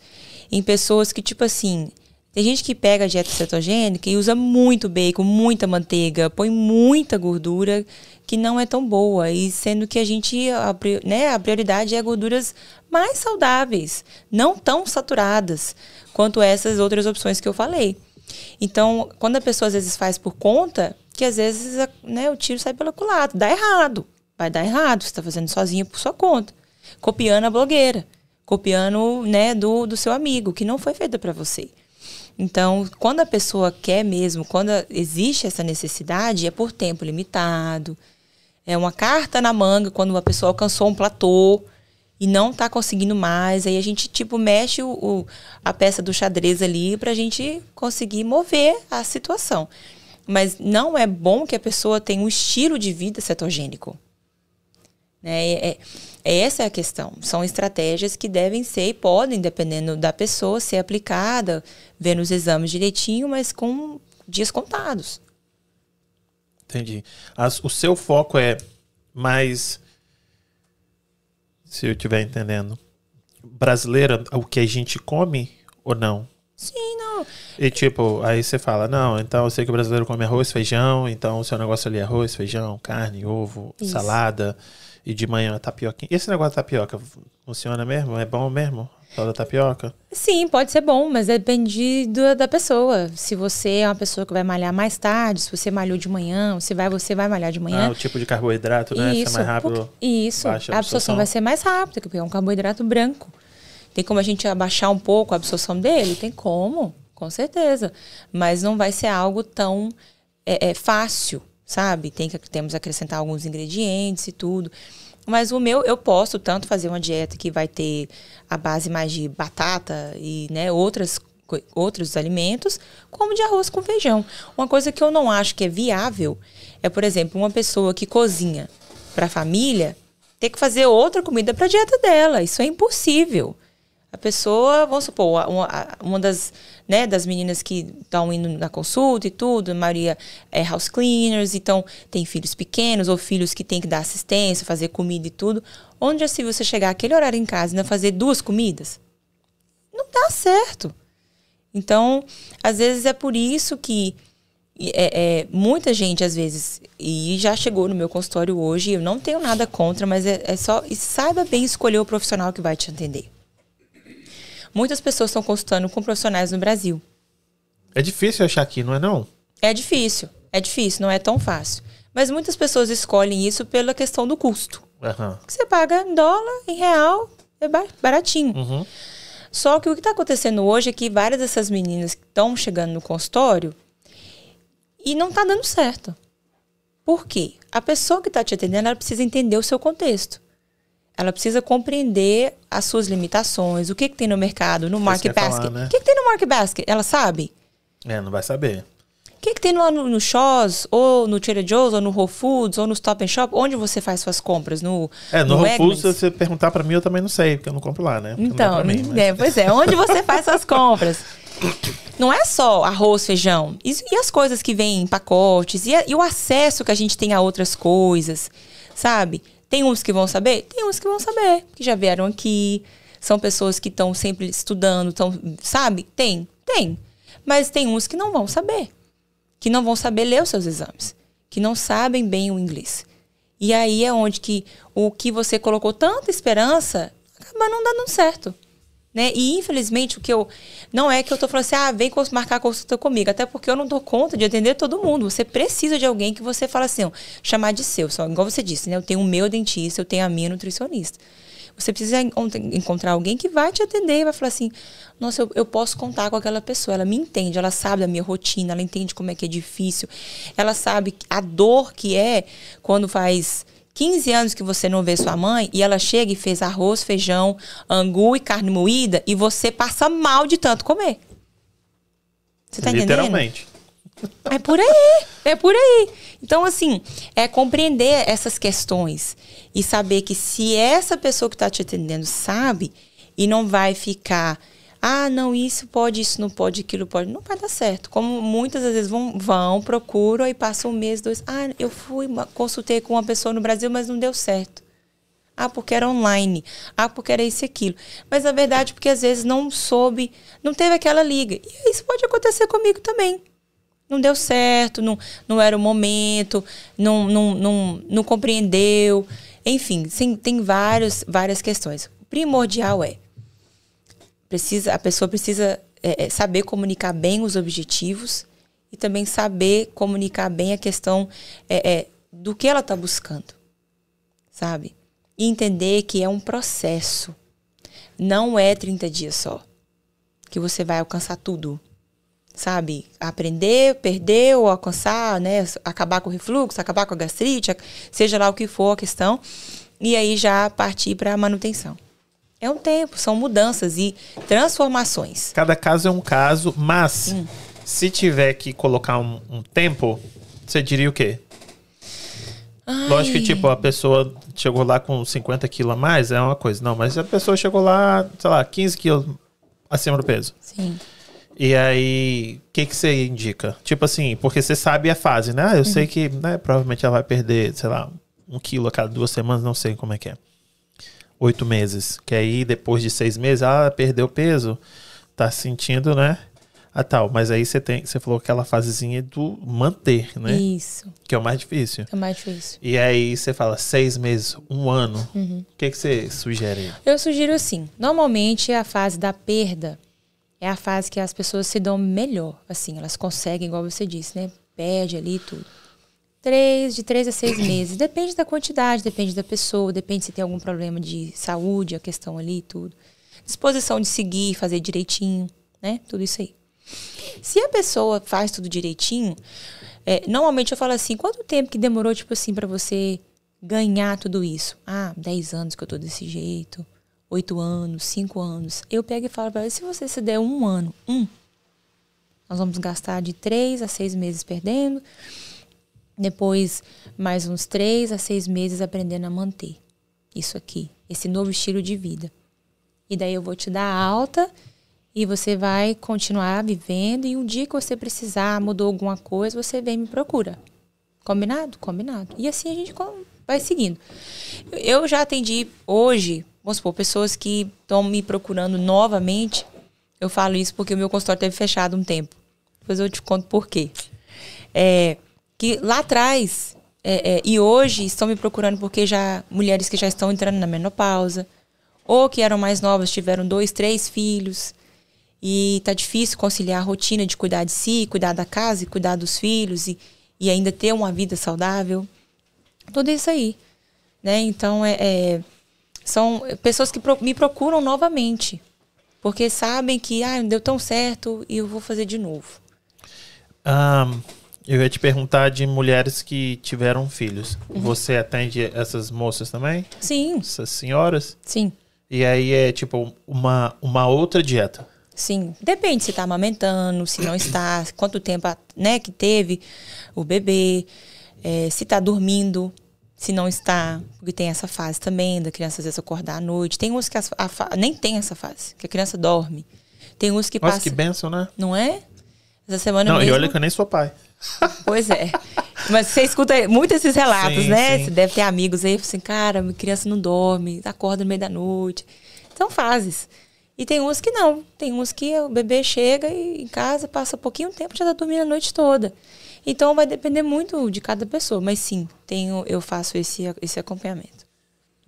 em pessoas que, tipo assim, tem gente que pega a dieta cetogênica e usa muito bacon, muita manteiga, põe muita gordura que não é tão boa. E sendo que a gente, a, né, a prioridade é gorduras mais saudáveis, não tão saturadas quanto essas outras opções que eu falei. Então, quando a pessoa às vezes faz por conta, que às vezes né, o tiro sai pela culatra, dá errado. Vai dar errado, você está fazendo sozinho por sua conta. Copiando a blogueira, copiando né, do, do seu amigo, que não foi feita para você. Então, quando a pessoa quer mesmo, quando existe essa necessidade, é por tempo limitado. É uma carta na manga quando a pessoa alcançou um platô e não está conseguindo mais. Aí a gente, tipo, mexe o, o, a peça do xadrez ali para a gente conseguir mover a situação. Mas não é bom que a pessoa tenha um estilo de vida cetogênico. Né? É, é, essa é a questão. São estratégias que devem ser e podem, dependendo da pessoa, ser aplicada, vendo os exames direitinho, mas com dias contados. Entendi. As, o seu foco é mais, se eu estiver entendendo, brasileira, o que a gente come ou não? Sim, não. E tipo, aí você fala, não, então eu sei que o brasileiro come arroz, feijão, então o seu negócio ali é arroz, feijão, carne, ovo, Isso. salada. E de manhã tapioca. Esse negócio de tapioca funciona mesmo? É bom mesmo? Toda tapioca? Sim, pode ser bom, mas depende do, da pessoa. Se você é uma pessoa que vai malhar mais tarde, se você malhou de manhã, se vai, você vai malhar de manhã. Ah, o tipo de carboidrato, né? Isso, é mais rápido. Isso, a absorção. a absorção vai ser mais rápida, porque é um carboidrato branco. Tem como a gente abaixar um pouco a absorção dele? Tem como, com certeza. Mas não vai ser algo tão é, é, fácil sabe? Tem que temos que acrescentar alguns ingredientes e tudo. Mas o meu, eu posso tanto fazer uma dieta que vai ter a base mais de batata e né, outras, outros alimentos, como de arroz com feijão. Uma coisa que eu não acho que é viável é, por exemplo, uma pessoa que cozinha para a família ter que fazer outra comida para a dieta dela. Isso é impossível. A pessoa, vamos supor, uma, uma das, né, das meninas que estão indo na consulta e tudo, a maioria é house cleaners, então tem filhos pequenos ou filhos que têm que dar assistência, fazer comida e tudo. Onde é se você chegar aquele horário em casa e ainda fazer duas comidas? Não dá certo. Então, às vezes é por isso que é, é, muita gente, às vezes, e já chegou no meu consultório hoje, eu não tenho nada contra, mas é, é só. saiba bem escolher o profissional que vai te atender. Muitas pessoas estão consultando com profissionais no Brasil. É difícil achar aqui, não é não? É difícil, é difícil, não é tão fácil. Mas muitas pessoas escolhem isso pela questão do custo. Uhum. Você paga em dólar, em real, é baratinho. Uhum. Só que o que está acontecendo hoje é que várias dessas meninas que estão chegando no consultório e não está dando certo. Por quê? A pessoa que está te atendendo, ela precisa entender o seu contexto. Ela precisa compreender as suas limitações, o que, que tem no mercado, no Market Basket. Falar, né? O que, que tem no Market Basket? Ela sabe? É, não vai saber. O que, que tem no, no, no Shows, ou no Trader Joe's, ou no Whole Foods, ou no Stop and Shop? Onde você faz suas compras? No, é, no, no Whole Foods, se você perguntar para mim, eu também não sei, porque eu não compro lá, né? Porque então, é mim, mas... é, pois é. Onde você faz suas compras? Não é só arroz, feijão. E, e as coisas que vêm em pacotes, e, e o acesso que a gente tem a outras coisas, sabe? Tem uns que vão saber? Tem uns que vão saber, que já vieram aqui, são pessoas que estão sempre estudando, estão, sabe? Tem, tem. Mas tem uns que não vão saber, que não vão saber ler os seus exames, que não sabem bem o inglês. E aí é onde que o que você colocou tanta esperança acaba não dando certo. Né? E infelizmente o que eu não é que eu tô falando assim, ah, vem marcar consulta comigo, até porque eu não dou conta de atender todo mundo. Você precisa de alguém que você fala assim, ó, chamar de seu, só igual você disse, né? Eu tenho o meu dentista, eu tenho a minha nutricionista. Você precisa encontrar alguém que vai te atender e vai falar assim: nossa, eu, eu, posso contar com aquela pessoa. Ela me entende, ela sabe da minha rotina, ela entende como é que é difícil, ela sabe a dor que é quando faz 15 anos que você não vê sua mãe e ela chega e fez arroz, feijão, angu e carne moída e você passa mal de tanto comer. Você tá Literalmente. entendendo? É por aí, é por aí. Então, assim, é compreender essas questões e saber que se essa pessoa que está te atendendo sabe e não vai ficar ah, não, isso pode, isso não pode, aquilo pode. Não vai dar certo. Como muitas vezes vão, vão procuram e passam um mês, dois. Ah, eu fui, consultei com uma pessoa no Brasil, mas não deu certo. Ah, porque era online. Ah, porque era isso e aquilo. Mas na verdade, porque às vezes não soube, não teve aquela liga. E isso pode acontecer comigo também. Não deu certo, não, não era o momento, não, não, não, não compreendeu. Enfim, sim, tem vários, várias questões. O primordial é precisa, a pessoa precisa é, é, saber comunicar bem os objetivos e também saber comunicar bem a questão é, é do que ela está buscando, sabe? E entender que é um processo. Não é 30 dias só que você vai alcançar tudo. Sabe? Aprender, perder ou alcançar, né? Acabar com o refluxo, acabar com a gastrite, seja lá o que for a questão. E aí já partir para a manutenção. É um tempo, são mudanças e transformações. Cada caso é um caso, mas hum. se tiver que colocar um, um tempo, você diria o quê? Ai. Lógico que, tipo, a pessoa chegou lá com 50 quilos a mais, é uma coisa. Não, mas a pessoa chegou lá, sei lá, 15 quilos acima do peso. Sim. E aí, o que, que você indica? Tipo assim, porque você sabe a fase, né? Ah, eu uhum. sei que, né, provavelmente ela vai perder, sei lá, um quilo a cada duas semanas, não sei como é que é oito meses. Que aí, depois de seis meses, ah, perdeu peso, tá sentindo, né? Ah, tal. Mas aí você tem, você falou aquela fasezinha do manter, né? Isso. Que é o mais difícil. É o mais difícil. E aí você fala seis meses, um ano. Uhum. O que, que você sugere? Eu sugiro assim. Normalmente a fase da perda é a fase que as pessoas se dão melhor. Assim, elas conseguem, igual você disse, né? Perde ali tudo três, de três a seis meses. Depende da quantidade, depende da pessoa, depende se tem algum problema de saúde, a questão ali e tudo. Disposição de seguir, fazer direitinho, né? Tudo isso aí. Se a pessoa faz tudo direitinho, é, normalmente eu falo assim, quanto tempo que demorou, tipo assim, para você ganhar tudo isso. Ah, 10 anos que eu tô desse jeito, 8 anos, 5 anos. Eu pego e falo para ela, se você se der um ano, um, nós vamos gastar de 3 a 6 meses perdendo, depois mais uns 3 a 6 meses aprendendo a manter isso aqui, esse novo estilo de vida. E daí eu vou te dar alta e você vai continuar vivendo e um dia que você precisar, mudou alguma coisa, você vem e me procura. Combinado? Combinado. E assim a gente vai seguindo. Eu já atendi hoje, vamos supor, pessoas que estão me procurando novamente. Eu falo isso porque o meu consultório teve fechado um tempo. Depois eu te conto por quê. É, que lá atrás é, é, e hoje estão me procurando porque já mulheres que já estão entrando na menopausa ou que eram mais novas tiveram dois, três filhos e tá difícil conciliar a rotina de cuidar de si, cuidar da casa e cuidar dos filhos e, e ainda ter uma vida saudável. Tudo isso aí. Né? Então, é, é são pessoas que pro, me procuram novamente. Porque sabem que ah, não deu tão certo e eu vou fazer de novo. Um, eu ia te perguntar de mulheres que tiveram filhos. Uhum. Você atende essas moças também? Sim. Essas senhoras? Sim. E aí é tipo uma, uma outra dieta? Sim, depende se está amamentando, se não está, quanto tempo né, que teve o bebê, é, se está dormindo, se não está, porque tem essa fase também da criança às vezes acordar à noite. Tem uns que a, a, nem tem essa fase, que a criança dorme. Tem uns que Nossa, passa, que benção, né? Não é? Essa semana Não, mesmo, e olha que eu nem sou pai. Pois é. Mas você escuta muito esses relatos, Sim, né? sim. Você deve ter amigos aí, assim, cara, minha criança não dorme, acorda no meio da noite. São fases. E tem uns que não. Tem uns que o bebê chega e em casa passa pouquinho tempo já tá dormindo a noite toda. Então vai depender muito de cada pessoa. Mas sim, tenho, eu faço esse, esse acompanhamento.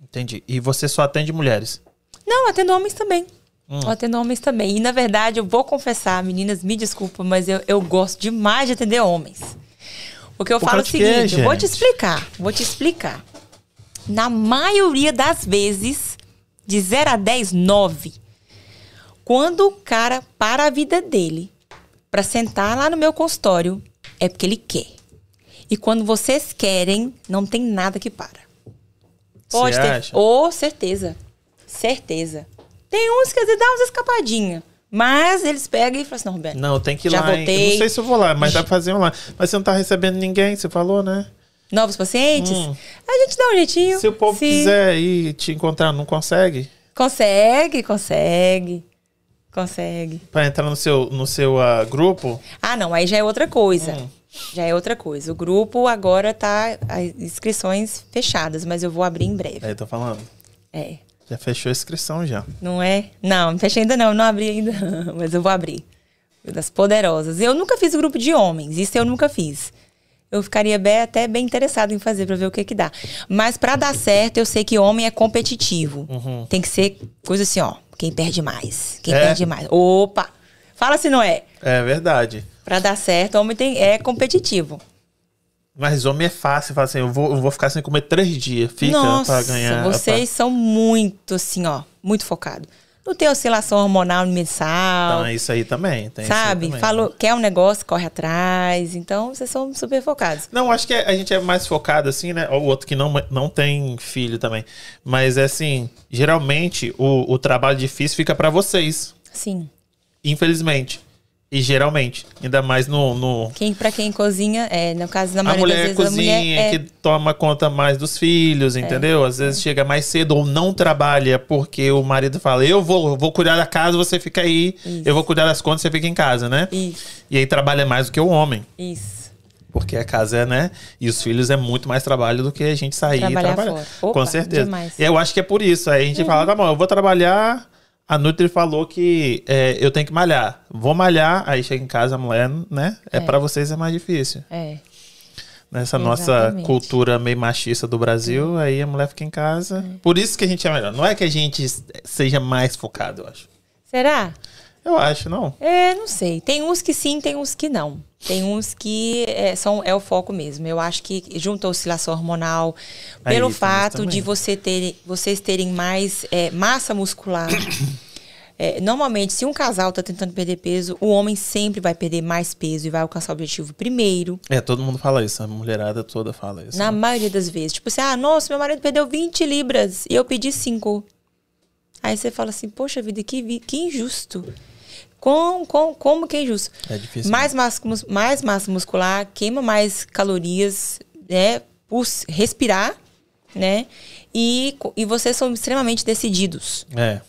Entendi. E você só atende mulheres? Não, atendo homens também. Eu atendo homens também. E na verdade, eu vou confessar, meninas, me desculpa, mas eu, eu gosto demais de atender homens. Porque eu Por falo o de quê, seguinte, eu vou te explicar, vou te explicar. Na maioria das vezes, de 0 a 10, 9. Quando o cara para a vida dele para sentar lá no meu consultório, é porque ele quer. E quando vocês querem, não tem nada que para. Pode Você ter. acha? Ô, certeza. Certeza. Tem uns que às vezes dá umas escapadinhas. Mas eles pegam e falam assim, não, Roberto. Não, tem que ir Já lá. voltei. Não sei se eu vou lá, mas dá pra fazer um lá. Mas você não tá recebendo ninguém, você falou, né? Novos pacientes, Hum. a gente dá um jeitinho. Se o povo Se- quiser ir te encontrar, não consegue? Consegue, consegue. Consegue. Pra entrar no seu, no seu ah, grupo? Ah, não, aí já é outra coisa. Hum. Já é outra coisa. O grupo agora tá as inscrições fechadas, mas eu vou abrir em breve. Aí, tô falando. É. Já fechou a inscrição já. Não é? Não, não fechei ainda não, não abri ainda, mas eu vou abrir. Das poderosas. Eu nunca fiz grupo de homens, isso eu nunca fiz. Eu ficaria bem, até bem interessado em fazer pra ver o que que dá. Mas pra dar certo, eu sei que homem é competitivo. Tem que ser coisa assim, ó, quem perde mais, quem É? perde mais. Opa! Fala se não é. É verdade. Pra dar certo, homem tem, é competitivo. Mas homem é fácil, fala assim, eu vou, eu vou ficar sem comer três dias. Fica Nossa, pra ganhar. vocês são muito assim, ó, muito focados. Não tem oscilação hormonal mensal. Então, isso aí também. Isso aí Sabe? também. Falou, quer um negócio, corre atrás. Então, vocês são super focados. Não, acho que a gente é mais focado assim, né? O outro que não, não tem filho também. Mas é assim, geralmente o, o trabalho difícil fica pra vocês. Sim. Infelizmente. E geralmente. Ainda mais no. no... Quem, pra quem cozinha, é, no caso da A maioria mulher das vezes, cozinha, a mulher é, que toma conta mais dos filhos, entendeu? Às vezes chega mais cedo ou não trabalha porque o marido fala: Eu vou, vou cuidar da casa, você fica aí. Eu vou cuidar das contas, você fica em casa, né? Isso, E aí trabalha mais do que o homem. isso. Porque a casa é, né? E os filhos é muito mais trabalho do que a gente sair Trabalhar e trabalhar. Opa, Com certeza. demais. E eu acho que é por isso. Aí a gente fala, tá bom, eu vou trabalhar. A Nutri falou que é, eu tenho que malhar. Vou malhar, aí chega em casa, a mulher, né? É, É. para vocês é mais difícil. É. Nessa nossa Exatamente. cultura meio machista do Brasil, aí a mulher fica em casa. Por isso que a gente é melhor. Não é que a gente seja mais focado, eu acho. Será? Eu acho, não. É, não sei. Tem uns que sim, tem uns que não. Tem uns que é, são, é o foco mesmo. Eu acho que junto à oscilação hormonal, Aí, pelo tem isso fato de você ter, vocês terem mais é, massa muscular, É, normalmente, se um casal tá tentando perder peso, o homem sempre vai perder mais peso e vai alcançar o objetivo primeiro. É, todo mundo fala isso, a mulherada toda fala isso. Na né? maioria das vezes. Tipo assim, ah, nossa, meu marido perdeu 20 libras e eu pedi 5. Aí você fala assim, poxa vida, que, que injusto. Com, com, como que é injusto? É difícil. Mais massa, mais massa muscular, queima mais calorias, né? Por respirar, né? E, e vocês são extremamente decididos. É.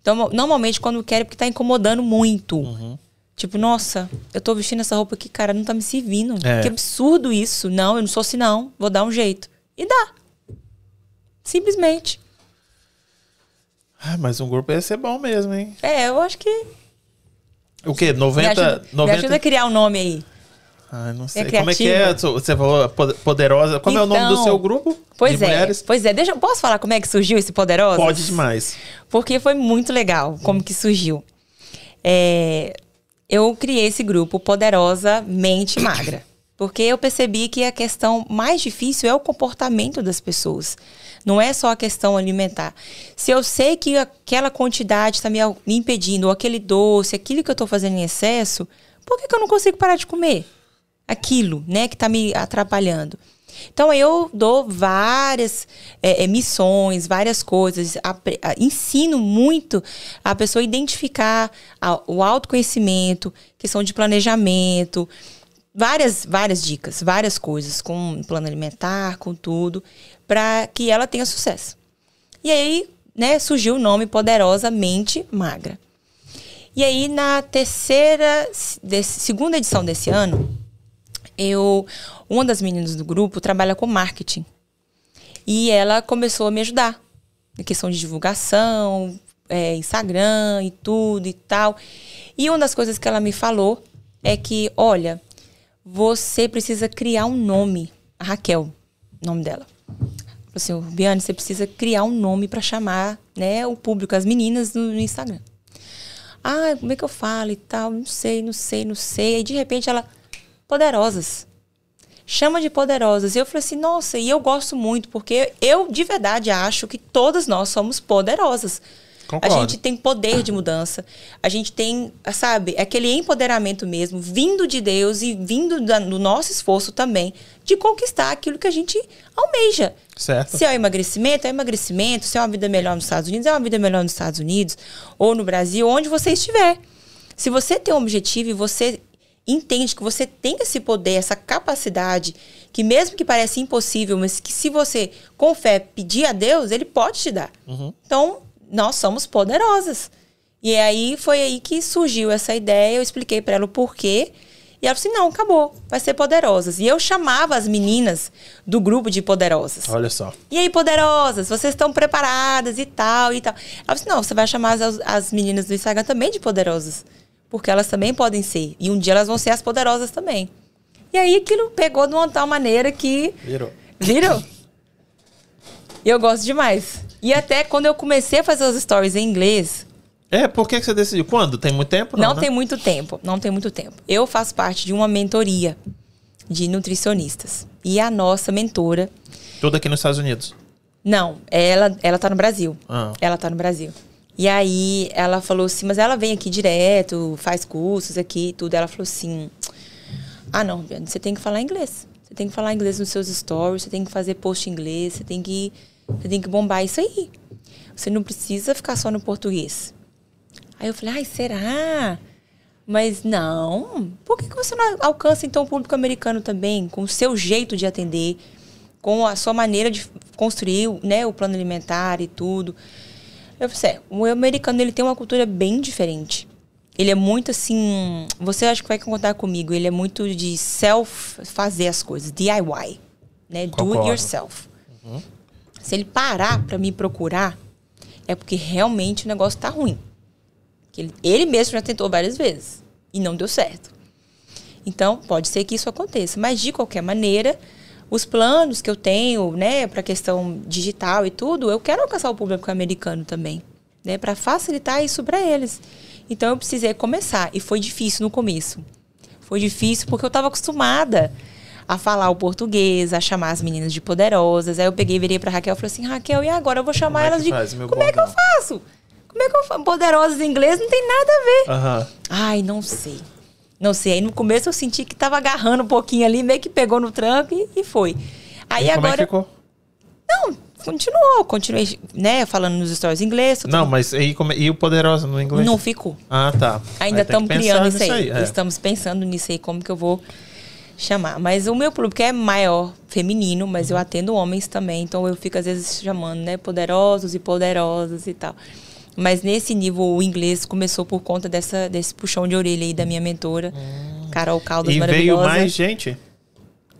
Então, normalmente, quando querem, porque tá incomodando muito. Uhum. Tipo, nossa, eu tô vestindo essa roupa aqui, cara, não tá me servindo. É. Que absurdo isso. Não, eu não sou assim, não. Vou dar um jeito. E dá. Simplesmente. Ah, mas um grupo ia ser bom mesmo, hein? É, eu acho que. O quê? 90. Me ajuda, 90... Me ajuda a criar um nome aí. Ah, não sei. É Como é que é? Você falou poderosa. Como então, é o nome do seu grupo? Pois é. Mulheres? Pois é. Deixa, posso falar como é que surgiu esse Poderosa? Pode demais. Porque foi muito legal como que surgiu. É, eu criei esse grupo Poderosa Mente Magra. Porque eu percebi que a questão mais difícil é o comportamento das pessoas. Não é só a questão alimentar. Se eu sei que aquela quantidade está me, impedindo, ou aquele doce, aquilo que eu estou fazendo em excesso, por que, que eu não consigo parar de comer? Aquilo, né, que está me atrapalhando. Então eu dou várias é, é, missões, várias coisas, a, a, ensino muito a pessoa identificar a, o autoconhecimento, questão de planejamento, várias, várias dicas, várias coisas, com plano alimentar, com tudo, para que ela tenha sucesso. E aí, né, surgiu o nome Poderosamente Magra. E aí, na terceira, segunda edição desse ano, eu, uma das meninas do grupo trabalha com marketing. E ela começou a me ajudar na questão de divulgação, é, Instagram e tudo e tal. E uma das coisas que ela me falou é que, olha, você precisa criar um nome. A Raquel, nome dela. Assim, Biane, você precisa criar um nome para chamar né, o público, as meninas no, no, Instagram. Ah, como é que eu falo e tal? Não sei, não sei, não sei. Aí de repente ela, poderosas. Chama de poderosas. E eu falei assim, nossa, e eu gosto muito, porque eu de verdade acho que todas nós somos poderosas. Concordo. A gente tem poder de mudança. A gente tem, sabe, aquele empoderamento mesmo, vindo de Deus e vindo da, do nosso esforço também, de conquistar aquilo que a gente almeja. Certo. Se é o emagrecimento, é o emagrecimento. Se é uma vida melhor nos Estados Unidos, é uma vida melhor nos Estados Unidos. Ou no Brasil, onde você estiver. Se você tem um objetivo e você entende que você tem esse poder, essa capacidade, que mesmo que pareça impossível, mas que se você com fé pedir a Deus, ele pode te dar. Uhum. Então, nós somos poderosas. E aí foi aí que surgiu essa ideia, eu expliquei para ela o porquê. E ela falou assim: não, acabou, vai ser poderosas. E eu chamava as meninas do grupo de poderosas. Olha só. E aí, poderosas, vocês estão preparadas e tal e tal. Ela falou assim: não, você vai chamar as, as meninas do Instagram também de poderosas. Porque elas também podem ser. E um dia elas vão ser as poderosas também. E aí aquilo pegou de uma tal maneira que. Virou. Virou. E eu gosto demais. E até quando eu comecei a fazer os stories em inglês. É, por que você decidiu? Quando? Tem muito tempo? Não, não né? tem muito tempo. Não tem muito tempo. Eu faço parte de uma mentoria de nutricionistas. E a nossa mentora. Tudo aqui nos Estados Unidos? Não, ela, ela tá no Brasil. Ah. Ela tá no Brasil. E aí ela falou assim, mas ela vem aqui direto, faz cursos aqui e tudo. Ela falou assim: Ah, não, você tem que falar inglês. Você tem que falar inglês nos seus stories, você tem que fazer post em inglês, você tem que você tem que bombar isso aí. Você não precisa ficar só no português. Aí eu falei, ai, será? Mas não. Por que, que você não alcança então o público americano também, com o seu jeito de atender, com a sua maneira de construir né, o plano alimentar e tudo? Eu falei, é, o americano ele tem uma cultura bem diferente. Ele é muito assim. Você acha que vai contar comigo? Ele é muito de self fazer as coisas, DIY, né? Do it yourself. Uhum. Se ele parar para me procurar, é porque realmente o negócio tá ruim. Ele, ele mesmo já tentou várias vezes e não deu certo. Então, pode ser que isso aconteça. Mas, de qualquer maneira, os planos que eu tenho, né, para questão digital e tudo, eu quero alcançar o público americano também, né, para facilitar isso para eles. Então, eu precisei começar e foi difícil no começo. Foi difícil porque eu estava acostumada a falar o português, a chamar as meninas de poderosas. Aí eu peguei, virei pra Raquel e falei assim: Raquel, e agora eu vou chamar como é elas é de. Faz, como bordão? é que eu faço? Como é que eu falo? Poderosos em inglês não tem nada a ver. Ai, não sei. Não sei. Aí no começo eu senti que tava agarrando um pouquinho ali, meio que pegou no tranco e, e foi. Aí E como é agora. que ficou? Não, continuou. Continuei, né, falando nos stories em inglês. tudo. Não, mas aí, como e o poderoso no inglês? Não ficou. Ah, tá. Ainda Aí estamos criando isso nisso aí. é. Estamos pensando nisso aí, como que eu vou chamar. Mas o meu público é maior, feminino, mas eu atendo homens também. Então eu fico às vezes chamando, né, poderosos e poderosas e tal. Mas nesse nível, o inglês começou por conta dessa, desse puxão de orelha aí da minha mentora, Carol Caldas E veio maravilhosa. mais gente?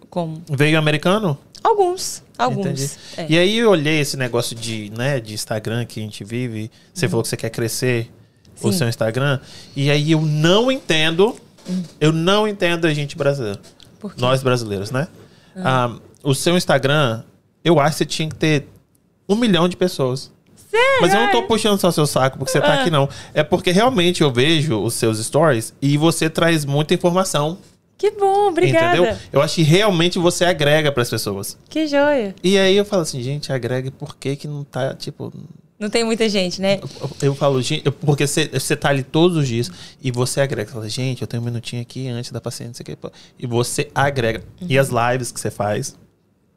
Como? Veio americano? Alguns, alguns. É. E aí eu olhei esse negócio de, né, de Instagram que a gente vive. Você falou que você quer crescer o Uhum. Sim. seu Instagram. E aí eu não entendo. Eu não entendo a gente brasileira. Nós brasileiros, né? Ah, o seu Instagram, eu acho que você tinha que ter um milhão de pessoas. Sério? Mas eu não tô puxando só seu saco porque você tá Ah. aqui, não. É porque realmente eu vejo os seus stories e você traz muita informação. Que bom, obrigada. Entendeu? Eu acho que realmente você agrega pras pessoas. Que joia. E aí eu falo assim, gente, agrega, por que que não tá, tipo... Não tem muita gente, né? Eu, eu falo, gente, eu- porque você, você tá ali todos os dias e você agrega. Você fala, gente, eu tenho um minutinho aqui antes da paciente. E você agrega. E as lives que você faz,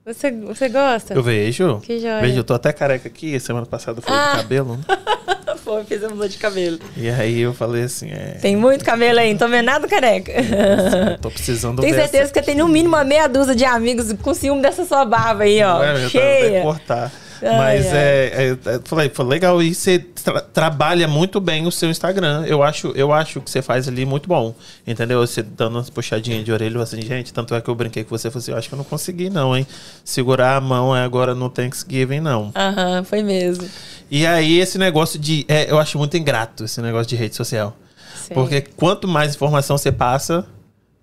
Você, você gosta? eu vejo. Que joia. Vejo, eu tô até careca aqui, semana passada foi Ah. do cabelo. né? Pô, fiz a muda de cabelo. E aí eu falei assim, é... Tem muito cabelo aí, não tô vendo nada careca. eu tô precisando Tenho certeza que você tem no mínimo uma meia dúzia de amigos com ciúme dessa sua barba aí, ó. Ué, eu tava até cheia. cortar. Mas ai. é, é, é, falei, foi legal. E você tra- trabalha muito bem o seu Instagram. Eu acho, eu acho que você faz ali muito bom. Entendeu? Você dando umas puxadinhas de orelha, assim, gente, tanto é que eu brinquei com você, falei assim, eu acho que eu não consegui, não, hein? Segurar a mão é agora no Thanksgiving, não. Aham, foi mesmo. E aí, esse negócio de. é, eu acho muito ingrato esse negócio de rede social. Sei. Porque quanto mais informação você passa,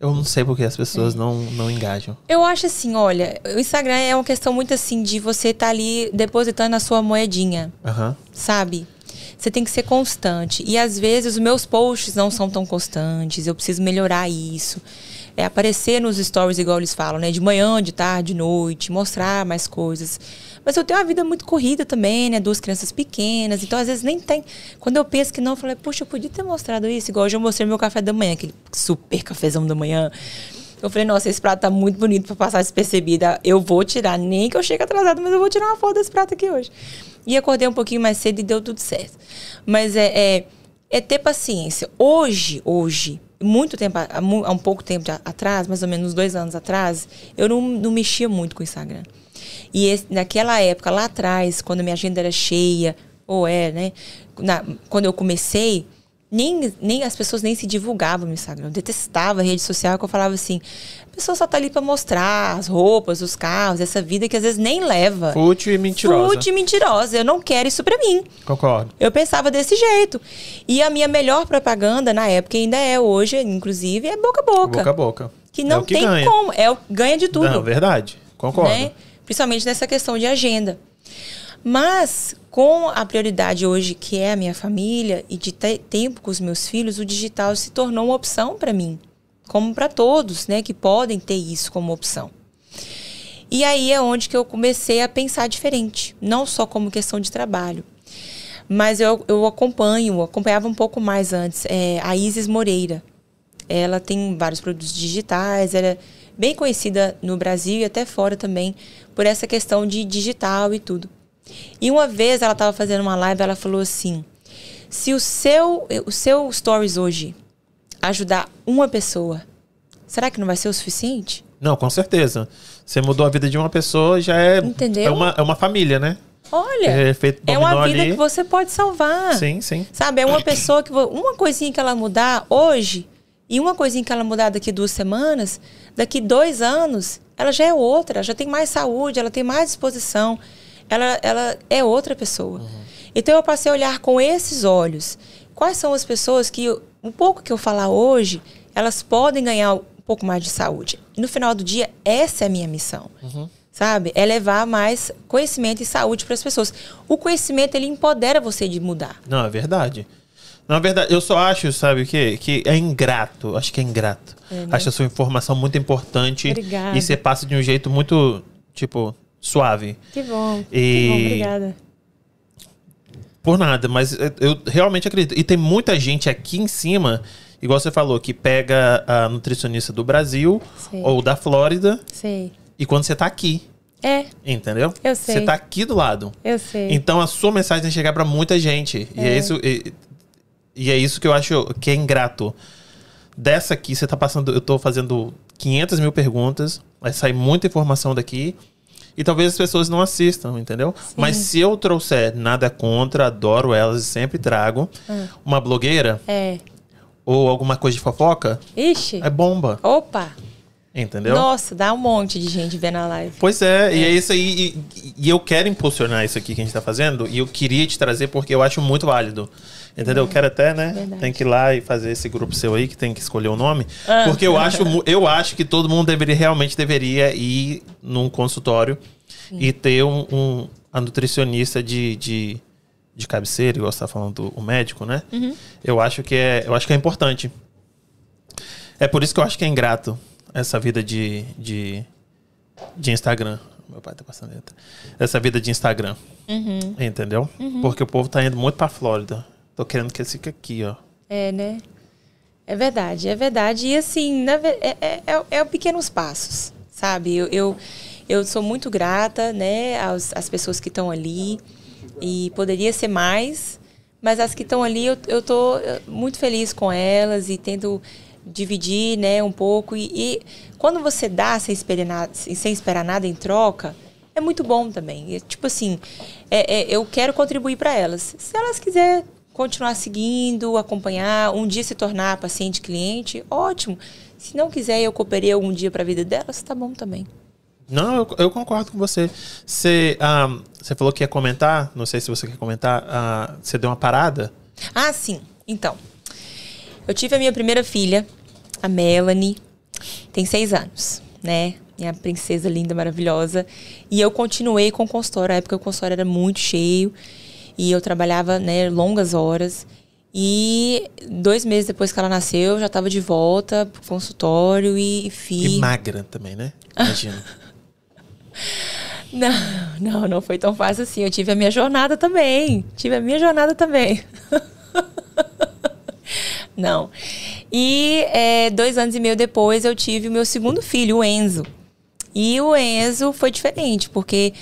eu não sei porque as pessoas É. não, não engajam. Eu acho assim, olha, o Instagram é uma questão muito assim de você estar ali depositando a sua moedinha, Aham. sabe? Você tem que ser constante. E às vezes os meus posts não são tão constantes, eu preciso melhorar isso. É aparecer nos stories, igual eles falam, né? De manhã, de tarde, de noite, mostrar mais coisas. Mas eu tenho uma vida muito corrida também, né? Duas crianças pequenas, então às vezes nem tem. Quando eu penso que não, eu falei, puxa, eu podia ter mostrado isso, igual hoje eu mostrei meu café da manhã, aquele super cafezão da manhã. Eu falei, nossa, esse prato tá muito bonito pra passar despercebida. Eu vou tirar, nem que eu chegue atrasado, mas eu vou tirar uma foto desse prato aqui hoje. E acordei um pouquinho mais cedo e deu tudo certo. Mas é, é, é ter paciência. Hoje, hoje, muito tempo, há, um pouco tempo atrás, mais ou menos dois anos atrás, eu não, não mexia muito com o Instagram. E esse- naquela época, lá atrás, quando a minha agenda era cheia, ou é, né? Na- quando eu comecei, nem, nem as pessoas nem se divulgavam no Instagram. Eu detestava a rede social, que eu falava assim, a pessoa só tá ali pra mostrar as roupas, os carros, essa vida que às vezes nem leva. Fútil e mentirosa. Fútil e mentirosa. Eu não quero isso pra mim. Concordo. Eu pensava desse jeito. E a minha melhor propaganda na época, ainda é hoje, inclusive, é boca a boca. Boca a boca. Que não é que tem ganha. como. É o ganha de tudo Não, verdade. Concordo. né? Principalmente nessa questão de agenda. Mas com a prioridade hoje que é a minha família e de ter tempo com os meus filhos, o digital se tornou uma opção para mim, como para todos, né, que podem ter isso como opção. E aí é onde que eu comecei a pensar diferente, não só como questão de trabalho. Mas eu, eu acompanho, acompanhava um pouco mais antes, é, a Isis Moreira. Ela tem vários produtos digitais, ela é bem conhecida no Brasil e até fora também por essa questão de digital e tudo. E uma vez ela estava fazendo uma live, ela falou assim: se o seu, o seu stories hoje ajudar uma pessoa, será que não vai ser o suficiente? Não, com certeza. Você mudou a vida de uma pessoa, já é, Entendeu? é, uma, é uma família, né? Olha, É é uma vida ali. que você pode salvar. Sim, sim. Sabe, é uma pessoa que. Uma coisinha que ela mudar hoje e uma coisinha que ela mudar daqui duas semanas, daqui dois anos, ela já é outra, já tem mais saúde, ela tem mais disposição, ela, ela é outra pessoa. Então eu passei a olhar com esses olhos. Quais são as pessoas que, um pouco que eu falar hoje, elas podem ganhar um pouco mais de saúde? E no final do dia, essa é a minha missão. Sabe? É levar mais conhecimento e saúde para as pessoas. O conhecimento, ele empodera você de mudar. Não, é verdade. Na verdade, eu só acho, sabe o quê? Que é ingrato. Acho que é ingrato. É, né? Acho a sua informação muito importante. Obrigada. E você passa de um jeito muito, tipo, suave. Que bom. E- Que bom, obrigada. por nada, mas eu realmente acredito. E tem muita gente aqui em cima, igual você falou, que pega a nutricionista do Brasil Sei. ou da Flórida Sei. e quando você tá aqui. É, Entendeu? Eu sei. Você tá aqui do lado. eu sei. Então a sua mensagem tem que chegar pra muita gente. E é isso. E, e é isso que eu acho que é ingrato. Dessa aqui, você tá passando. Eu tô fazendo 500 mil perguntas. Vai sair muita informação daqui. E talvez as pessoas não assistam, entendeu? Mas se eu trouxer nada contra, adoro elas e sempre trago, uma blogueira É. ou alguma coisa de fofoca, Ixi. é bomba. Opa! Entendeu? Nossa, dá um monte de gente vendo a live. Pois é, e é isso aí. E, e eu quero impulsionar isso aqui que a gente tá fazendo. E eu queria te trazer porque eu acho muito válido. Entendeu? Eu quero até, né? Verdade. Tem que ir lá e fazer esse grupo seu aí, que tem que escolher o nome. Ah. Porque eu acho, eu acho que todo mundo deveria, realmente deveria ir num consultório e ter um, um- a nutricionista de, de, de cabeceira, igual você tá falando, do- o médico, né? Uhum. Eu acho que é, eu acho que é importante. É por isso que eu acho que é ingrato essa vida de, de, de Instagram. Meu pai tá passando letra. Essa vida de Instagram. Uhum. Entendeu? Porque o povo tá indo muito pra Flórida. Tô querendo que eles fiquem aqui, ó. É, né? É verdade, é verdade. E assim, na é, é, é, é pequenos passos, sabe? Eu, eu, eu sou muito grata, né, aos, às pessoas que estão ali. E poderia ser mais, mas as que estão ali, eu, eu tô eh, muito feliz com elas e tento dividir, né, um pouco. E, e quando você dá sem esperar, nada, sem esperar nada em troca, é muito bom também. E, tipo assim, é, é, eu quero contribuir para elas. Se elas quiserem continuar seguindo, acompanhar, um dia se tornar paciente cliente, ótimo. Se não quiser, eu cooperei algum dia para a vida delas, tá bom também. Não, eu, eu concordo com você. Você, ah, você falou que ia comentar, não sei se você quer comentar, ah, você deu uma parada? Ah, sim. Então, eu tive a minha primeira filha, a Melanie, tem seis anos, né? Minha princesa linda, maravilhosa. E eu continuei com o consultório. Na época o consultório era muito cheio e eu trabalhava, né, longas horas. E dois meses depois que ela nasceu, eu já estava de volta pro consultório e E fiz. magra também, né? Imagina. Não, não, não foi tão fácil assim. Eu tive a minha jornada também. Tive a minha jornada também. não. E é, dois anos e meio depois eu tive o meu segundo filho, o Enzo. E o Enzo foi diferente, porque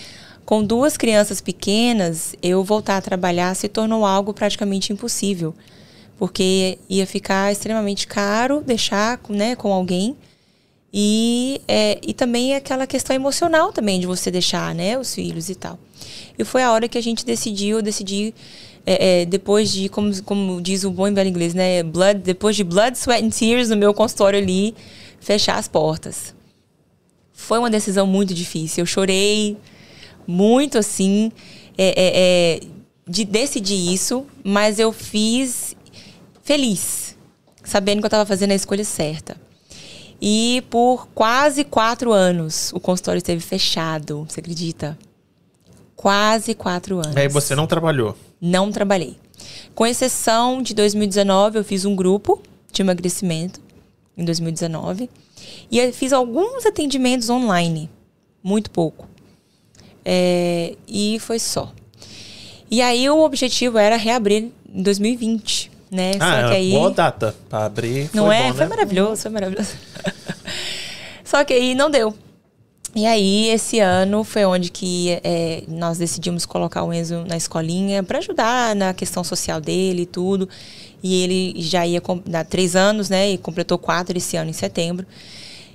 com duas crianças pequenas, eu voltar a trabalhar se tornou algo praticamente impossível. Porque ia ficar extremamente caro deixar né, com alguém. E, é, e também aquela questão emocional também de você deixar, né, os filhos e tal. E foi a hora que a gente decidiu, decidi, é, é, depois de, como, como diz o bom e velho inglês, né, blood, depois de blood, sweat and tears no meu consultório ali, fechar as portas. Foi uma decisão muito difícil. Eu chorei muito, assim, é, é, é, de decidir isso, mas eu fiz feliz, sabendo que eu estava fazendo a escolha certa. E por quase quatro anos o consultório esteve fechado, você acredita? Quase quatro anos. Aí você não trabalhou. Não trabalhei. Com exceção de 2019, eu fiz um grupo de emagrecimento em 2019. E eu fiz alguns atendimentos online. Muito pouco. É, e foi só. E aí o objetivo era reabrir em 2020, né? Ah, só que aí... boa data pra abrir. Não é? bom, Foi né? maravilhoso, foi maravilhoso. Só que aí não deu. E aí, esse ano foi onde que é, nós decidimos colocar o Enzo na escolinha para ajudar na questão social dele e tudo. E ele já ia dar três anos, né? E completou quatro esse ano, em setembro.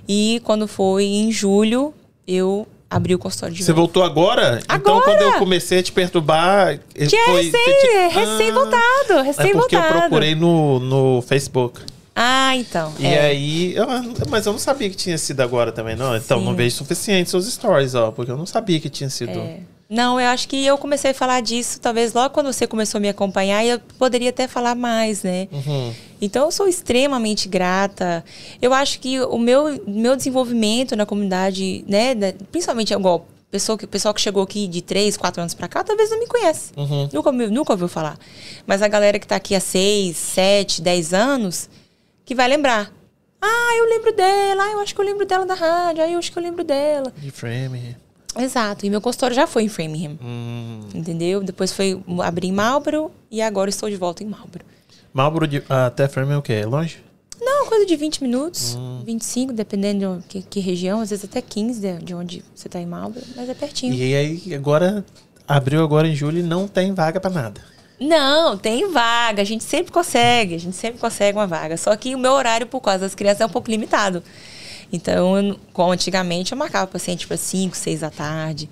E quando foi em julho, eu abri o consultório de Você novo. voltou agora? Então, Agora! quando eu comecei a te perturbar. ele Tinha foi, recém, você tinha- recém-voltado, Ah, É porque eu recém-voltado. procurei no, no Facebook. Ah, então. E é. aí. eu- mas eu não sabia que tinha sido agora também, não. Então Sim. não vejo suficiente seus stories, ó. Porque eu não sabia que tinha sido. É. Não, eu acho que eu comecei a falar disso, talvez logo quando você começou a me acompanhar, eu poderia até falar mais, né? Uhum. Então, eu sou extremamente grata. Eu acho que o meu, meu desenvolvimento na comunidade, né, principalmente igual pessoa que, pessoal que chegou aqui de 3, 4 anos pra cá, talvez não me conhece. Uhum. Nunca, ouviu- nunca ouviu falar. Mas a galera que tá aqui há 6, 7, 10 anos, que vai lembrar. Ah, eu lembro dela. Ah, eu acho que eu lembro dela da rádio. Ah, eu acho que eu lembro dela. De frame. Exato. E meu consultório já foi em Framingham. Hum. Entendeu? Depois foi abrir em Marlboro e agora estou de volta em Marlboro. Marlboro de, até Framingham é o quê? É longe? Não, coisa de 20 minutos, hum. 25, dependendo de que, que, região, às vezes até 15 de, de onde você está em Marlboro, mas é pertinho. E aí, agora, abriu agora em julho e não tem vaga para nada. Não, tem vaga, a gente sempre consegue, a gente sempre consegue uma vaga. Só que o meu horário, por causa das crianças, é um pouco limitado. Então, eu, como antigamente, eu marcava paciente para 5, 6 da tarde.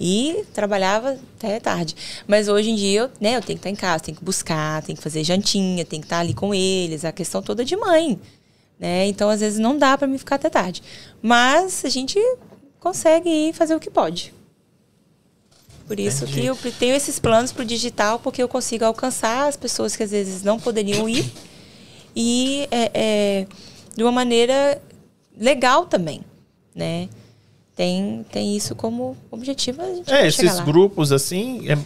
E trabalhava até tarde. Mas hoje em dia, eu, né, eu tenho que estar em casa, tenho que buscar, tenho que fazer jantinha, tenho que estar ali com eles, a questão toda de mãe. Né? Então, às vezes, não dá para mim ficar até tarde. Mas a gente consegue ir fazer o que pode. Por isso Entendi. que eu tenho esses planos para o digital, porque eu consigo alcançar as pessoas que às vezes não poderiam ir e é, é, de uma maneira legal também, né? Tem, tem isso como objetivo. é, esses grupos assim, é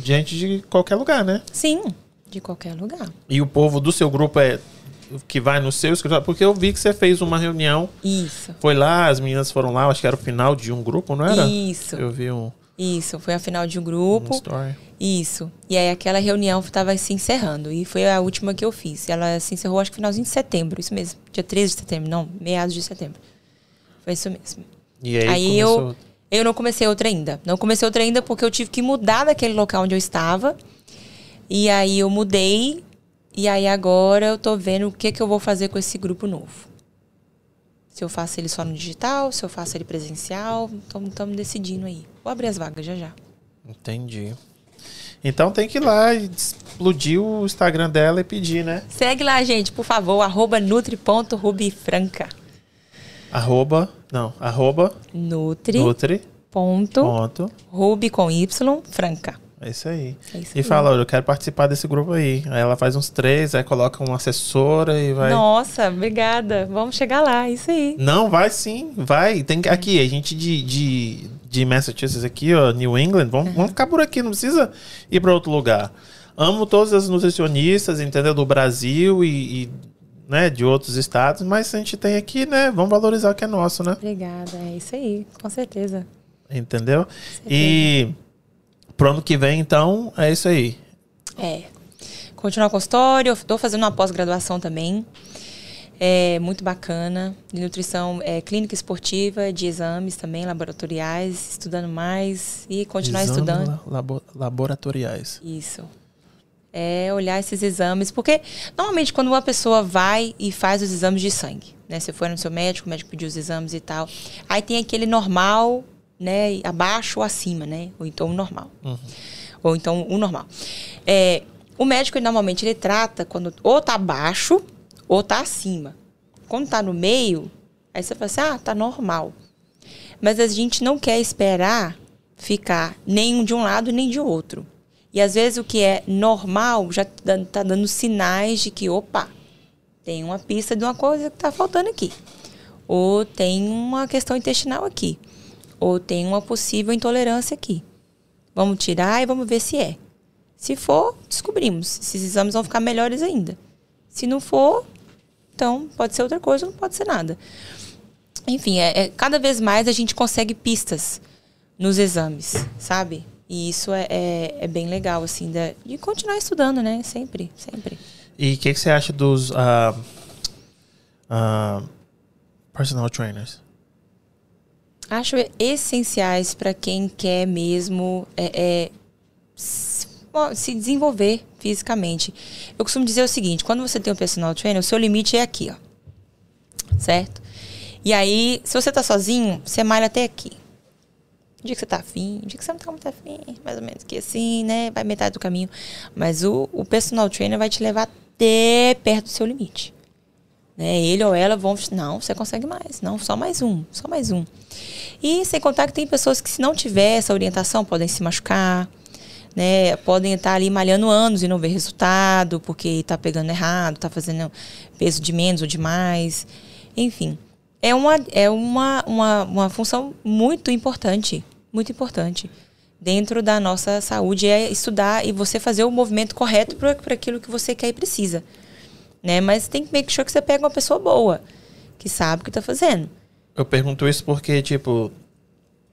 gente de qualquer lugar, né? Sim, de qualquer lugar. E o povo do seu grupo é que vai no seu escritório? Porque eu vi que você fez uma reunião. Isso. Foi lá, as meninas foram lá, acho que era o final de um grupo, não era? Isso. Eu vi um. Isso, foi a final de um grupo. Um Isso. E aí aquela reunião estava se encerrando. E foi a última que eu fiz. Ela se encerrou, acho que finalzinho de setembro, isso mesmo. Dia 13 de setembro, não, meados de setembro. Foi isso mesmo. E aí, aí eu, eu não comecei outra ainda. Não comecei outra ainda porque eu tive que mudar daquele local onde eu estava. E aí eu mudei. E aí agora eu tô vendo o que, que eu vou fazer com esse grupo novo. Se eu faço ele só no digital, se eu faço ele presencial. Estamos decidindo aí. Vou abrir as vagas já já. Entendi. Então tem que ir lá explodir o Instagram dela e pedir, né? Segue lá, gente, por favor, arroba nutri.rubifranca. Arroba, não, arroba nutri, nutri ponto, ponto ruby com y, franca. É isso aí. É isso e aí. fala, eu quero participar desse grupo aí. Aí ela faz uns três, aí coloca uma assessora e vai. Nossa, obrigada. Vamos chegar lá, isso aí. Não, vai sim, vai. Tem aqui, a gente de, de, de Massachusetts aqui, ó, New England, vamos, uhum. vamos ficar por aqui, não precisa ir para outro lugar. Amo todas as nutricionistas, entendeu? Do Brasil e, e né, de outros estados, mas a gente tem aqui, né? Vamos valorizar o que é nosso, né? Obrigada, é isso aí, com certeza. Entendeu? certeza. E pro ano que vem, então, é isso aí. É. Continuar com história, eu estou fazendo uma pós-graduação também. É muito bacana. De nutrição é, clínica esportiva, de exames também, laboratoriais, estudando mais e continuar Exame estudando. Labo laboratoriais. Isso é olhar esses exames, porque normalmente quando uma pessoa vai e faz os exames de sangue, né? Você foi no seu médico, o médico pediu os exames e tal, aí tem aquele normal, né? Abaixo ou acima, né? Ou então o normal. Uhum. Ou então o normal. É, o médico normalmente ele trata quando ou tá abaixo ou tá acima. Quando tá no meio, aí você fala assim, ah, tá normal. Mas a gente não quer esperar ficar nem de um lado nem de outro. E às vezes o que é normal já está dando sinais de que, opa, tem uma pista de uma coisa que está faltando aqui. Ou tem uma questão intestinal aqui. Ou tem uma possível intolerância aqui. Vamos tirar e vamos ver se é. Se for, descobrimos. Esses exames vão ficar melhores ainda. Se não for, então pode ser outra coisa, não pode ser nada. Enfim, é, é cada vez mais a gente consegue pistas nos exames, sabe? E isso é, é, é bem legal, assim, de, de, continuar estudando, né? Sempre, sempre. E o que, que, você acha dos uh, uh, personal trainers? Acho essenciais para quem quer mesmo é, é, se desenvolver fisicamente. Eu costumo dizer o seguinte: quando você tem um personal trainer, o seu limite é aqui, ó. Certo? E aí, se você tá sozinho, você malha até aqui. Dia que você tá afim, dia que você não tá muito afim, mais ou menos que assim, né? Vai metade do caminho. Mas o, o personal trainer vai te levar até perto do seu limite. Né? Ele ou ela vão. Não, você consegue mais. Não, só mais um. Só mais um. E sem contar que tem pessoas que, se não tiver essa orientação, podem se machucar. Né, podem estar ali malhando anos e não ver resultado, porque está pegando errado, está fazendo peso de menos ou de mais. Enfim, é uma, é uma, uma, uma função muito importante muito importante dentro da nossa saúde é estudar e você fazer o movimento correto para aquilo que você quer e precisa. Né? Mas tem que make sure que você pega uma pessoa boa, que sabe o que está fazendo. Eu pergunto isso porque, tipo,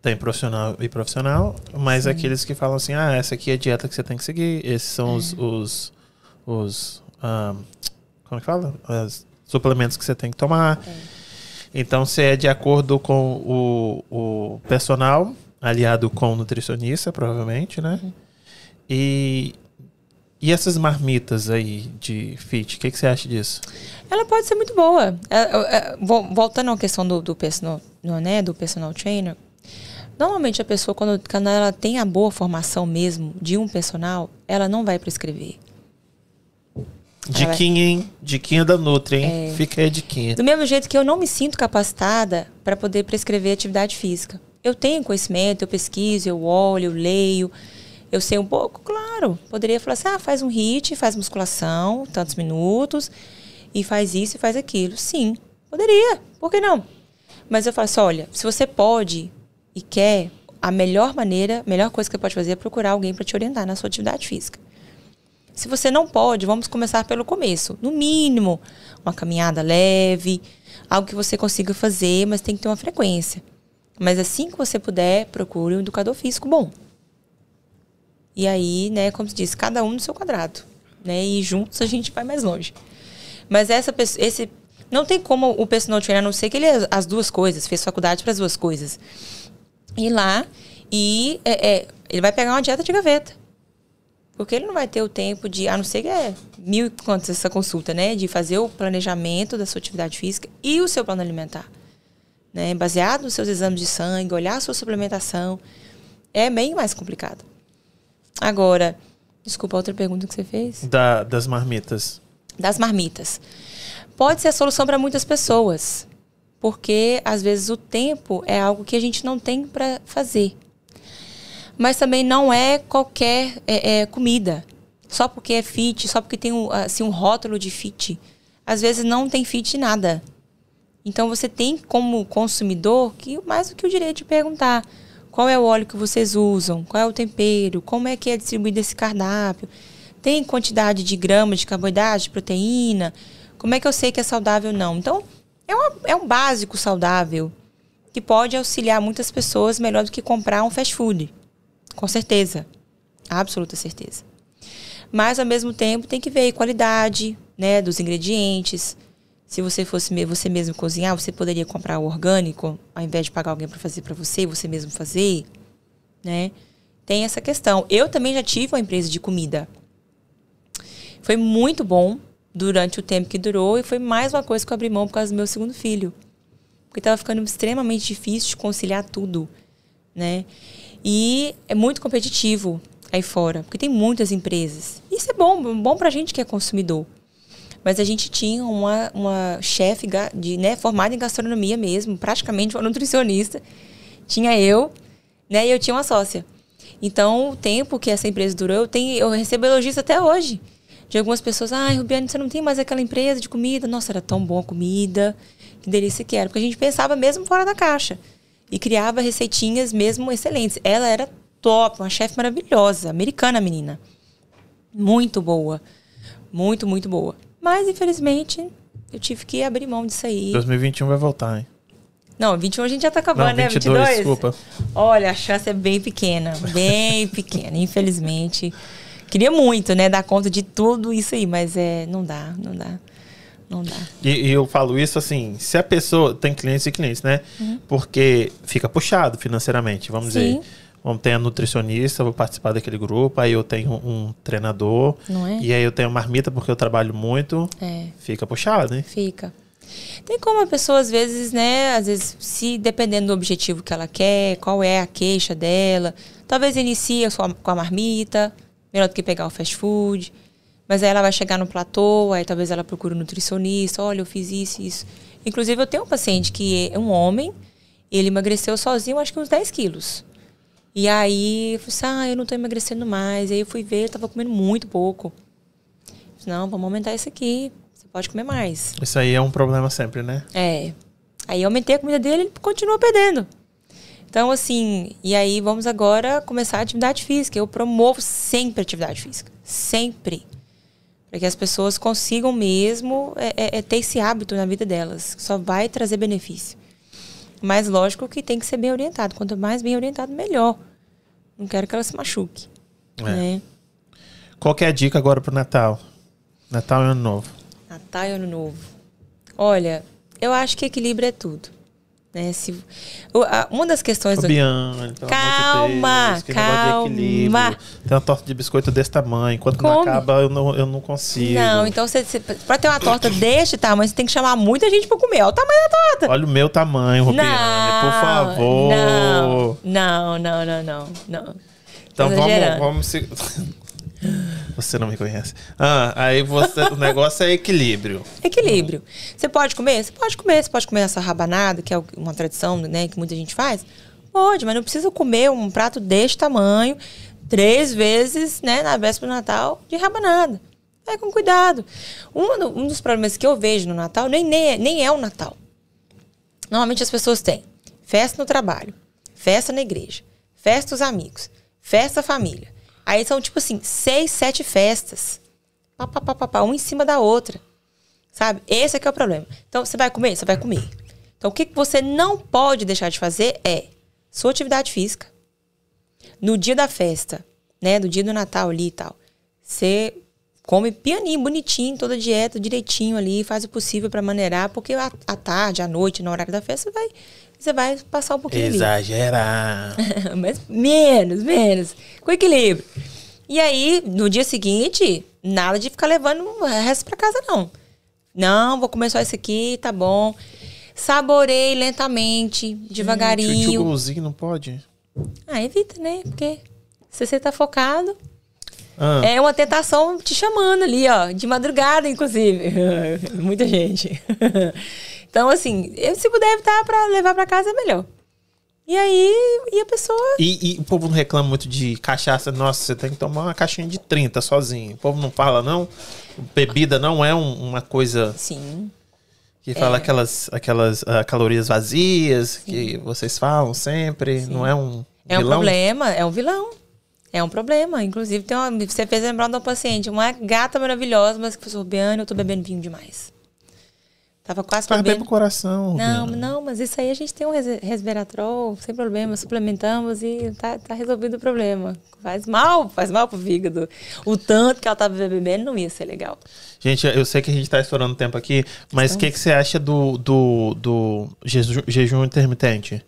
Tem profissional e profissional, mas Sim. aqueles que falam assim, ah, essa aqui é a dieta que você tem que seguir, esses são é. os, os, os um, como é que fala? Os suplementos que você tem que tomar. É. Então, você é de acordo com o, o personal, aliado com o nutricionista, provavelmente, né? Uhum. E, e essas marmitas aí de fit, o que, que, você acha disso? Ela pode ser muito boa. É, é, é voltando à questão do, do, personal, né, do personal trainer, normalmente a pessoa, quando, quando ela tem a boa formação mesmo de um personal, ela não vai prescrever. Diquinha, hein? Diquinha da Nutri, hein? É. Fica aí a diquinha. Do mesmo jeito que eu não me sinto capacitada para poder prescrever atividade física. Eu tenho conhecimento, eu pesquiso, eu olho, eu leio eu sei um pouco, claro. Poderia falar assim: ah, faz um HIIT, faz musculação, tantos minutos, e faz isso e faz aquilo. Sim, poderia. Por que não? Mas eu falo assim: olha, se você pode e quer, a melhor maneira, a melhor coisa que você pode fazer é procurar alguém para te orientar na sua atividade física. Se você não pode, vamos começar pelo começo. No mínimo, uma caminhada leve, algo que você consiga fazer, mas tem que ter uma frequência. Mas assim que você puder, procure um educador físico bom. E aí, né, como se diz, cada um no seu quadrado, né? E juntos a gente vai mais longe. Mas essa esse não tem como o personal trainer, a não ser que ele é as duas coisas, fez faculdade para as duas coisas. Ir lá e é, é, ele vai pegar uma dieta de gaveta. Porque ele não vai ter o tempo de, a não ser que é mil e quantos essa consulta, né? De fazer o planejamento da sua atividade física e o seu plano alimentar. Né? Baseado nos seus exames de sangue, olhar a sua suplementação. É bem mais complicado. Agora, desculpa, outra pergunta que você fez? Da, das marmitas. Das marmitas. Pode ser a solução para muitas pessoas, porque às vezes o tempo é algo que a gente não tem para fazer. Mas também não é qualquer é, é, comida. Só porque é fit, só porque tem um, assim, um rótulo de fit. Às vezes não tem fit nada. Então você tem como consumidor que mais do que o direito de perguntar qual é o óleo que vocês usam? Qual é o tempero? Como é que é distribuído esse cardápio? Tem quantidade de gramas de carboidrato, de proteína? Como é que eu sei que é saudável ou não? Então, é, uma, é um básico saudável que pode auxiliar muitas pessoas melhor do que comprar um fast food. Com certeza. Absoluta certeza. Mas, ao mesmo tempo, tem que ver qualidade né, dos ingredientes, se você fosse você mesmo cozinhar, você poderia comprar o orgânico, ao invés de pagar alguém para fazer para você, você mesmo fazer, né? Tem essa questão. Eu também já tive uma empresa de comida. Foi muito bom durante o tempo que durou e foi mais uma coisa que eu abri mão por causa do meu segundo filho. Porque estava ficando extremamente difícil de conciliar tudo, né? E é muito competitivo aí fora, porque tem muitas empresas. Isso é bom, bom pra gente que é consumidor. Mas a gente tinha uma, uma chefe de, né, formada em gastronomia mesmo, praticamente uma nutricionista. Tinha eu, né, e eu tinha uma sócia. Então, o tempo que essa empresa durou, eu, tenho, eu recebo elogios até hoje. De algumas pessoas, ai, ah, Rubiane, você não tem mais aquela empresa de comida? Nossa, era tão boa a comida, que delícia que era. Porque a gente pensava mesmo fora da caixa. E criava receitinhas mesmo excelentes. Ela era top, uma chefe maravilhosa, americana menina. Muito boa. Muito, muito boa. Mas, infelizmente, eu tive que abrir mão disso aí. 2021 vai voltar, hein? Não, 21 a gente já tá acabando, Não, 22, né? 22? Desculpa. Olha, a chance é bem pequena. Bem pequena, infelizmente. Queria muito, né? Dar conta de tudo isso aí, mas é, não dá, não dá. Não dá. E, e eu falo isso assim, se a pessoa tem clientes e clientes, né? Uhum. Porque fica puxado financeiramente, vamos Sim. dizer. Vamos ter a nutricionista, vou participar daquele grupo, aí eu tenho um treinador. Não é? E aí eu tenho marmita porque eu trabalho muito. É. Fica puxado, né? Fica. Tem como a pessoa, às vezes, né? Às vezes, se dependendo do objetivo que ela quer, qual é a queixa dela, talvez inicie com a marmita, melhor do que pegar o fast food. Mas aí ela vai chegar no platô, aí talvez ela procure um nutricionista, olha, eu fiz isso, isso. Inclusive, eu tenho um paciente que é um homem, ele emagreceu sozinho, acho que uns 10 quilos. E aí eu falei assim, ah, eu não tô emagrecendo mais. E aí eu fui ver, eu tava comendo muito pouco. Falei, não, vamos aumentar isso aqui. Você pode comer mais. Isso aí é um problema sempre, né? É. Aí eu aumentei a comida dele, ele continua perdendo. Então, assim, e aí vamos agora começar a atividade física. Eu promovo sempre atividade física. Sempre. Para que as pessoas consigam mesmo é, é, é, ter esse hábito na vida delas. Só vai trazer benefício. Mas lógico que tem que ser bem orientado. Quanto mais bem orientado, melhor. Não quero que ela se machuque. É. Né? Qual é a dica agora pro Natal? Natal e Ano Novo. Natal e Ano Novo. Olha, eu acho que equilíbrio é tudo. Né? Se, uma das questões do, Fabiane, pelo Calma, de Deus, calma. Tem uma torta de biscoito desse tamanho. Enquanto não Come. acaba, eu não, eu não consigo. Não, então você, você, pra ter uma torta deste tamanho, você tem que chamar muita gente pra comer. Olha o tamanho da torta. Olha o meu tamanho, Rubiane, por favor. Não, não, não, não, não. não. Então Tô vamos, exagerando. vamos se... Você não me conhece. Ah, aí você, o negócio é equilíbrio. Equilíbrio. Você pode comer? Você pode comer. Você pode comer essa rabanada, que é uma tradição né, que muita gente faz? Pode, mas não precisa comer um prato deste tamanho três vezes né, na véspera do Natal de rabanada. Vai com cuidado. Um, um dos problemas que eu vejo no Natal nem, nem, é, nem é o Natal. Normalmente as pessoas têm festa no trabalho, festa na igreja, festa dos amigos, festa família. Aí são tipo assim, seis, sete festas. Pá, pá, pá, pá, pá, uma em cima da outra. Sabe? Esse é que é o problema. Então, você vai comer? Você vai comer. Então, o que você não pode deixar de fazer é sua atividade física. No dia da festa, né? Do dia do Natal ali e tal. Você come pianinho, bonitinho, toda a dieta direitinho ali, faz o possível para maneirar, porque à tarde, à noite, no horário da festa, vai, você vai passar um pouquinho. Exagerar. Mas menos, menos. Com equilíbrio. E aí, no dia seguinte, nada de ficar levando o resto pra casa, não. Não, vou comer só esse aqui, tá bom. Saborei lentamente, devagarinho. golzinho não pode? Ah, evita, né? Porque se você tá focado, Ah, é uma tentação te chamando ali, ó. De madrugada, inclusive. Muita gente. então, assim, eu, se puder evitar pra levar pra casa, é melhor. E aí, e a pessoa E, e o povo não reclama muito de cachaça. Nossa, você tem que tomar uma caixinha de 30 sozinho. O povo não fala, não? Bebida não é um- uma coisa Sim. que fala aquelas, aquelas ah, calorias vazias que vocês falam sempre. Não é um É um vilão? problema, é um vilão. É um problema. Inclusive, tem uma, você fez lembrar de uma paciente, uma gata maravilhosa, mas que falou, Biane, eu tô bebendo vinho demais. Tava quase Faz bem pro coração. Não, não, mas isso aí a gente tem um res- resveratrol, sem problema, suplementamos e tá, tá resolvido o problema. Faz mal, faz mal pro fígado. O tanto que ela tava bebendo não ia ser legal. Gente, eu sei que a gente tá estourando tempo aqui, mas o que, que você acha do, do, do jeju- jejum intermitente?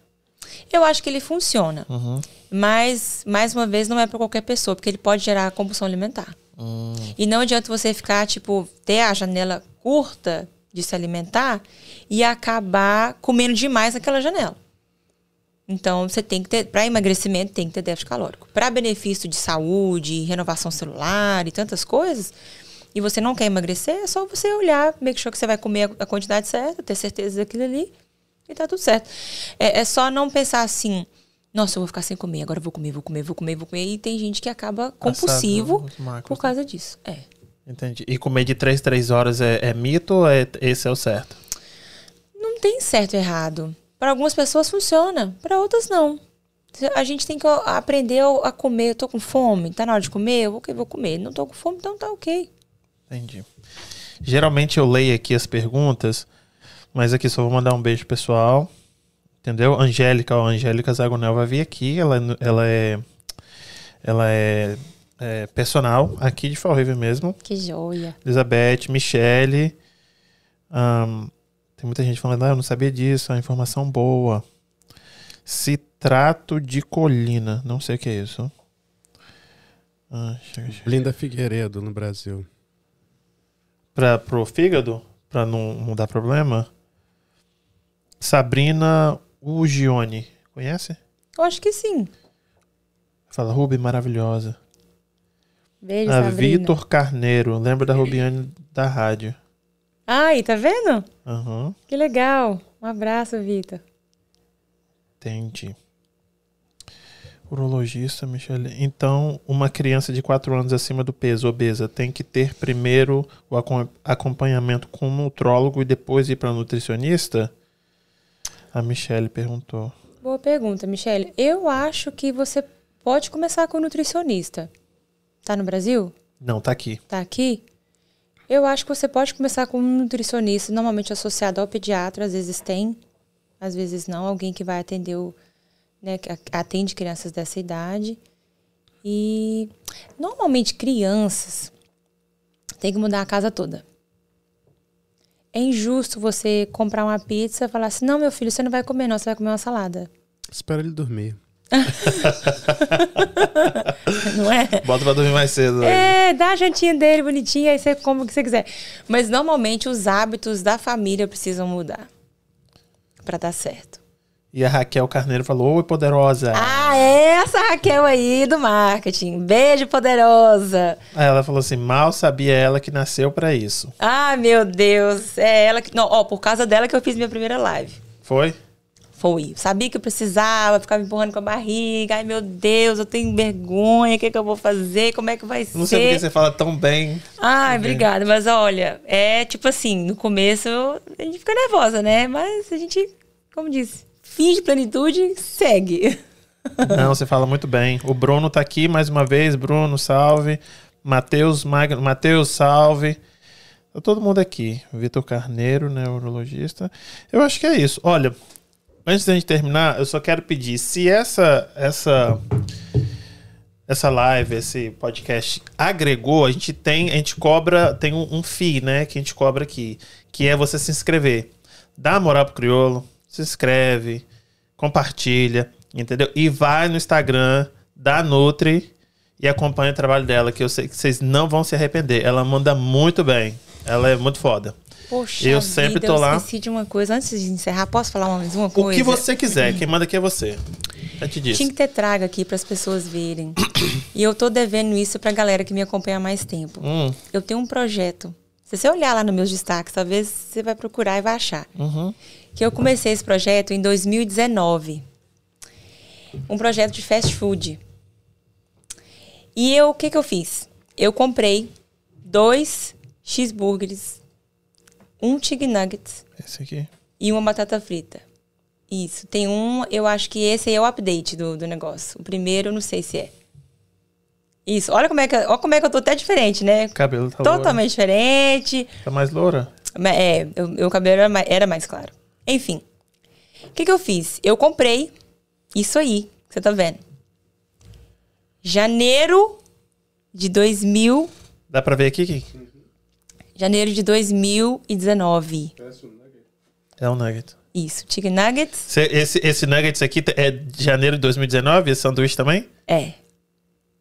Eu acho que ele funciona. Uhum. Mas, mais uma vez, não é para qualquer pessoa, porque ele pode gerar compulsão alimentar. Hum. E não adianta você ficar, tipo, ter a janela curta de se alimentar e acabar comendo demais naquela janela. Então, você tem que ter, para emagrecimento, tem que ter déficit calórico. Para benefício de saúde, renovação celular e tantas coisas, e você não quer emagrecer, é só você olhar, make sure que você vai comer a quantidade certa, ter certeza daquilo ali, e tá tudo certo. É, é só não pensar assim, nossa, eu vou ficar sem comer, agora eu vou comer, vou comer, vou comer, vou comer. E tem gente que acaba compulsivo macros, por causa disso. É. Entendi. E comer de 3 3 horas é, é mito ou é, esse é o certo? Não tem certo e errado. Para algumas pessoas funciona, para outras não. A gente tem que aprender a comer. Eu tô com fome, tá na hora de comer, eu vou, vou comer. Não tô com fome, então tá ok. Entendi. Geralmente eu leio aqui as perguntas, mas aqui só vou mandar um beijo pessoal. Entendeu? Angélica, ó, Angélica Zagonel vai vir aqui. Ela, ela é. Ela é, é personal aqui de Fall River mesmo. Que joia. Elizabeth, Michele. ahn, tem muita gente falando, ah, eu não sabia disso, é uma informação boa. Citrato de colina. Não sei o que é isso. Ah, chega, chega. Blinda Figueiredo no Brasil. Pra, pro fígado? Pra não, não dar problema? Sabrina Ugione. Conhece? Eu acho que sim. Fala, Ruby, maravilhosa. Beijo, A Sabrina. Vitor Carneiro. Lembra da Rubiane da rádio. Ai, tá vendo? Aham, Que legal. Um abraço, Vitor. entendi. Urologista, Michele. Então, uma criança de 4 anos acima do peso, obesa, tem que ter primeiro o acom- acompanhamento com um nutrólogo e depois ir para nutricionista? A Michele perguntou. Boa pergunta, Michele. Eu acho que você pode começar com o nutricionista. Tá no Brasil? Não, tá aqui. Tá aqui? Eu acho que você pode começar com um nutricionista, normalmente associado ao pediatra, às vezes tem. às vezes não, alguém que vai atender o, né, atende crianças dessa idade. E normalmente crianças tem que mudar a casa toda. É injusto você comprar uma pizza e falar assim: não, meu filho, você não vai comer, não, você vai comer uma salada. Espera ele dormir. não é? Bota pra dormir mais cedo. É, dá a jantinha dele bonitinha, aí você come o que você quiser. Mas normalmente os hábitos da família precisam mudar para dar certo. E a Raquel Carneiro falou: Oi, poderosa. Ah, essa Raquel aí do marketing. Beijo, poderosa. Aí ela falou assim: mal sabia ela que nasceu para isso. Ah, meu Deus. É ela que. Não, ó, por causa dela que eu fiz minha primeira live. Foi? Foi. Sabia que eu precisava, ficava me empurrando com a barriga. Ai, meu Deus, eu tenho vergonha. O que, é que eu vou fazer? Como é que vai ser? Não sei porque você fala tão bem. Ai, obrigada. Mas olha, é tipo assim: no começo a gente fica nervosa, né? Mas a gente, como disse finge plenitude, segue. Não, você fala muito bem. O Bruno tá aqui mais uma vez. Bruno, salve. Matheus Magno, Matheus, salve. Tá todo mundo aqui. Vitor Carneiro, neurologista. Eu acho que é isso. Olha, antes da gente terminar, eu só quero pedir, se essa essa essa live, esse podcast agregou, a gente tem, a gente cobra, tem um, um FII, né, que a gente cobra aqui, que é você se inscrever. Dá moral pro crioulo, se inscreve, compartilha, entendeu? E vai no Instagram da Nutri e acompanha o trabalho dela, que eu sei que vocês não vão se arrepender. Ela manda muito bem. Ela é muito foda. Poxa, eu vida, sempre tô eu lá. Eu esqueci de uma coisa. Antes de encerrar, posso falar mais uma coisa? O que você quiser. Quem manda aqui é você. Eu te disse. Tinha que ter traga aqui para as pessoas verem. e eu tô devendo isso pra galera que me acompanha há mais tempo. Hum. Eu tenho um projeto. Se você olhar lá nos meus destaques, talvez você vai procurar e vai achar. Uhum que eu comecei esse projeto em 2019. Um projeto de fast food. E eu, o que, que eu fiz? Eu comprei dois cheeseburgers, um chicken nuggets. Esse aqui. E uma batata frita. Isso. Tem um, eu acho que esse aí é o update do, do negócio. O primeiro, eu não sei se é. Isso. Olha como é que, olha como é que eu tô até diferente, né? O cabelo tá Totalmente loura. diferente. Tá mais loura? É, o cabelo era mais, era mais claro. Enfim. O que, que eu fiz? Eu comprei isso aí, que você tá vendo. Janeiro de 2000. Dá pra ver aqui, Kiki? Janeiro de 2019. É um nugget. Isso, chicken nuggets. Cê, esse, esse nuggets aqui é de janeiro de 2019? Esse sanduíche também? É.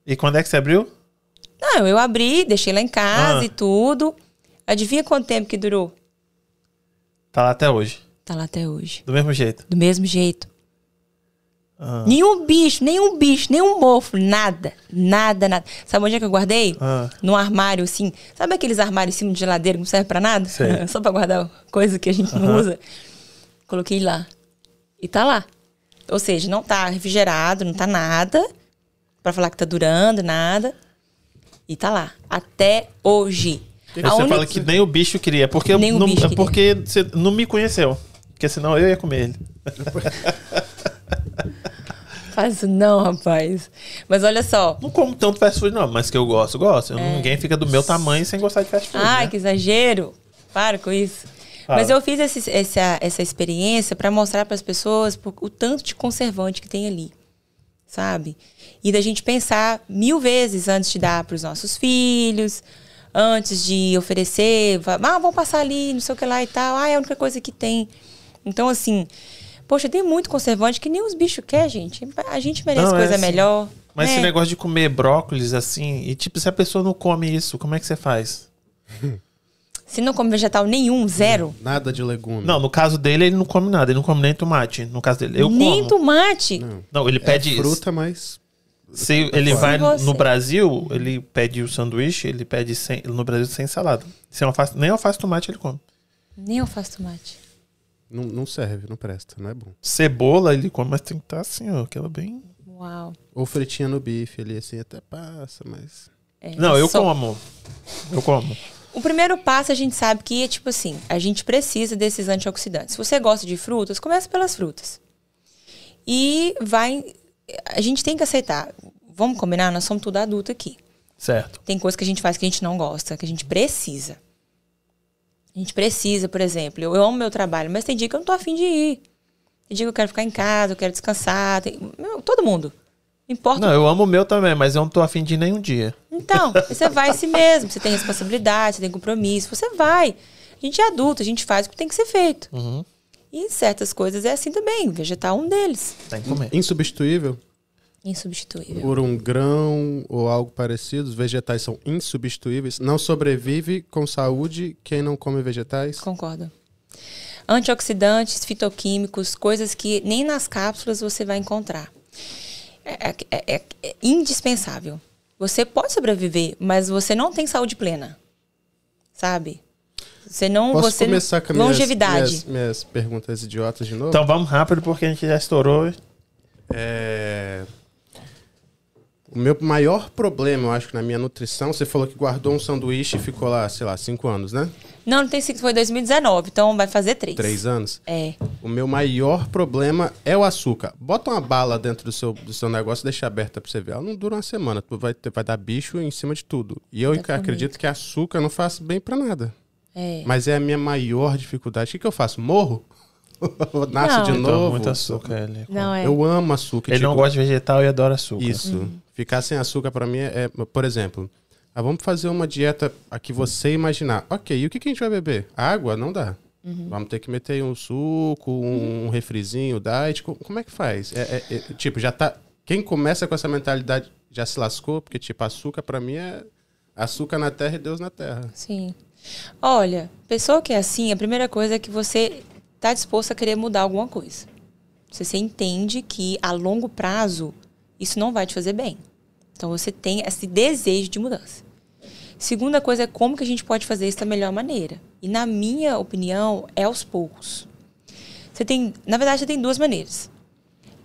E quando é que você abriu? Não, eu abri, deixei lá em casa ah. e tudo. Adivinha quanto tempo que durou? Tá lá até hoje. Tá lá até hoje. Do mesmo jeito? Do mesmo jeito. Ah. Nenhum bicho, nenhum bicho, nenhum mofo, nada. Nada, nada. Sabe onde é que eu guardei? Ah. No armário, assim. Sabe aqueles armários em cima de geladeira que não serve pra nada? Só pra guardar coisa que a gente não usa. Coloquei lá. E tá lá. Ou seja, não tá refrigerado, não tá nada. Pra falar que tá durando, nada. E tá lá. Até hoje. você única... fala que nem o bicho queria. Porque, nem não, o bicho queria. porque você não me conheceu. Porque senão eu ia comer ele. Faz isso não, rapaz. Mas olha só. Não como tanto fast food, não, mas que eu gosto, gosto. É. Ninguém fica do meu tamanho sem gostar de fast food. Ai, né? que exagero. Para com isso. Fala. Mas eu fiz esse, essa, essa experiência para mostrar para as pessoas o tanto de conservante que tem ali. Sabe? E da gente pensar mil vezes antes de dar para os nossos filhos, antes de oferecer. Ah, vamos passar ali, não sei o que lá e tal. Ah, é a única coisa que tem. Então, assim, poxa, tem muito conservante que nem os bichos querem, gente. A gente merece não, coisa é assim. melhor. Mas né? esse negócio de comer brócolis, assim, e tipo, se a pessoa não come isso, como é que você faz? Se não come vegetal nenhum, zero. Nada de legume. Não, no caso dele, ele não come nada. Ele não come nem tomate. No caso dele, eu nem como. tomate? Não, não ele pede... É fruta, mas... Se ele vai no Brasil, ele pede o sanduíche, ele pede sem, no Brasil sem salada. Sem alface, nem alface tomate ele come. Nem alface tomate. Não, não serve, não presta, não é bom. Cebola ele come, mas tem que estar tá assim, ó, aquela bem. Uau. Ou fritinha no bife ali, assim, até passa, mas. É, não, eu só... como. Eu como. O primeiro passo a gente sabe que é tipo assim, a gente precisa desses antioxidantes. Se você gosta de frutas, comece pelas frutas. E vai. A gente tem que aceitar. Vamos combinar? Nós somos tudo adulto aqui. Certo. Tem coisas que a gente faz que a gente não gosta, que a gente precisa. A gente precisa, por exemplo, eu amo meu trabalho, mas tem dia que eu não tô afim de ir. Tem dia que eu quero ficar em casa, eu quero descansar. Tem... Meu, todo mundo. Importa. Não, eu amo o meu também, mas eu não tô afim de nenhum dia. Então, você vai si mesmo. Você tem responsabilidade, você tem compromisso. Você vai. A gente é adulto, a gente faz o que tem que ser feito. Uhum. E certas coisas é assim também. Vegetal é um deles. Tem que comer. Insubstituível? Insubstituível. Por um grão ou algo parecido, os vegetais são insubstituíveis. Não sobrevive com saúde quem não come vegetais? Concordo. Antioxidantes, fitoquímicos, coisas que nem nas cápsulas você vai encontrar. É, é, é, é indispensável. Você pode sobreviver, mas você não tem saúde plena. Sabe? Você não. Posso você começar com não, minhas, longevidade. minhas, minhas perguntas idiotas de novo? Então vamos rápido porque a gente já estourou. É... O meu maior problema, eu acho que na minha nutrição, você falou que guardou um sanduíche e ficou lá, sei lá, cinco anos, né? Não, não tem sido, foi 2019, então vai fazer três. Três anos. É. O meu maior problema é o açúcar. Bota uma bala dentro do seu, do seu negócio e deixa aberta pra você ver. Ela não dura uma semana. Tu vai, vai dar bicho em cima de tudo. E eu Exatamente. acredito que açúcar não faz bem pra nada. É. Mas é a minha maior dificuldade. O que, que eu faço? Morro? Nasce Não. de novo? muito açúcar. Ele, Não é. Eu amo açúcar. ele tipo, não gosta de vegetal e adora açúcar. Isso. Ficar sem açúcar pra mim é, é- por exemplo, ah, vamos fazer uma dieta a que você imaginar. Ok, e o que, que a gente vai beber? Água? Não dá. Vamos ter que meter um suco, um, um refrizinho, diet. Co- Como é que faz? É, é- é- tipo, já tá. Quem começa com essa mentalidade já se lascou, porque, tipo, açúcar pra mim é açúcar na terra e Deus na terra. Sim. Olha, pessoa que é assim, a primeira coisa é que você está disposto a querer mudar alguma coisa. Se você entende que a longo prazo isso não vai te fazer bem. Então você tem esse desejo de mudança. Segunda coisa é como que a gente pode fazer isso da melhor maneira. E na minha opinião, é aos poucos. Você tem, na verdade, você tem duas maneiras.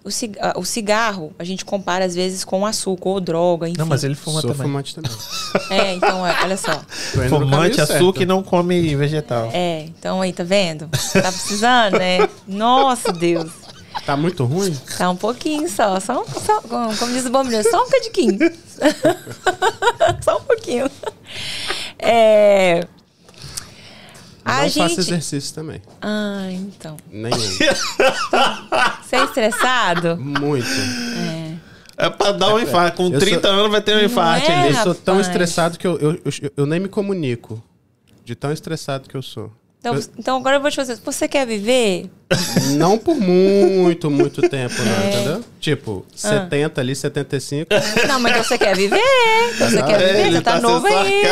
O ah, cigarro, a gente compara às vezes com açúcar ou droga, enfim. Não, mas ele fuma Sou também. fumante também. É, então, é, olha só. Fumante, açúcar e não come vegetal. É, então aí, tá vendo? Tá precisando, né? Nossa, Deus. Tá muito ruim? Tá um pouquinho só. Só, um, só como como diz o bombeiro, só um cadiquinho. só um pouquinho. É. A não gente. faço exercício também. Ah, então. Nenhum. Você é estressado? Muito. É pra dar um infarto. Com Eu 30 sou- anos vai ter um infarto é. Eu sou tão estressado que eu, eu, eu, eu nem me comunico. De tão estressado que eu sou. Então, então agora eu vou te fazer. Você quer viver? não por muito, muito tempo, não, É. entendeu? Tipo, Ah. 70 ali, 75. Não, mas então você quer viver? Então você quer viver? Você tá, sendo novo ainda.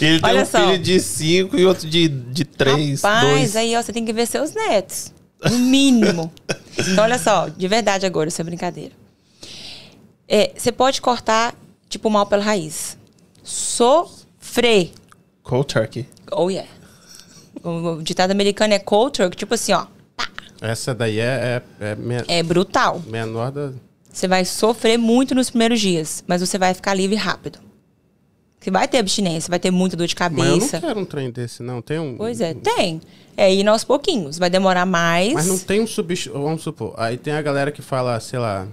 ele tem Olha um só. filho de 5 e outro de 3, de três, Rapaz, dois. aí ó, você tem que ver seus netos. No mínimo. então, olha só, de verdade agora, isso é brincadeira. É, você pode cortar, tipo, mal pela raiz. Sofrer. Cold turkey. Oh, yeah. O, ditado americano é cold turkey, tipo assim, ó. Essa daí é, é, é É brutal. menor da. Você vai sofrer muito nos primeiros dias, mas você vai ficar livre rápido. Você vai ter abstinência, vai ter muita dor de Mas eu não cabeça. quero um trem desse, não. Tem um. Pois é, tem. É ir aos pouquinhos. Vai demorar mais. Mas não tem um substituto. Vamos supor. Aí tem a galera que fala, sei lá,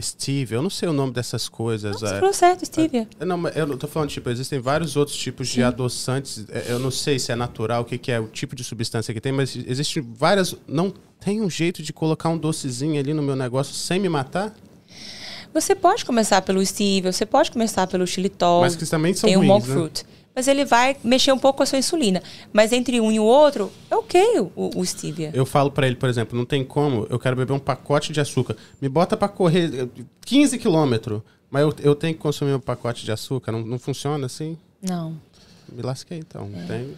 Steve, eu não sei o nome dessas coisas. Você é. falou certo, Stevia. É, Não, mas eu não tô falando, tipo, existem vários outros tipos de adoçantes. É, Eu não sei se é natural, o que, que é o tipo de substância que tem, mas existem várias. Não tem um jeito de colocar um docezinho ali no meu negócio sem me matar? Você pode começar pelo stevia, você pode começar pelo xilitol. Mas que também são tem o ruins, monk né? fruit. Mas ele vai mexer um pouco com a sua insulina. Mas entre um e o outro, é ok o, o stevia. Eu falo pra ele, por exemplo, não tem como, eu quero beber um pacote de açúcar. Me bota pra correr eh, 15 quilômetros, mas eu, eu tenho que consumir um pacote de açúcar. Não, não funciona assim? Não. Me lasquei, então. Tem...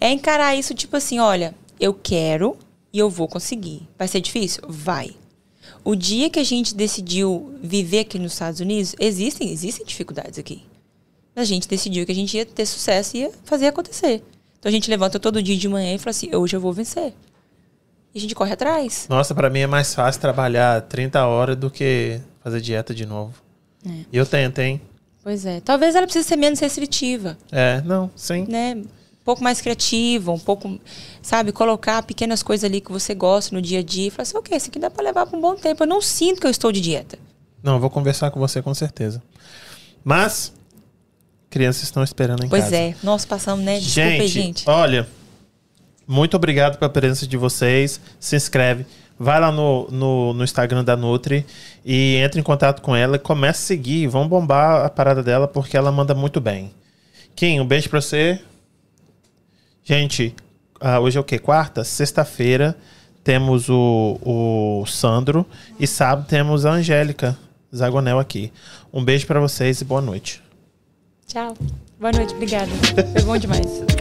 É encarar isso tipo assim, olha, eu quero e eu vou conseguir. Vai ser difícil? Vai. O dia que a gente decidiu viver aqui nos Estados Unidos, existem, existem dificuldades aqui. A gente decidiu que a gente ia ter sucesso e ia fazer acontecer. Então a gente levanta todo dia de manhã e fala assim, hoje eu vou vencer. E a gente corre atrás. Nossa, pra mim é mais fácil trabalhar 30 horas do que fazer dieta de novo. É. E eu tento, hein? Pois é. Talvez ela precise ser menos restritiva, É, não, sim. né? Um pouco mais criativa, um pouco, sabe, colocar pequenas coisas ali que você gosta no dia a dia e falar assim, ok, isso aqui dá pra levar por um bom tempo. Eu não sinto que eu estou de dieta. Não, eu vou conversar com você com certeza. Mas, crianças estão esperando em Pois casa. é. Nós passamos, né? Desculpa Gente, aí, gente. olha, muito obrigado pela presença de vocês. Se inscreve, vai lá no, no, no Instagram da Nutri e entre em contato com ela e comece a seguir. Vamos bombar a parada dela porque ela manda muito bem. Kim, um beijo pra você. Gente, uh, hoje é o que? Quarta? Sexta-feira temos o, o Sandro e sábado temos a Angélica Zagonel aqui. Um beijo para vocês e boa noite. Tchau. Boa noite, obrigada. Foi bom demais.